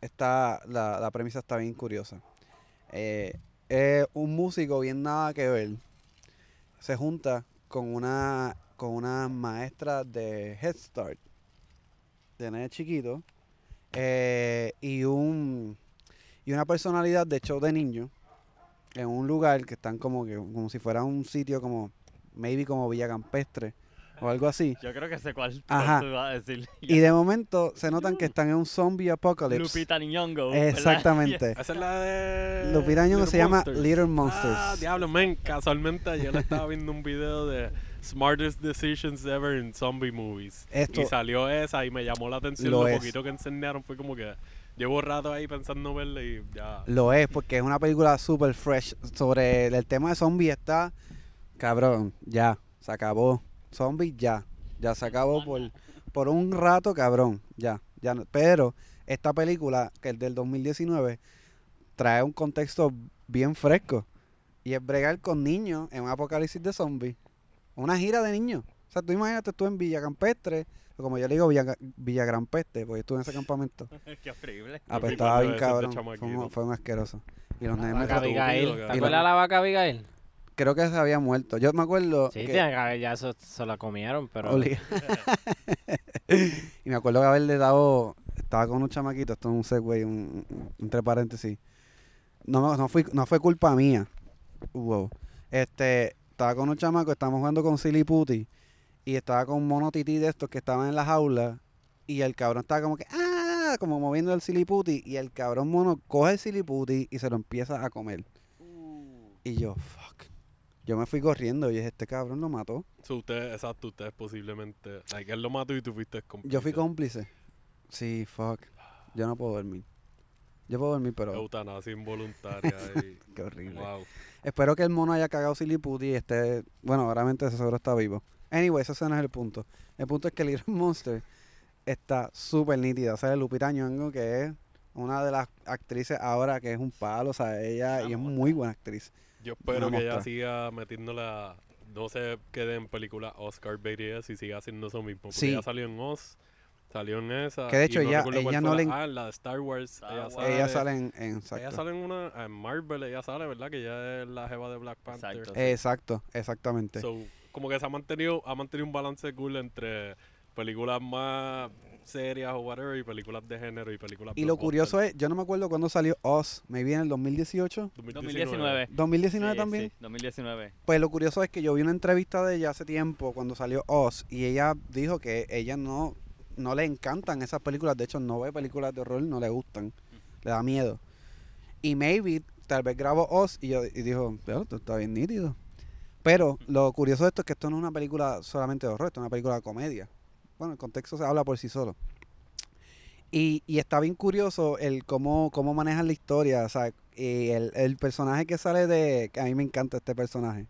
está, la, la premisa está bien curiosa. Eh, un músico bien nada que ver. Se junta con una, con una maestra de Head Start, de nene chiquito, eh, y un y una personalidad de show de niños en un lugar que están como que como si fuera un sitio como maybe como Villa Campestre o algo así. Yo creo que sé cuál, Ajá. tú vas a decir. Y de [laughs] momento se notan que están en un zombie apocalypse. Lupita Nyong'o. Exactamente. [laughs] Esa es la de. Lupita Nyong'o Little se llama Monsters. Little Monsters. Ah, diablo, men. Casualmente ayer estaba viendo un video de Smartest Decisions Ever in Zombie Movies. Esto- Y salió esa y me llamó la atención. Lo Lo, es. poquito que enseñaron fue como que llevo rato ahí pensando verla y ya. Lo es porque es una película super fresh sobre el tema de zombies está cabrón, ya, se acabó. Zombies ya, ya se acabó por, por un rato, cabrón, ya, ya. Pero esta película, que es del 2019, trae un contexto bien fresco y es bregar con niños en un apocalipsis de zombies. Una gira de niños. O sea, tú imagínate tú en Villa Campestre, como yo le digo, Villa, Villa Gran Peste, porque estuve en ese campamento. [laughs] Qué horrible. Apestaba bien cuando ese de cabrón. Fue un, fue un asqueroso. Y los nenes me Abigail. ¿Te acuerdas de la vaca Abigail? creo que se había muerto. Yo me acuerdo Sí, que ya se la comieron, pero... [laughs] [laughs] y me acuerdo que haberle dado, estaba con un chamaquito, esto es un segue, un, un- entre paréntesis. No, no, fui, no fue culpa mía. Wow. Este, estaba con un chamaco, estábamos jugando con Silly Putty y estaba con un mono tití de estos que estaban en la jaula y el cabrón estaba como que, ah, como moviendo el Silly Putty y el cabrón mono coge el Silly Putty y se lo empieza a comer. Y yo, fuck. Yo me fui corriendo y dije, este cabrón lo mató. So, usted, exacto, ustedes posiblemente. Like, él lo mató y tú fuiste cómplice. Yo fui cómplice. Sí, fuck. Yo no puedo dormir. Yo puedo dormir, pero Eutanasia involuntaria. [laughs] y, qué horrible. wow. Espero que el mono haya cagado Silly Putty y esté... Bueno, realmente ese seguro está vivo. Anyway, ese no es el punto. El punto es que Little [laughs] Monster está súper nítida. O sea, Lupita Nyong'o, que es una de las actrices ahora que es un palo. O sea, ella y es muy buena actriz. Yo espero que ella siga metiéndola. No se quede en películas Oscar BTS y siga haciendo eso mismo. Porque Sí. ella salió en Oz, salió en esa. Que de hecho no ella- ella no la- le- Ah, la de Star Wars. Star ella Wars. sale, ella sale en... en- Ella sale en una. En Marvel, ella sale, ¿verdad? Que ella es la jeva de Black Panther. Exacto. Exacto, exactamente. So, como que se ha mantenido, ha mantenido un balance cool entre películas más serias o whatever y películas de género y películas y lo curioso es, yo no me acuerdo cuándo salió Oz, me viene en el 2018. 2019. 2019 Sí, también. sí, 2019. Pues lo curioso es que yo vi una entrevista de ella hace tiempo cuando salió Oz y ella dijo que ella no, no le encantan esas películas, de hecho no ve películas de horror, no le gustan, le da miedo. Y maybe tal vez grabó Oz y, yo, y dijo, pero esto está bien nítido. Pero lo curioso de esto es que esto no es una película solamente de horror, esto es una película de comedia. Bueno, el contexto se habla por sí solo. Y, y está bien curioso el cómo, cómo manejan la historia. O sea, y el, el personaje que sale de. que a mí me encanta este personaje.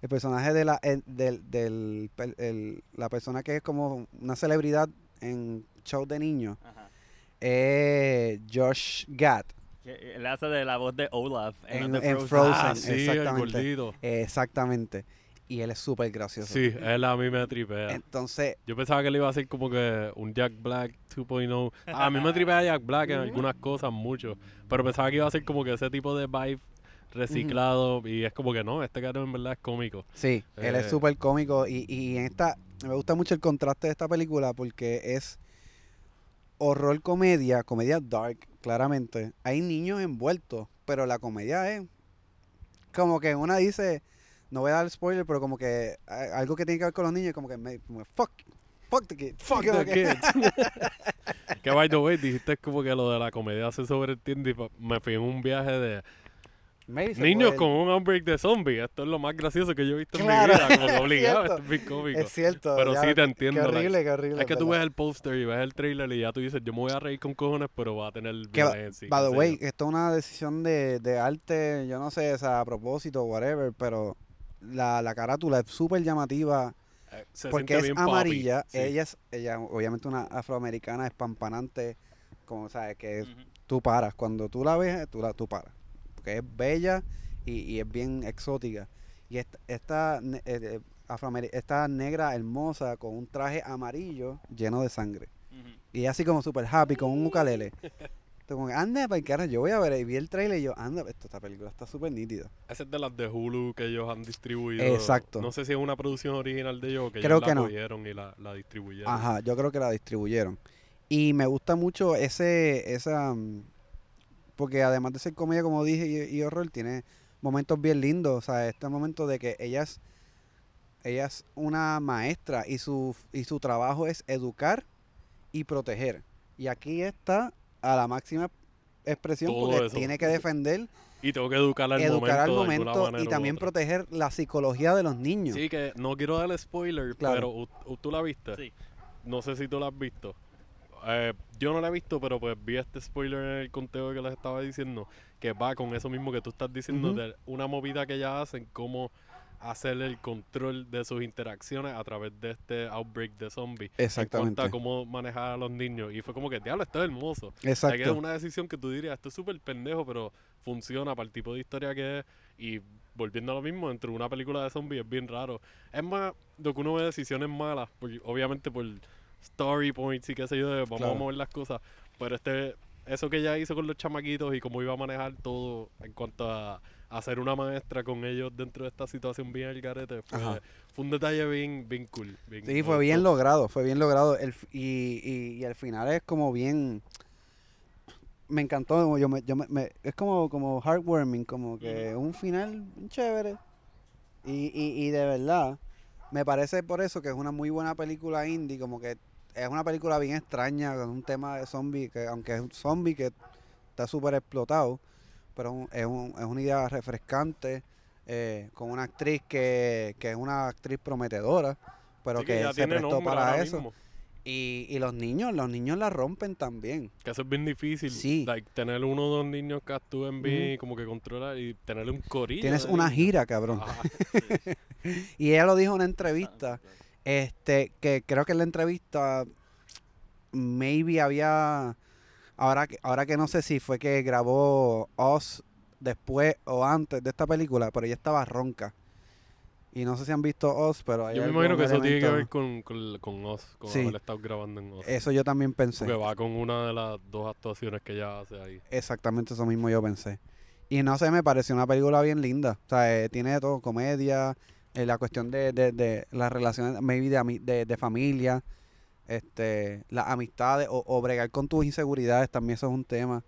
El personaje de la, el- del, del, per- el- la persona que es como una celebridad en show de niños. Ajá. Es Josh Gad. Que Él hace de la voz de Olaf en, Frozen. Frozen. Ah, sí, el exactamente. gordito. Exactamente. Y él es súper gracioso. Sí, él a mí me tripea. Entonces, Yo pensaba que le iba a hacer como que un Jack Black 2.0. A mí me tripea Jack Black en algunas cosas mucho. Pero pensaba que iba a ser como que ese tipo de vibe reciclado. Y es como que no, este cabrón en verdad es cómico. Sí, él es Eh. súper cómico y, y en esta me gusta mucho el contraste de esta película porque es horror comedia, comedia dark, claramente. Hay niños envueltos, pero la comedia es como que una dice, no voy a dar spoiler, pero como que algo que tiene que ver con los niños, como que me, como fuck, fuck the kid, Fuck the kids. [laughs] que by the way, dijiste como que lo de la comedia se sobreentiende y me fui en un viaje de Niños puede- con un outbreak de zombies. Esto es lo más gracioso que yo he visto Claro, en mi vida. Como [laughs] es obligado, cierto. esto es bien cómico. Es cierto. Pero ya, sí te entiendo, Qué horrible, qué horrible. Es que tú ves el póster y ves el trailer y ya tú dices, yo me voy a reír con cojones, pero va a tener violencia. by the way, esto es una decisión de, de arte, yo no sé, o sea, a propósito, whatever, pero la, la carátula es súper llamativa Eh, se porque siente es amarilla. sí. Ella es, ella, obviamente, una afroamericana espampanante, como sabes, que Ujú. tú paras. Cuando tú la ves, tú, la, tú paras. Porque es bella y, y es bien exótica. Y esta, esta, eh, eh, esta negra hermosa con un traje amarillo lleno de sangre. Ujú. Y ella así como super happy con un ukulele. [laughs] Entonces, como que, anda, para cara, yo voy a ver. Y vi el trailer y yo, anda, esto, esta película está súper nítida. Esa es de las de Hulu que ellos han distribuido. Exacto. No sé si es una producción original de ellos o que Creo ellos que la no. cogieron y la, la distribuyeron. Ajá, yo creo que la distribuyeron. Y me gusta mucho ese, esa, mm, porque además de ser comedia, como dije, y, y horror, tiene momentos bien lindos. O sea, este momento de que ella es, ella es una maestra y su, y su trabajo es educar y proteger. Y aquí está a la máxima expresión Todo porque eso. tiene que defender, Y tengo que educar al educar al momento, de alguna momento manera y también proteger la psicología de los niños. Sí, que no quiero darle spoiler, Claro. pero tú la viste. Sí. No sé si tú la has visto. Eh, yo no la he visto, pero pues vi este spoiler en el conteo que les estaba diciendo, que va con eso mismo que tú estás diciendo, de una movida que ella hacen, cómo hacer el control de sus interacciones a través de este outbreak de zombies. En Exactamente. cómo manejar a los niños. Y fue como que, diablo, esto es hermoso. O sea, que es Exacto. una decisión que tú dirías, esto es súper pendejo, pero funciona para el tipo de historia que es. Y volviendo a lo mismo, entre una película de zombies es bien raro. Es más, lo que uno ve decisiones malas, porque obviamente por story points y qué sé yo, de vamos Claro. a mover las cosas. Pero este, eso que ella hizo con los chamaquitos y cómo iba a manejar todo en cuanto a, ser una maestra con ellos dentro de esta situación bien al garete, fue, un detalle bien, bien cool. bien- Sí, fue bien logrado, fue bien logrado. El, y, y, y al final es como bien... Me encantó, yo me, yo me, me- es como, como heartwarming, como que un final chévere. Y, y, y de verdad, me parece por eso que es una muy buena película indie, como que es una película bien extraña, con un tema de zombie, que aunque es un zombie que está súper explotado, pero es, un- es una idea refrescante, eh, con una actriz que, que es una actriz prometedora, pero Sí, que, se prestó para eso. mismo. Y, y los niños, los niños la rompen también. Que eso es bien difícil. Sí. Like, tener uno o dos niños que actúen bien y como que controlar y tenerle un corillo. Tienes una niños. gira, cabrón. Ajá. [laughs] Y ella lo dijo en una entrevista, este, que creo que en la entrevista maybe había ahora que ahora que no sé si fue que grabó Oz después o antes de esta película, pero ella estaba ronca. Y no sé si han visto Oz, pero hay Yo me imagino que eso tiene que ver con, con, con Oz, con Sí. haber estado grabando en Oz. Eso yo también pensé. Porque va con una de las dos actuaciones que ella hace ahí. Exactamente eso mismo yo pensé. Y no sé, me pareció una película bien linda. O sea, eh, tiene de todo, comedia, eh, la cuestión de, de, de las relaciones, maybe de, de, de familia, este, las amistades o, o bregar con tus inseguridades, también eso es un tema.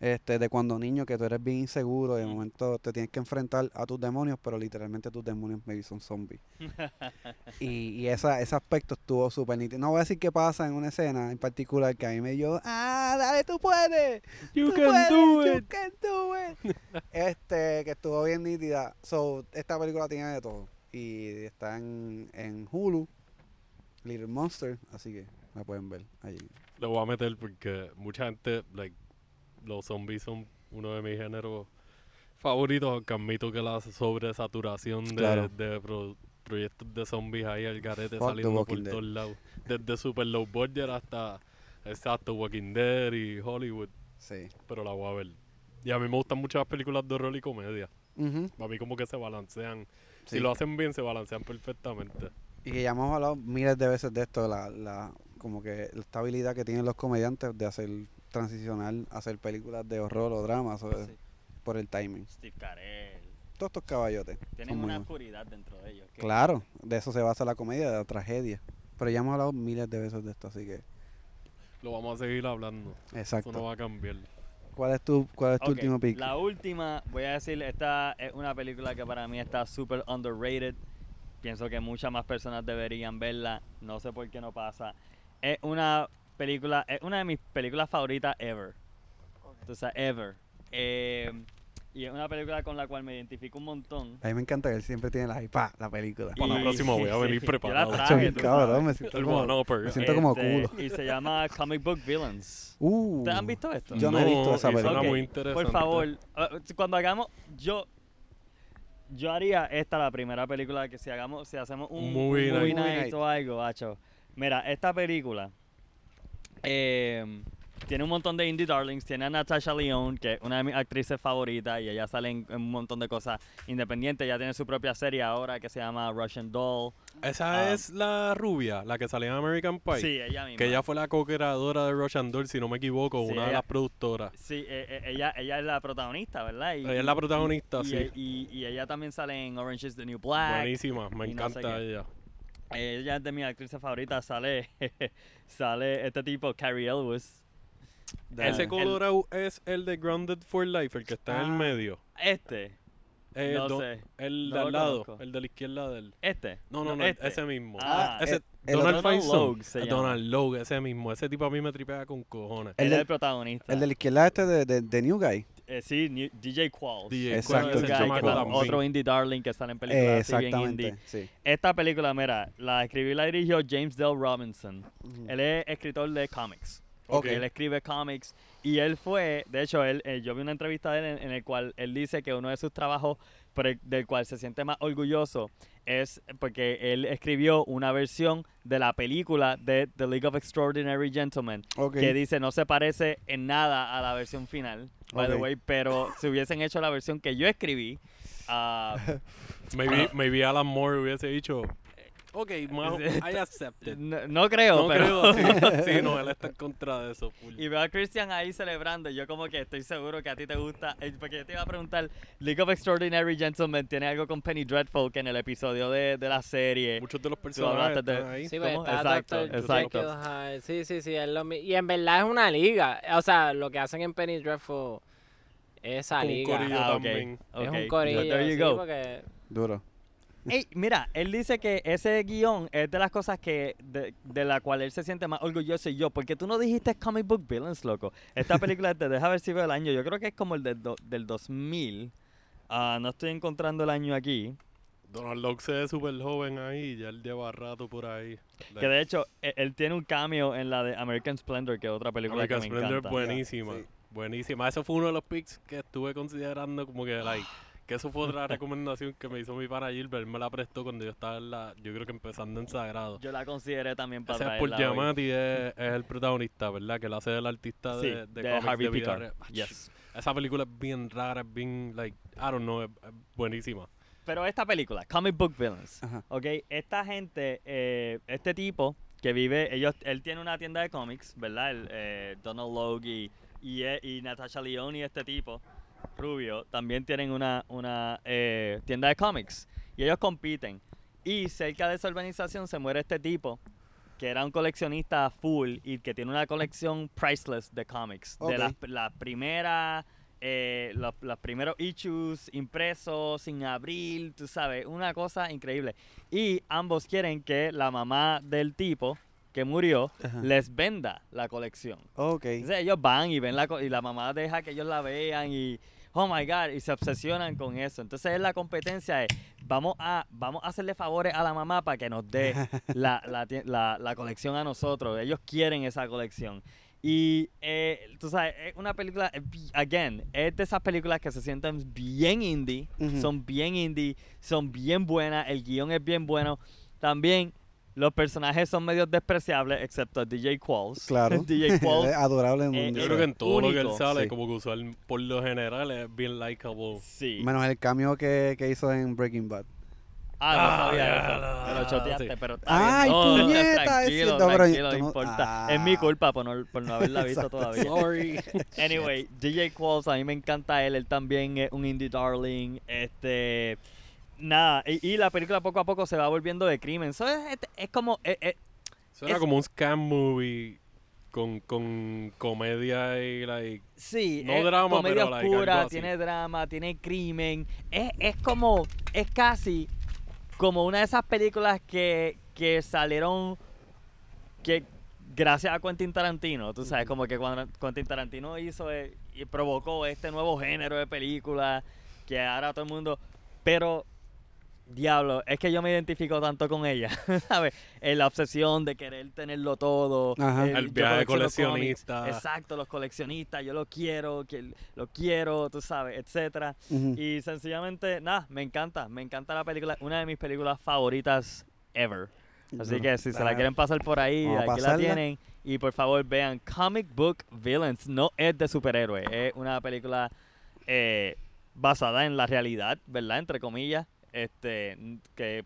Este, de cuando niño que tú eres bien inseguro y de Mm. momento te tienes que enfrentar a tus demonios, pero literalmente tus demonios maybe son zombies. [laughs] y y esa, ese aspecto estuvo súper nítido. No voy a decir qué pasa en una escena en particular que a mí me dio, ah, dale, tú puedes. You Tú can puedes, do you it. can do it. [laughs] este, que estuvo bien nítida. So, esta película tiene de todo. Y está en, en Hulu, Little Monster, así que la pueden ver allí. Lo voy a meter porque mucha gente, like, los zombies son uno de mis géneros favoritos, aunque admito que la sobresaturación de, Claro. de pro- proyectos de zombies ahí al garete Fuck saliendo por todos lados. Desde Super Low Budget hasta, exacto, Walking Dead y Hollywood. Sí. Pero la voy a ver. Y a mí me gustan mucho las películas de horror y comedia. Ujú, A mí como que se balancean. Sí. Si lo hacen bien, se balancean perfectamente. Y que ya hemos hablado miles de veces de esto, la, la, como que la estabilidad que tienen los comediantes de hacer transicionar hacer películas de horror o dramas Sí. por el timing. Steve Carell. Todos estos caballotes. Tienen una oscuridad dentro de ellos. Claro, de eso se basa la comedia, de la tragedia. Pero ya hemos hablado miles de veces de esto, así que. Lo vamos a seguir hablando. Exacto. Eso no va a cambiar. ¿Cuál es tu, cuál es tu último pick? La última, voy a decir, esta es una película que para mí está súper underrated. Pienso que muchas más personas deberían verla. No sé por qué no pasa. Es una película, es una de mis películas favoritas ever. Sea, ever. Eh, y es una película con la cual me identifico un montón. A mí me encanta que él siempre tiene la pa, la película. Para la próxima voy a venir sí, preparado. Yo la traje, cabrón, me siento El como, one-upper. me siento como Este, culo. Y se llama Comic Book Villains. Uh, ¿Ustedes han visto esto? Yo no he visto esa película. muy Ok, interesante. Por favor, uh, cuando hagamos, yo yo haría esta la primera película que si hagamos, si hacemos un, Movie night. o algo, hacho. Mira, esta película eh, tiene un montón de indie darlings. Tiene a Natasha Lyonne, que es una de mis actrices favoritas, y ella sale en, en un montón de cosas independientes. Ella tiene su propia serie ahora que se llama Russian Doll. Esa Ah. es la rubia, la que salía en American Pie. Sí, ella misma. Que ella fue la co-creadora de Russian Doll, si no me equivoco, Sí, una de las productoras. Sí, eh, eh, ella, ella es la protagonista, ¿verdad? Y- Ella es la protagonista, y, sí. Y, y ella también sale en Orange is the New Black. Buenísima, me y no sé encanta ella. Ella es de mis actrices favoritas. Sale, [laughs] sale este tipo, Carrie Elwes. Ese el- colorado es el de Grounded for Life, el que está en el Ah. medio. Este, Eh, no sé. El no de al lado, conozco. el de la izquierda del. Este. No, no, no, este. ese mismo. Ah, ese eh, el Donald otro- Faison. Donald Logue se Eh, llama. Donald Logue, ese mismo. Ese tipo a mí me tripea con cojones. El es del- el protagonista. El de la izquierda este de, de, de New Guy. Eh, sí, New- DJ Qualls. DJ Exacto, Qualls. también. Otro indie darling que sale en películas así bien exactamente, indie. sí. Esta película, mira, la escribió y la dirigió James Dale Robinson. Él es escritor de cómics. Ok. Él escribe cómics y él fue, de hecho, él, eh, yo vi una entrevista de él en, en el cual él dice que uno de sus trabajos el- del cual se siente más orgulloso es porque él escribió una versión de la película de The League of Extraordinary Gentlemen Ok. que dice no se parece en nada a la versión final, by the way, pero si hubiesen hecho la versión que yo escribí, ah, [laughs] Maybe, maybe Alan Moore hubiese dicho. Ok, ma- I accept it. no, no creo, No pero... creo, sí, [laughs] sí, no, él está en contra de eso. full. Y veo a Christian ahí celebrando. y Yo, como que estoy seguro que a ti te gusta. eh, Porque yo te iba a preguntar: League of Extraordinary Gentlemen tiene algo con Penny Dreadful que en el episodio de, de la serie. Muchos de los personajes de- ahí. Sí, pues ¿Cómo? está Exacto, exacto. Sí, sí, sí. es lo mi- y en verdad es una liga. O sea, lo que hacen en Penny Dreadful es esa Con un liga. corillo Ah, ok, también. Es ok. un corillo. There you sí, go. porque Duro. Ey, mira, él dice que ese guion es de las cosas que de, de la cual él se siente más orgulloso y yo. Porque tú no dijiste comic book villains, loco. Esta película te deja ver si veo el año. Yo creo que es como el del do- del 2000. Ah, no estoy encontrando el año aquí. Donald Logue se ve súper joven ahí, ya él lleva rato por ahí. Que de hecho, e- él, tiene un cameo en la de American Splendor, que es otra película American que me Splendor encanta. buenísima. Sí. Buenísima. Eso fue uno de los picks que estuve considerando como que, like, que eso fue otra [laughs] recomendación que me hizo mi pana Gilbert. Él me la prestó cuando yo estaba en la, yo creo que empezando en Sagrado. Yo la consideré también para Ese es por. Giamatti, es, es el protagonista, ¿verdad? Que él hace del artista Sí, de, de, de, cómics Harvey de Picard. Yes. Esa película es bien rara, es bien, like, I don't know, es, es buenísima. Pero esta película, Comic Book Villains, Ajá. ¿ok? Esta gente, eh, este tipo que vive, ellos, él tiene una tienda de cómics, ¿verdad? El, eh, Donald Logue y, y, eh, y Natasha Lyonne y este tipo, Rubio, también tienen una, una eh, tienda de cómics. Y ellos compiten. Y cerca de esa organización se muere este tipo, que era un coleccionista full y que tiene una colección priceless de cómics. De las la primeras, eh, los, los primeros issues impresos sin abrir, tú sabes, una cosa increíble. Y ambos quieren que la mamá del tipo que murió Ajá. les venda la colección. Ok. Entonces ellos van y ven la co- y la mamá deja que ellos la vean y oh my god y se obsesionan con eso. Entonces es la competencia es vamos a vamos a hacerle favores a la mamá para que nos dé [laughs] la, la, tie- la- la colección a nosotros. Ellos quieren esa colección. Y eh, tú sabes, es una película, eh, bi- again, es de esas películas que se sienten bien indie, Ujú. son bien indie, son bien buenas, el guion es bien bueno. También los personajes son medio despreciables, excepto DJ Qualls. Claro. [laughs] DJ Qualls Es adorable en Eh, un Yo creo que en todo lo que él único, sale, sí. como que usual, por lo general, es bien likable. Sí. Menos el cambio que, que hizo en Breaking Bad. Ah, no Ah, sabía eso. no, Me lo choteaste, sí. pero está ¡Ay. No, puñeta! Tranquilo, Es tranquilo, tú no no- importa. Ah. Es mi culpa por no, por no haberla visto todavía. Sorry. [laughs] Anyway, DJ Qualls, a mí me encanta él. Él también es un indie darling. Este... Nada, y, y la película poco a poco se va volviendo de crimen. So, es, es- es como... es- es- Suena como un scam movie con, con comedia y like. Sí, No es drama, comedia pero, like, oscura, así. tiene drama, tiene crimen. Es, es como, es casi como una de esas películas que, que salieron que gracias a Quentin Tarantino, tú sabes, como que cuando Quentin Tarantino hizo, eh, y provocó este nuevo género de película que ahora todo el mundo... Pero, diablo, es que yo me identifico tanto con ella, [laughs] ¿sabes? En la obsesión de querer tenerlo todo. Ajá. El yo viaje de coleccionista. Exacto, los coleccionistas, yo lo quiero, que lo quiero, tú sabes, etcétera. Y sencillamente, nada, me encanta, me encanta la película, una de mis películas favoritas ever. Así Bueno, que si se la ah, quieren pasar por ahí, vamos aquí la tienen. Y por favor vean Comic Book Villains. No es de superhéroes, es una película eh, basada en la realidad, ¿verdad? Entre comillas. Este, que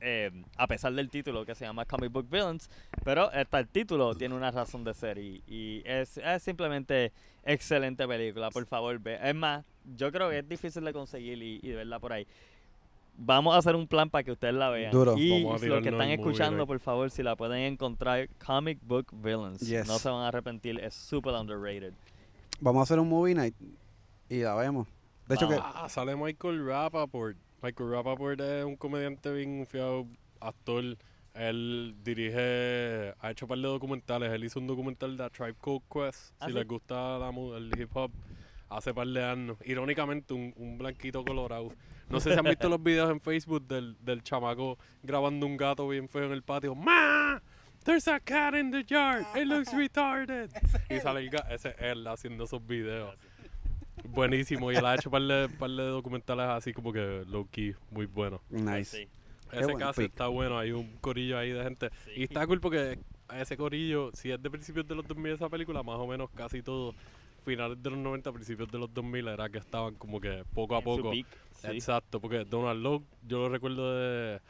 eh, a pesar del título que se llama Comic Book Villains, pero hasta el título tiene una razón de ser y, y es, es simplemente excelente película, por favor ve. Es más, yo creo que es difícil de conseguir y, y de verla por ahí. Vamos a hacer un plan para que ustedes la vean. Duro. Y los que están escuchando, por favor, si la pueden encontrar, Comic Book Villains. Yes. No se van a arrepentir, es super underrated. Vamos a hacer un movie night y la vemos. De hecho, que Ah, sale Michael Rappaport. Michael Rappaport es un comediante bien fiado, actor. Él dirige, ha hecho un par de documentales. Él hizo un documental de A Tribe Called Quest. ¿Ah, si sí? les gusta la el hip hop, hace par de años. Irónicamente, un, un blanquito colorado. No sé si han visto los videos en Facebook del, del chamaco grabando un gato bien feo en el patio. ¡Ma! There's a cat in the yard. It looks retarded. [laughs] y sale el gato. Ese es él haciendo esos videos. Buenísimo. Y él ha hecho un par de, par de documentales así como que low key, muy bueno. nice. Sí. Ese buen caso pick. está bueno, hay un corillo ahí de gente. Sí. Y está cool porque ese corillo, si es de principios de los 2000 esa película, más o menos casi todo, finales de los 90, principios de los 2000, era que estaban como que poco a En su poco. peak, sí. Exacto, porque Donald Logue, yo lo recuerdo de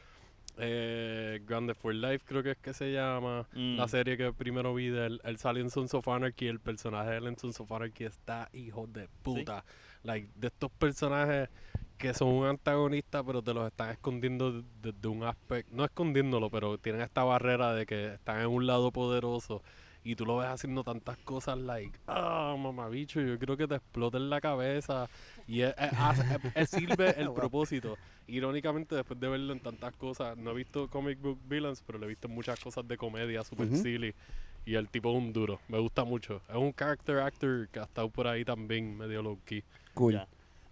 eh, Grande for Life, creo que es que se llama. Mm. La serie que primero vi de él, él salió en Sons of Anarchy, el personaje de él en Sons of Anarchy está hijo de puta. Like, de estos personajes que son un antagonista, pero te los están escondiendo desde un aspecto, no escondiéndolo, pero tienen esta barrera de que están en un lado poderoso y tú lo ves haciendo tantas cosas, like, ah, mamabicho, yo creo que te explota en la cabeza y es- es- hace- es- es- sirve [laughs] el propósito. Irónicamente, después de verlo en tantas cosas, no he visto comic book villains, pero lo he visto en muchas cosas de comedia, super silly. Y el tipo es un duro, me gusta mucho. Es un character actor que ha estado por ahí también, medio low key. Cool.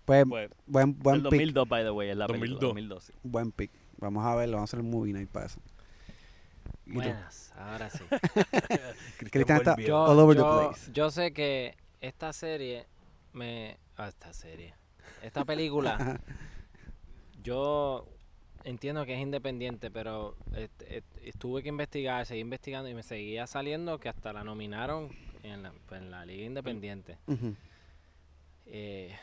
Pues, Pues, buen, buen el pick. 2002, by the way, es la película. 2002. 2002, sí. Buen pick. Vamos a verlo, vamos a hacer el movie night para eso. Buenas, ahora sí. [laughs] Cristian está Yo, all over yo- the place. yo sé que esta serie me. ah, esta serie. Esta película. [laughs] yo entiendo que es independiente, pero est- tuve que investigar, seguí investigando y me seguía saliendo que hasta la nominaron en la, pues, en la Liga Independiente. Eh,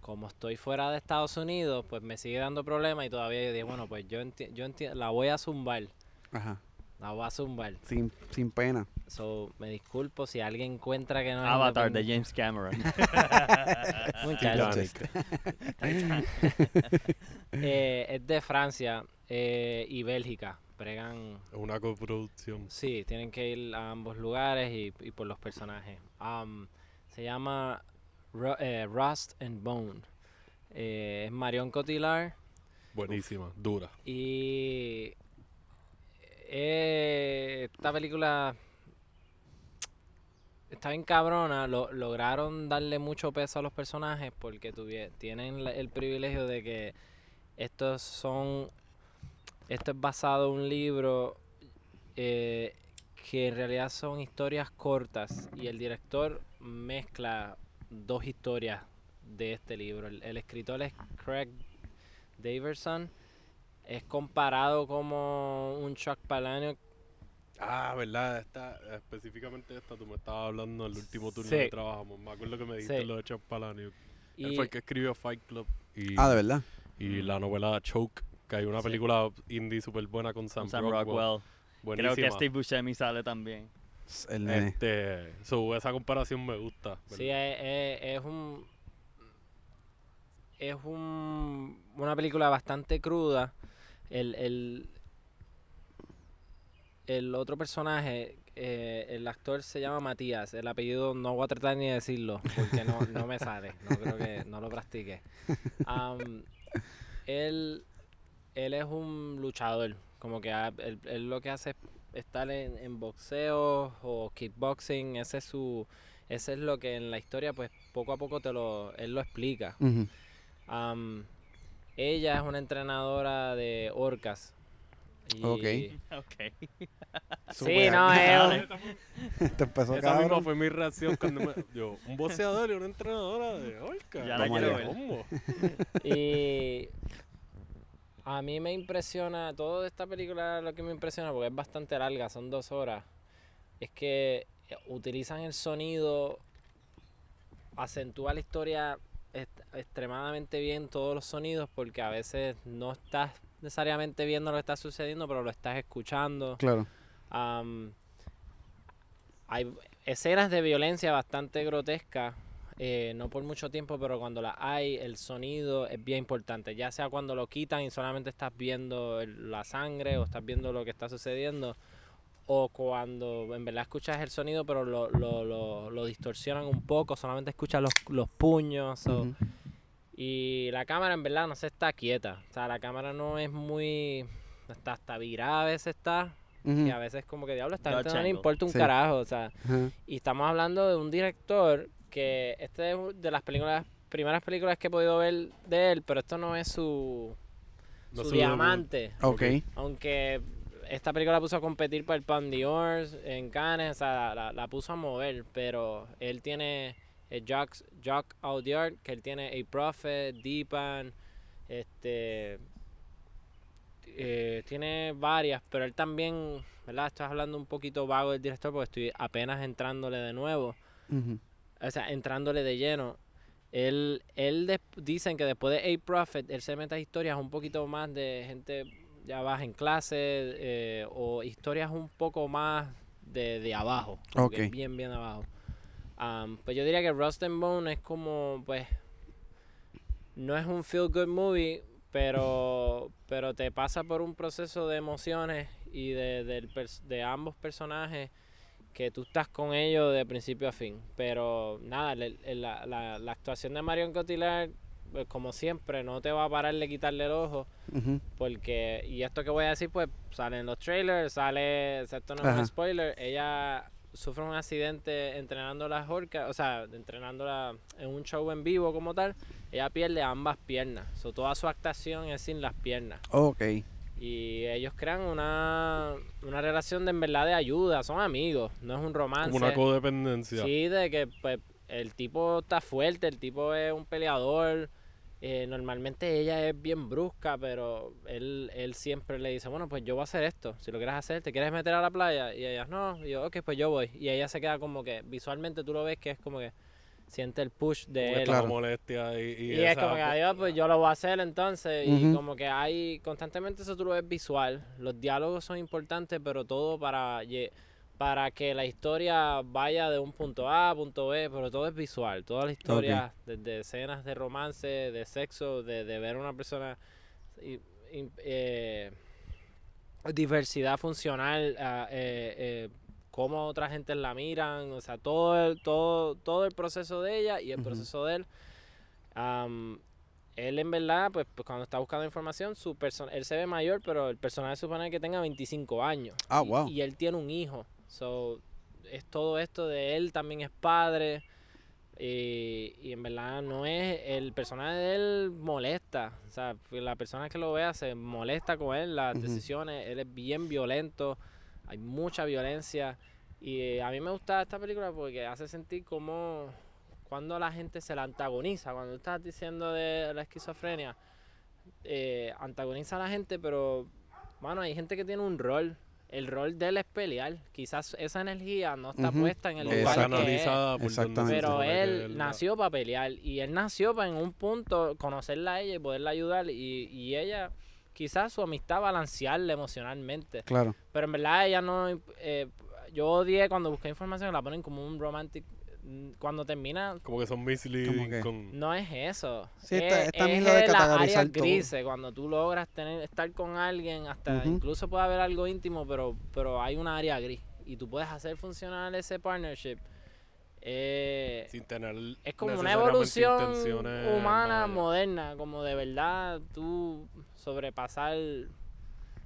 como estoy fuera de Estados Unidos, pues me sigue dando problemas y todavía yo dije, bueno, pues yo, enti- yo enti- la voy a zumbar. Ajá. La voy a zumbar. Sin, sin pena. So, me disculpo si alguien encuentra que no es Avatar de. James Cameron. [laughs] [laughs] Muchachos. [laughs] Eh, es de Francia eh, y Bélgica. Pregan. Es una coproducción. Sí, tienen que ir a ambos lugares y, y por los personajes. Am, se llama Ru- eh, Rust and Bone. Eh, es Marion Cotillard Buenísima, dura. y eh, esta película está bien cabrona. Lo, lograron darle mucho peso a los personajes porque tienen el privilegio de que estos son. Esto es basado en un libro eh, que en realidad son historias cortas y el director mezcla dos historias de este libro. El, el escritor es Craig Daverson. Es comparado como un Chuck Palahniuk Ah, ¿verdad? Esta, específicamente esta, tú me estabas hablando en el último turno Sí. que trabajamos. Me acuerdo que me dijiste Sí. lo de Chuck Palahniuk. Él fue el que escribió Fight Club y, Ah, de verdad. y la novela Choke, que hay una Sí. película indie súper buena con Sam, Sam Rockwell. Rockwell. Buenísima. Creo que Steve Buscemi sale también. El. Este, so, esa comparación me gusta. Sí, es, es- es un. Es un, una película bastante cruda. El, el, el otro personaje, eh, el actor se llama Matías. El apellido no voy a tratar ni de decirlo porque no, no me sale. No creo que no lo practique. Am, él, él es un luchador. Como que ah, él, él lo que hace es estar en, en boxeo o kickboxing. Ese es su. Ese es lo que en la historia pues poco a poco te lo, él lo explica. Ujú. Am, ella es una entrenadora de orcas. Y- Ok. [laughs] Ok. [laughs] Sí, no, es [laughs] Te empezó Esa misma fue mi reacción cuando me. Yo, un boxeador y una entrenadora de Orca. Ya la ¿Cómo quiero ver. combo? Y a mí me impresiona, toda esta película lo que me impresiona, porque es bastante larga, son dos horas, es que utilizan el sonido, acentúa la historia extremadamente bien todos los sonidos, porque a veces no estás necesariamente viendo lo que está sucediendo, pero lo estás escuchando. Claro. Am, hay escenas de violencia bastante grotescas, eh, no por mucho tiempo, pero cuando las hay, el sonido es bien importante. Ya sea cuando lo quitan y solamente estás viendo el- la sangre o estás viendo lo que está sucediendo, o cuando en verdad escuchas el sonido, pero lo, lo, lo- lo distorsionan un poco, solamente escuchas los, los puños. o- y la cámara en verdad no se está quieta. O sea, la cámara no es muy... Está hasta virada a veces está. Que a veces como que diablo, esta gente no le importa un Sí. carajo. O sea, y estamos hablando de un director que este es de las películas, primeras películas que he podido ver de él, pero esto no es su, No su diamante. Ok. Aunque esta película la puso a competir para el Pan d'Ors en Cannes, o sea, la, la puso a mover, pero él tiene el Jock, Jock Audiard, que él tiene A Prophet, Deepan, este eh, tiene varias, pero él también, ¿verdad? Estás hablando un poquito vago del director porque estoy apenas entrándole de nuevo, o sea, entrándole de lleno. Él, él dicen que después de A Prophet, él se mete a historias un poquito más de gente ya baja en clase eh, o historias un poco más de, de abajo, como que Ok. bien, bien abajo. Am, pues yo diría que Rust and Bone es como, pues, no es un feel good movie, pero, pero te pasa por un proceso de emociones y de, pers- de ambos personajes que tú estás con ellos de principio a fin. Pero nada, el- la, la- la actuación de Marion Cotillard, pues, como siempre, no te va a parar de quitarle el ojo. Porque, y esto que voy a decir, pues sale en los trailers, sale, o sea, esto no es un spoiler, ella sufre un accidente entrenando las orcas, o sea, entrenándola en un show en vivo como tal, ella pierde ambas piernas, so, toda su actuación es sin las piernas. Ok. Y ellos crean una, una relación de en verdad de ayuda, son amigos, no es un romance. Como una codependencia. Sí, de que pues, el tipo está fuerte, el tipo es un peleador. Eh, normalmente ella es bien brusca, pero él, él siempre le dice, bueno, pues yo voy a hacer esto. Si lo quieres hacer, ¿te quieres meter a la playa? Y ella, no. Y yo, ok, pues yo voy. Y ella se queda como que, visualmente tú lo ves que es como que siente el push de Como él. Claro. molestia y, y Y es como que, adiós, pues yo lo voy a hacer entonces. Y como que hay, constantemente eso tú lo ves visual. Los diálogos son importantes, pero todo para, para que la historia vaya de un punto A a punto B, pero todo es visual. Toda la historia, desde escenas de romance, de sexo, de, de ver a una persona... y- y, eh, diversidad funcional, ah, eh, eh, cómo otra gente la miran, o sea, todo el, todo, todo el proceso de ella y el proceso de él. Él en verdad, pues, pues, cuando está buscando información, su persona, él se ve mayor, pero el personaje supone que tenga 25 años. Ah, y, wow. y él tiene un hijo. So, es todo esto de él también es padre. Y, y en verdad no es, el personaje de él molesta, o sea, la persona que lo vea se molesta con él, las decisiones, él es bien violento, hay mucha violencia y eh, a mí me gusta esta película porque hace sentir como cuando la gente se la antagoniza, cuando estás diciendo de la esquizofrenia, eh, antagoniza a la gente, pero, bueno, hay gente que tiene un rol. El rol de él es pelear. Quizás esa energía no está puesta en el no lugar que es. Pero él nació para pelear y él nació para en un punto conocerla a ella y poderla ayudar y, y ella quizás su amistad balancearla emocionalmente. Claro. Pero en verdad ella no... eh, yo odié cuando busqué información la ponen como un romantic... Cuando termina Como que son misleading Como que- con... no es eso. Sí, esta- es, esta es de las áreas todo. grises, cuando tú logras tener, estar con alguien, hasta incluso puede haber algo íntimo, pero, pero hay una área gris. Y tú puedes hacer funcionar ese partnership. Eh, sin tener es como una evolución humana malas. moderna, como de verdad tú sobrepasar...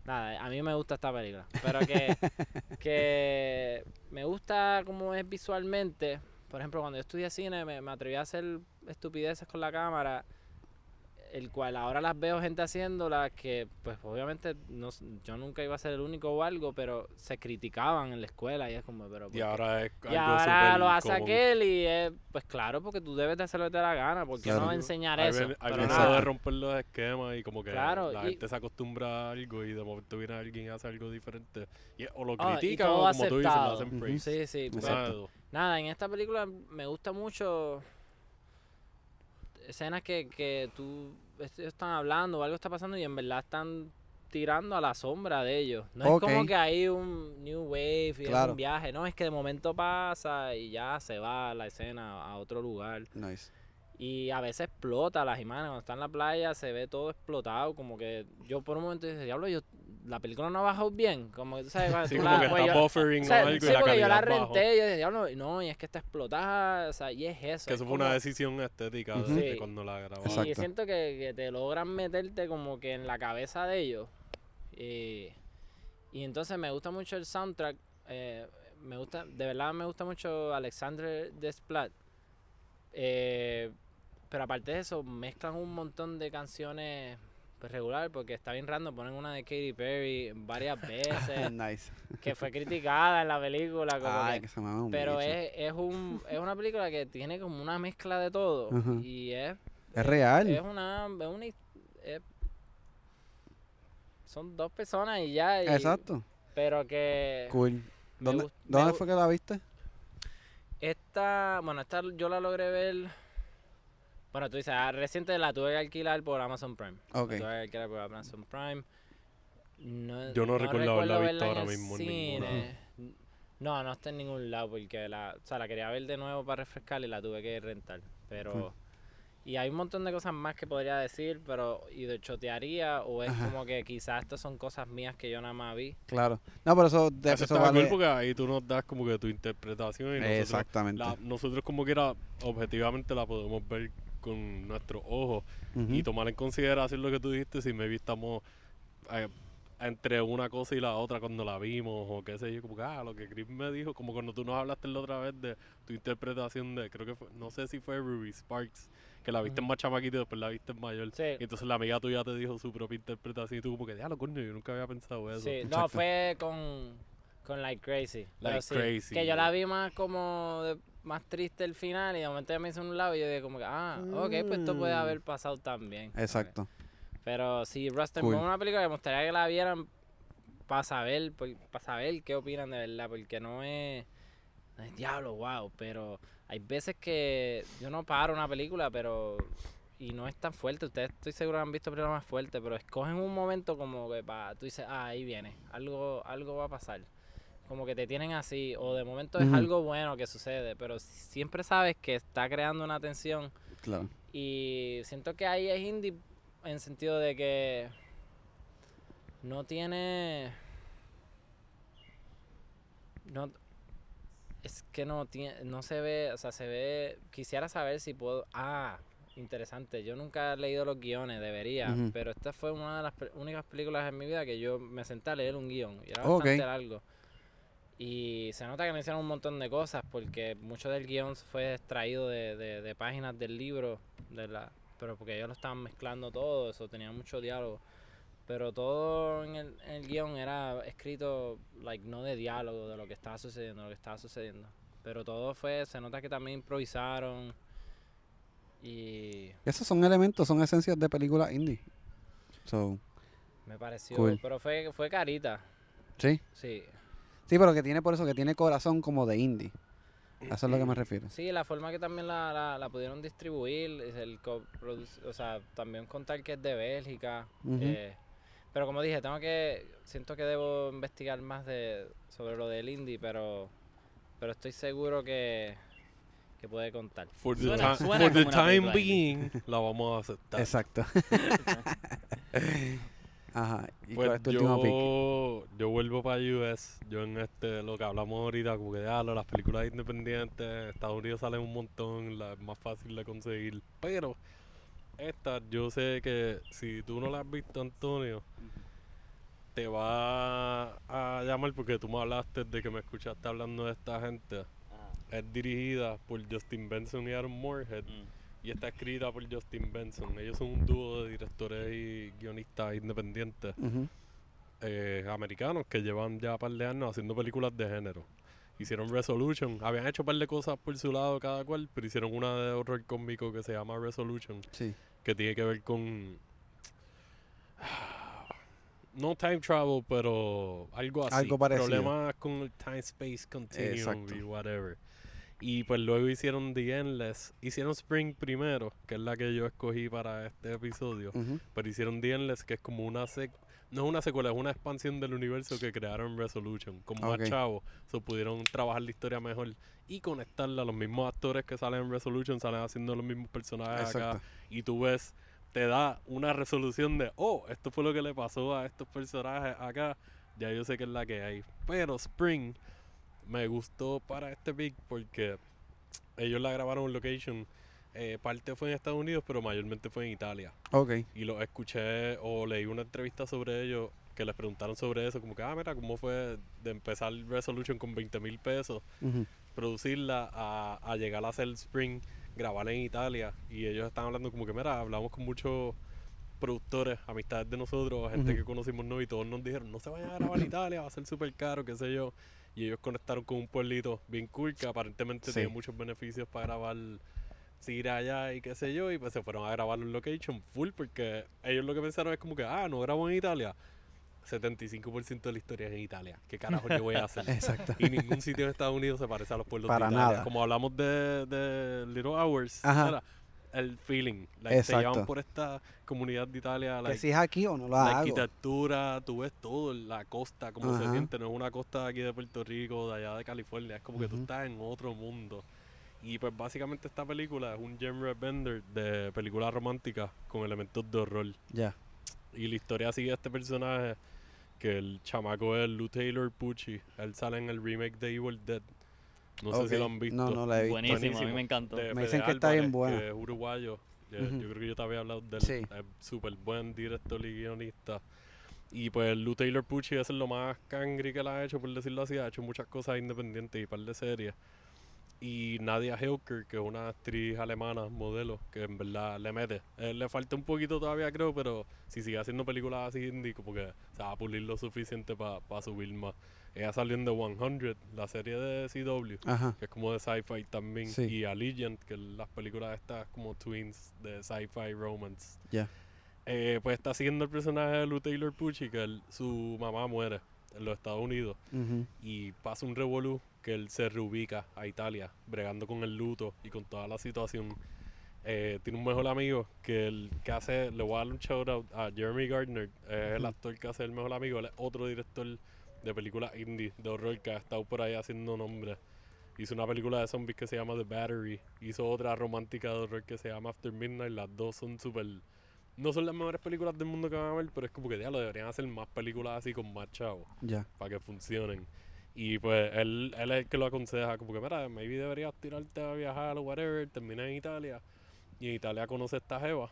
Nada, a mí me gusta esta película, pero que, [laughs] que me gusta como es visualmente, por ejemplo, cuando yo estudié cine, me, me atreví a hacer estupideces con la cámara, el cual ahora las veo gente haciéndolas que, pues obviamente, no, yo nunca iba a ser el único o algo, pero se criticaban en la escuela y es como, pero... ¿por Y ahora es Y algo ahora lo hace común. aquel y es, pues claro, porque tú debes de hacer lo que te da la gana, porque Claro. no enseñar eso. viene- ahí Pero nada. de romper los esquemas y como que Claro, la y- gente se acostumbra a algo y de momento viene alguien y hace algo diferente. Y, o lo Ah, y critica todo o como tú dices, lo aceptado. hacen praise. Sí, sí. pues. Nada, en esta película me gusta mucho escenas que, que tú ellos están hablando o algo está pasando y en verdad están tirando a la sombra de ellos. No es como que hay un new wave y Claro. un viaje, no, es que de momento pasa y ya se va la escena a otro lugar. Nice. Y a veces explota las imágenes, cuando está en la playa se ve todo explotado, como que yo por un momento dije, diablo, yo, la película no ha bajado bien, como que tú sabes, cuando Sí, tú como la- que pues está yo- buffering o sea, algo sí, y la porque yo la renté y yo dije, diablo, no, y es que está explotada, o sea, y es eso. Que es eso fue una decisión estética de Sí. cuando la grabaron. Exacto. Y siento que, que te logran meterte como que en la cabeza de ellos. Y, y entonces me gusta mucho el soundtrack. eh, me gusta, de verdad me gusta mucho Alexandre Desplat. Eh, pero aparte de eso, mezclan un montón de canciones pues, regular, porque está bien random, ponen una de Katy Perry varias veces, [laughs] nice. que fue criticada en la película. Como Ay, que- que se me un pero bicho. es, es, un, es una película que tiene como una mezcla de todo. Y es Es real. es una, es una es- son dos personas y ya. y- Exacto. Pero que Cool. ¿Dónde, ¿dónde fue que la viste? esta, bueno, esta yo la logré ver. Bueno, tú dices, ah, reciente la tuve que alquilar por Amazon Prime. Ok. La tuve que alquilar por Amazon Prime. No, Yo no recuerdo haberla visto ahora mismo ninguna. cine. [laughs] No, no está en ningún lado porque la, o sea, la quería ver de nuevo para refrescar y la tuve que rentar. Pero y hay un montón de cosas más que podría decir, pero y de chotearía o es Ajá. como que quizás estas son cosas mías que yo nada más vi. Claro. No, pero eso, de, Eso eso está vale. cool porque ahí tú nos das como que tu interpretación y nosotros, Exactamente. la- nosotros como quiera objetivamente la podemos ver con nuestros ojos y tomar en consideración lo que tú dijiste si maybe estamos eh, entre una cosa y la otra cuando la vimos o qué sé yo, como que ah, lo que Chris me dijo, como cuando tú nos hablaste la otra vez de tu interpretación de, creo que fue, no sé si fue Ruby Sparks, que la viste Ujú. más chamaquita y después la viste en mayor. Sí. Y entonces la amiga tuya te dijo su propia interpretación y tú como que, diablo, coño, yo nunca había pensado eso. Sí, no, fue con, con Like Crazy. pero Like sí, Crazy. Que yo la vi más como de- más triste el final y de momento ya me hizo un lado y yo dije como que, ah, ok, pues esto puede Mm. haber pasado también. Exacto. Pero sí, Rustin Cool. una película que me gustaría que la vieran para saber, para saber qué opinan de verdad, porque no es, no es diablo, wow, pero hay veces que yo no paro una película, pero y no es tan fuerte, ustedes estoy seguro que han visto películas más fuertes, pero escogen un momento como que pa, tú dices, ah, ahí viene, algo, algo va a pasar. Como que te tienen así, o de momento es algo bueno que sucede, pero siempre sabes que está creando una tensión Claro. y siento que ahí es indie en sentido de que no tiene. No. Es que no tiene. No se ve. O sea, se ve. Quisiera saber si puedo. Ah, interesante. Yo nunca he leído los guiones, debería. Pero esta fue una de las únicas películas en mi vida que yo me senté a leer un guion. Y era Ok. bastante largo. Y se nota que me hicieron un montón de cosas porque mucho del guion fue extraído de, de- de páginas del libro, de la, pero porque ellos lo estaban mezclando todo, eso tenía mucho diálogo. Pero todo en el, en el guion era escrito, like, no de diálogo, de lo que estaba sucediendo, lo que estaba sucediendo. Pero todo fue, se nota que también improvisaron. Y Esos son elementos, son esencias de películas indie. So, me pareció, Cool. pero fue, fue carita, sí. sí. Sí, pero que tiene por eso que tiene corazón como de indie. A Eso es lo que me refiero. Sí, la forma que también la, la, la pudieron distribuir, es el o sea, también contar que es de Bélgica. Eh, pero como dije, tengo que, siento que debo investigar más de sobre lo del indie, pero, pero estoy seguro que, que puede contar. For the, Suena- ti- suena for the time being, la vamos a aceptar. Exacto. [laughs] [laughs] Ajá. ¿Y Pues cuál es tu último pick? yo, yo vuelvo para US. Yo en este, lo que hablamos ahorita, como que ah, las películas independientes, en Estados Unidos salen un montón, la, es más fácil de conseguir. Pero esta, yo sé que si tú no la has visto, Antonio, te va a llamar porque tú me hablaste de que me escuchaste hablando de esta gente. es dirigida por Justin Benson y Aaron Moorhead Mm. Y está escrita por Justin Benson. Ellos son un dúo de directores y guionistas independientes eh, americanos que llevan ya un par de años haciendo películas de género. Hicieron Resolution, habían hecho un par de cosas por su lado cada cual, pero hicieron una de horror cómico que se llama Resolution, Sí. que tiene que ver con... No time travel, pero algo así. Algo parecido. Problemas con el time space continuum Exacto. y whatever. Y pues luego hicieron The Endless. Hicieron Spring primero, que es la que yo escogí para este episodio. Pero hicieron The Endless, que es como una sec no es una secuela, es una expansión del universo que crearon Resolution. Con más Ok. chavos, so pudieron trabajar la historia mejor y conectarla. Los mismos actores que salen en Resolution salen haciendo los mismos personajes acá. Y tú ves, te da una resolución de, oh, esto fue lo que le pasó a estos personajes acá. Ya yo sé que es la que hay. Pero Spring me gustó para este pick porque ellos la grabaron en location. Eh, parte fue en Estados Unidos, pero mayormente fue en Italia Ok. y lo escuché o leí una entrevista sobre ellos que les preguntaron sobre eso, como que, ah, mira, ¿cómo fue de empezar Resolution con 20 mil pesos, producirla a, a llegar a hacer Spring, grabarla en Italia? Y ellos estaban hablando como que, mira, hablamos con muchos productores, amistades de nosotros, gente que conocimos no y todos nos dijeron, no se vayan a grabar en Italia, va a ser súper caro, qué sé yo. Y ellos conectaron con un pueblito bien cool que aparentemente Sí. tiene muchos beneficios para grabar si ir allá y qué sé yo, y pues se fueron a grabar en location full porque ellos lo que pensaron es como que, ah, no grabo en Italia. 75% de la historia es en Italia. ¿Qué carajo yo voy a hacer? [laughs] Exacto. y ningún sitio en Estados Unidos se parece a los pueblos Para de Italia. nada. Como hablamos de, de Little Hours, el feeling. Like, te llevan por esta comunidad de Italia, Que like, si es aquí o no lo la hago. arquitectura, tú ves todo, la costa, cómo se Ajá. siente. No es una costa de aquí de Puerto Rico, de allá de California. Es como que tú estás en otro mundo. Y pues básicamente esta película es un genre bender de película romántica con elementos de horror. Ya. Y la historia sigue a este personaje que el chamaco es Lou Taylor Pucci. Él sale en el remake de Evil Dead. No sé si lo han visto. No, no la he visto. Buenísimo, a mí Buenísimo. me encantó. de Me Fede dicen que está bien buena. que es uruguayo. Yo, creo que yo te había hablado de él. Sí. Es súper buen director y guionista. Y pues Lou Taylor Pucci es lo más cangri que la ha hecho, por decirlo así. Ha hecho muchas cosas independientes y un par de series. Y Nadia Helker, que es una actriz alemana, modelo, que en verdad le mete. Eh, le falta un poquito todavía, creo, pero si sigue haciendo películas así indie, como que se va a pulir lo suficiente para subir más. Ella salió en The 100, la serie de CW Ajá. que es como de sci-fi también, Sí. y Allegiant, que las películas estas como twins de sci-fi romance. Ya. Eh, pues está siguiendo el personaje de Lou Taylor Pucci, que él- su mamá muere en los Estados Unidos, y pasa un revolú que él se reubica a Italia, bregando con el luto y con toda la situación. Eh, tiene un mejor amigo que el que hace, le voy a dar un shout out a Jeremy Gardner, es el actor que hace el mejor amigo, él es otro director de películas indie de horror que ha estado por ahí haciendo nombre. Hizo una película de zombies que se llama The Battery, hizo otra romántica de horror que se llama After Midnight, las dos son súper... No son las mejores películas del mundo que van a ver, pero es como que ya lo deberían hacer más películas así con más chavos Ya. para que funcionen. Y pues él, él es el que lo aconseja, como que mira, maybe deberías tirarte a viajar o whatever, termina en Italia. Y en Italia conoce a esta jeva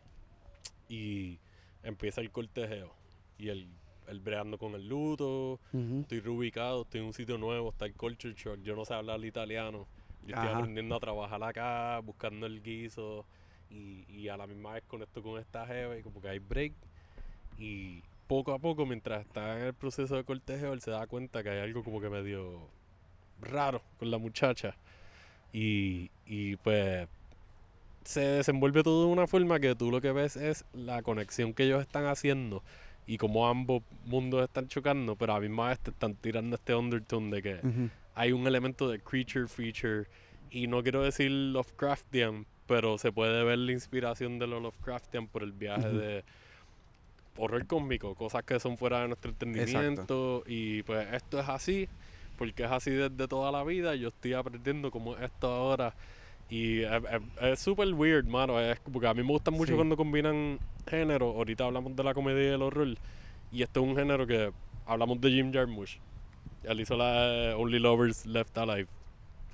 y empieza el cortejeo. Y él, él breando con el luto, Ujú. estoy reubicado, estoy en un sitio nuevo, está el culture shock, yo no sé hablar italiano. Yo estoy Ajá. aprendiendo a trabajar acá, buscando el guiso y, y a la misma vez conecto con esta jeva y como que hay break. Y poco a poco, mientras está en el proceso de cortejo, él se da cuenta que hay algo como que medio raro con la muchacha. Y, y pues se desenvuelve todo de una forma que tú lo que ves es la conexión que ellos están haciendo y cómo ambos mundos están chocando, pero a la misma vez te están tirando este undertone de que hay un elemento de creature feature y no quiero decir Lovecraftian, pero se puede ver la inspiración de lo Lovecraftian por el viaje Ujú. de horror cósmico, cosas que son fuera de nuestro entendimiento y pues esto es así porque es así desde toda la vida yo estoy aprendiendo cómo es esto ahora y es- es- súper weird, mano, es porque a mí me gusta mucho Sí. cuando combinan géneros, ahorita hablamos de la comedia y el horror y esto es un género que hablamos de Jim Jarmusch él hizo la eh, Only Lovers Left Alive.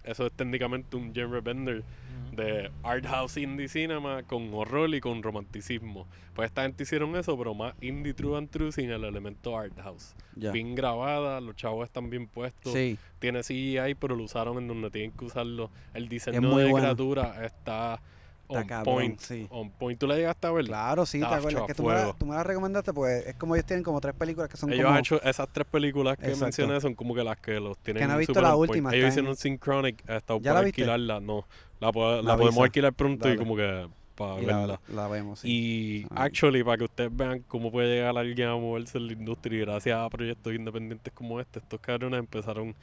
Eso es técnicamente un genre bender de art house indie cinema con horror y con romanticismo. Pues esta gente hicieron eso, pero más indie true and true sin el elemento art house. Bien grabada, los chavos están bien puestos. Sí, Tiene CGI, pero lo usaron en donde tienen que usarlo. El diseño muy de bueno. criatura está Está on cabrón, point. sí. On point. ¿Tú la llegaste a ver? claro, sí, te acuerdas que tú me, la, tú me la recomendaste, pues es como ellos tienen como tres películas que son Ellos como... han hecho esas tres películas que Exacto. mencioné son como que las que los tienen Que no he visto la última, Ellos en- hicieron Synchronic, ¿Ya por la viste? alquilarla, no. La, po- la La podemos alquilar pronto y como que para y verla. la, la vemos, sí. Y actually, para que ustedes vean cómo puede llegar alguien a moverse en la industria y gracias a proyectos independientes como este, estos cabrones empezaron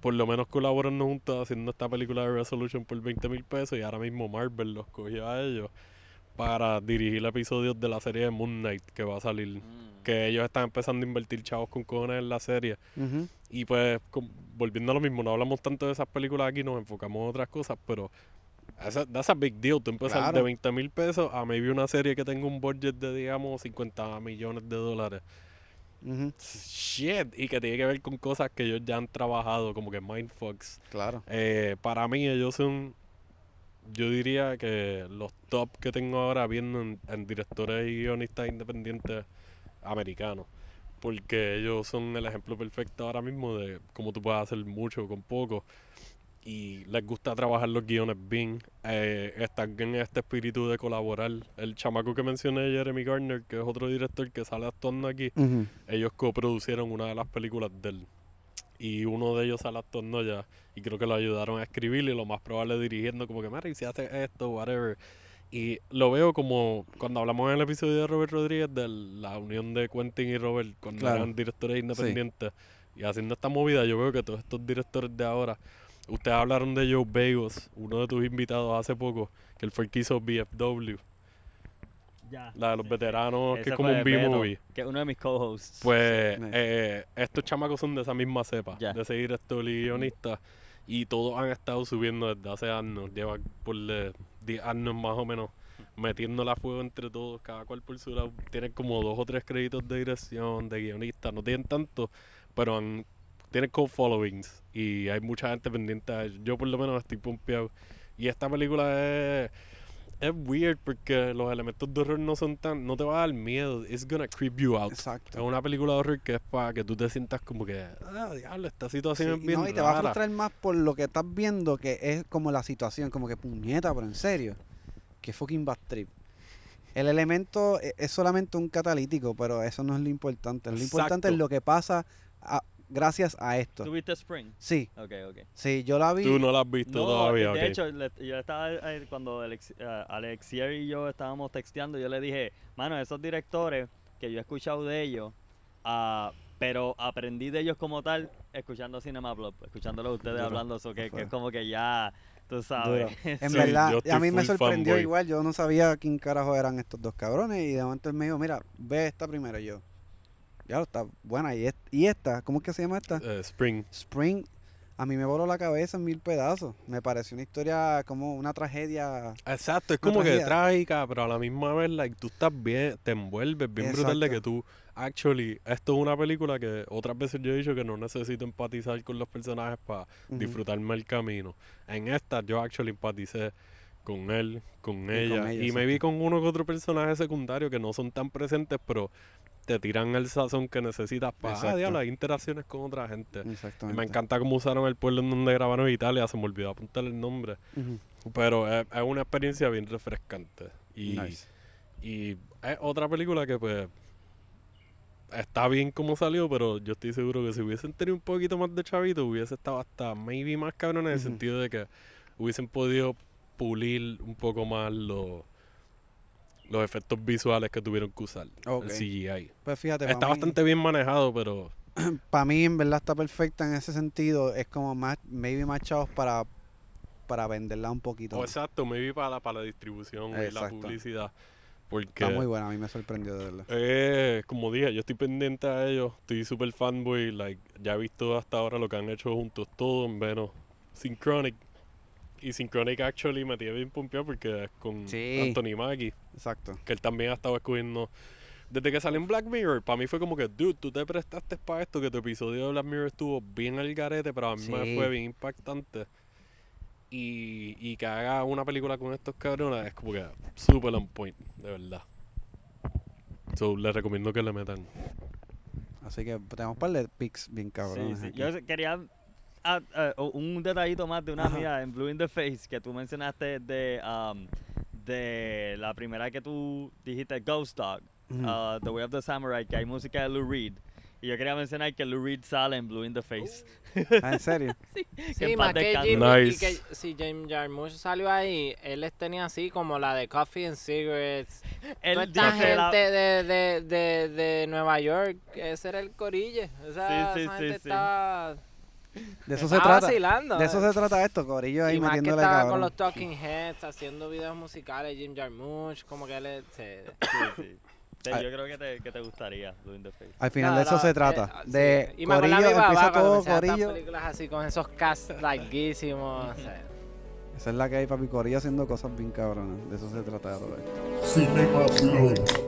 por lo menos colaborando juntos haciendo esta película de Resolution por 20 mil pesos y ahora mismo Marvel los cogió a ellos para dirigir episodios de la serie de Moon Knight que va a salir. Mm. Que ellos están empezando a invertir chavos con cojones en la serie. Y pues, volviendo a lo mismo, no hablamos tanto de esas películas aquí, nos enfocamos en otras cosas, pero esa, that's a big deal. Tú empezar Claro. de 20 mil pesos a maybe una serie que tenga un budget de, digamos, 50 millones de dólares. Ujú, Shit. Y que tiene que ver con cosas que ellos ya han trabajado, como que Mindfucks. Claro. Eh, para mí, ellos son, yo diría que los top que tengo ahora viendo en, en directores y guionistas independientes americanos. Porque ellos son el ejemplo perfecto ahora mismo de cómo tú puedes hacer mucho con poco. Y les gusta trabajar los guiones bien. Eh, están en este espíritu de colaborar. El chamaco que mencioné, Jeremy Garner, que es otro director que sale actuando aquí, Ujú. ellos coproducieron una de las películas de él. Y uno de ellos sale actuando ya. Y creo que lo ayudaron a escribir y lo más probable dirigiendo como que, Mary, si hace esto, whatever. Y lo veo como cuando hablamos en el episodio de Robert Rodríguez de la unión de Quentin y Robert cuando Claro. eran directores independientes. Y haciendo esta movida, yo veo que todos estos directores de ahora, ustedes hablaron de Joe Bagos, uno de tus invitados hace poco, que él fue el que hizo BFW, Ya. la de los Sí, sí. veteranos, que es como un B-movie. Que es uno de mis co-hosts. Pues eh, estos chamacos son de esa misma cepa, Ya. de ese director y guionista. Y todos han estado subiendo desde hace años. Llevan por eh, 10 años más o menos metiéndola a fuego entre todos, cada cual por su lado. Tienen como dos o tres créditos de dirección, de guionista. No tienen tanto, pero han- tienen co-followings. Y hay mucha gente pendiente a. Yo por lo menos estoy pompeado. Y esta película es... Es weird porque los elementos de horror no son tan... No te va a dar miedo. It's gonna creep you out. Es Exacto. una película de horror que es para que tú te sientas como que, ah, diablo, esta situación Sí, es bien no, y te va a rara". frustrar más por lo que estás viendo, que es como la situación, como que puñeta, pero en serio. Que fucking bad trip. El elemento e- es solamente un catalítico, pero eso no es lo importante. Lo importante es lo que pasa a- gracias a esto. ¿Tuviste Spring? Sí, Ok, ok. sí, yo la vi. Tú no la has visto No, todavía, de hecho, le- yo estaba eh, cuando Alex, eh, Alexier y yo estábamos texteando, yo le dije, mano, esos directores que yo he escuchado de ellos, ah, pero aprendí de ellos como tal escuchando Cinema Blog, escuchándolo ustedes Duro. hablando, eso que, es como que ya, tú sabes. En [laughs] Sí, verdad, a mí me sorprendió fanboy. igual. Yo no sabía quién carajo eran estos dos cabrones. Y de momento él me dijo, mira, ve esta primero. Yo, ya está buena. Y, est- y esta, ¿cómo es que se llama esta? Eh, Spring. Spring, a mí me voló la cabeza en mil pedazos. Me pareció una historia como una tragedia. Exacto, es como que trágica, pero a la misma vez, like, tú estás bien, te envuelves bien brutal de que tú, actually, esto es una película que otras veces yo he dicho que no necesito empatizar con los personajes para disfrutarme el camino. En esta yo actually empaticé con él, con con ella, y me vi con uno que otro personaje secundario que no son tan presentes, pero te tiran el sazón que necesitas para Exacto. las interacciones con otra gente. Y. Me encanta cómo usaron el pueblo en donde grabaron Italia, se me olvidó apuntar el nombre. Pero es, es una experiencia bien refrescante. Y, Nice. y es otra película que pues está bien como salió, pero yo estoy seguro que si hubiesen tenido un poquito más de chavito, hubiese estado hasta maybe más cabrón en el sentido de que hubiesen podido pulir un poco más los los efectos visuales que tuvieron que usar. Ok. El CGI. Pues fíjate, Está mí, bastante bien manejado, pero [clears throat] para mí en verdad está perfecta en ese sentido. Es como más, maybe más chavos para, para venderla un poquito. exacto, maybe para la, para la distribución y la Exacto. publicidad. Porque Está muy buena, a mí me sorprendió de verdad. Eh, como dije, yo estoy pendiente a ellos, estoy súper fanboy, like, ya he visto hasta ahora lo que han hecho juntos todos, menos Synchronic. Y Synchronic actually me tiene bien pompeado porque es con Sí. Anthony Mackie, Exacto. que él también ha estado escogiendo. Desde que salió en Black Mirror, para mí fue como que, dude, tú te prestaste para esto, que tu episodio de Black Mirror estuvo bien al garete, pero a mí me Sí. fue bien impactante. y, y que haga una película con estos cabrones es como que super on point, de verdad. So, les recomiendo que le metan. Así que tenemos un par de pics bien Sí, cabrones. sí. aquí. Yo quería ah, ah, o- un detallito más de una Ajá. mía en Blue in the Face que tú mencionaste de, um, de la primera que tú dijiste Ghost Dog, Ujú. ah, The Way of the Samurai, que hay música de Lou Reed. Y yo quería mencionar que Lou Reed sale en Blue in the Face. Ah, ¿En serio? que [laughs] Sí, en más que descanse. Jimmy, y Nice. que si James Jarmusch salió ahí, él les tenía así como la de Coffee and Cigarettes. Él Toda esta dice la- gente de, de, de, de Nueva York, ese era el corille. Esa, Sí, sí, esa sí, gente sí. estaba, De eso se estaba trata. vacilando. De eso se trata esto, Corillo ahí y más que metiéndole estaba cabrón. con los Talking Heads, haciendo videos musicales, Jim Jarmusch, como que él es- se- Sí, sí. Sí, yo creo que te, que te gustaría in the Face. Al final No, de eso no, se eh, trata. sí. De Y me acuerdo a Corillo, empieza cuando todo Corillo. películas así con esos casts larguísimos. o sea. Esa es la que hay, papi. Corillo haciendo cosas bien cabronas. De eso se trata de todo esto.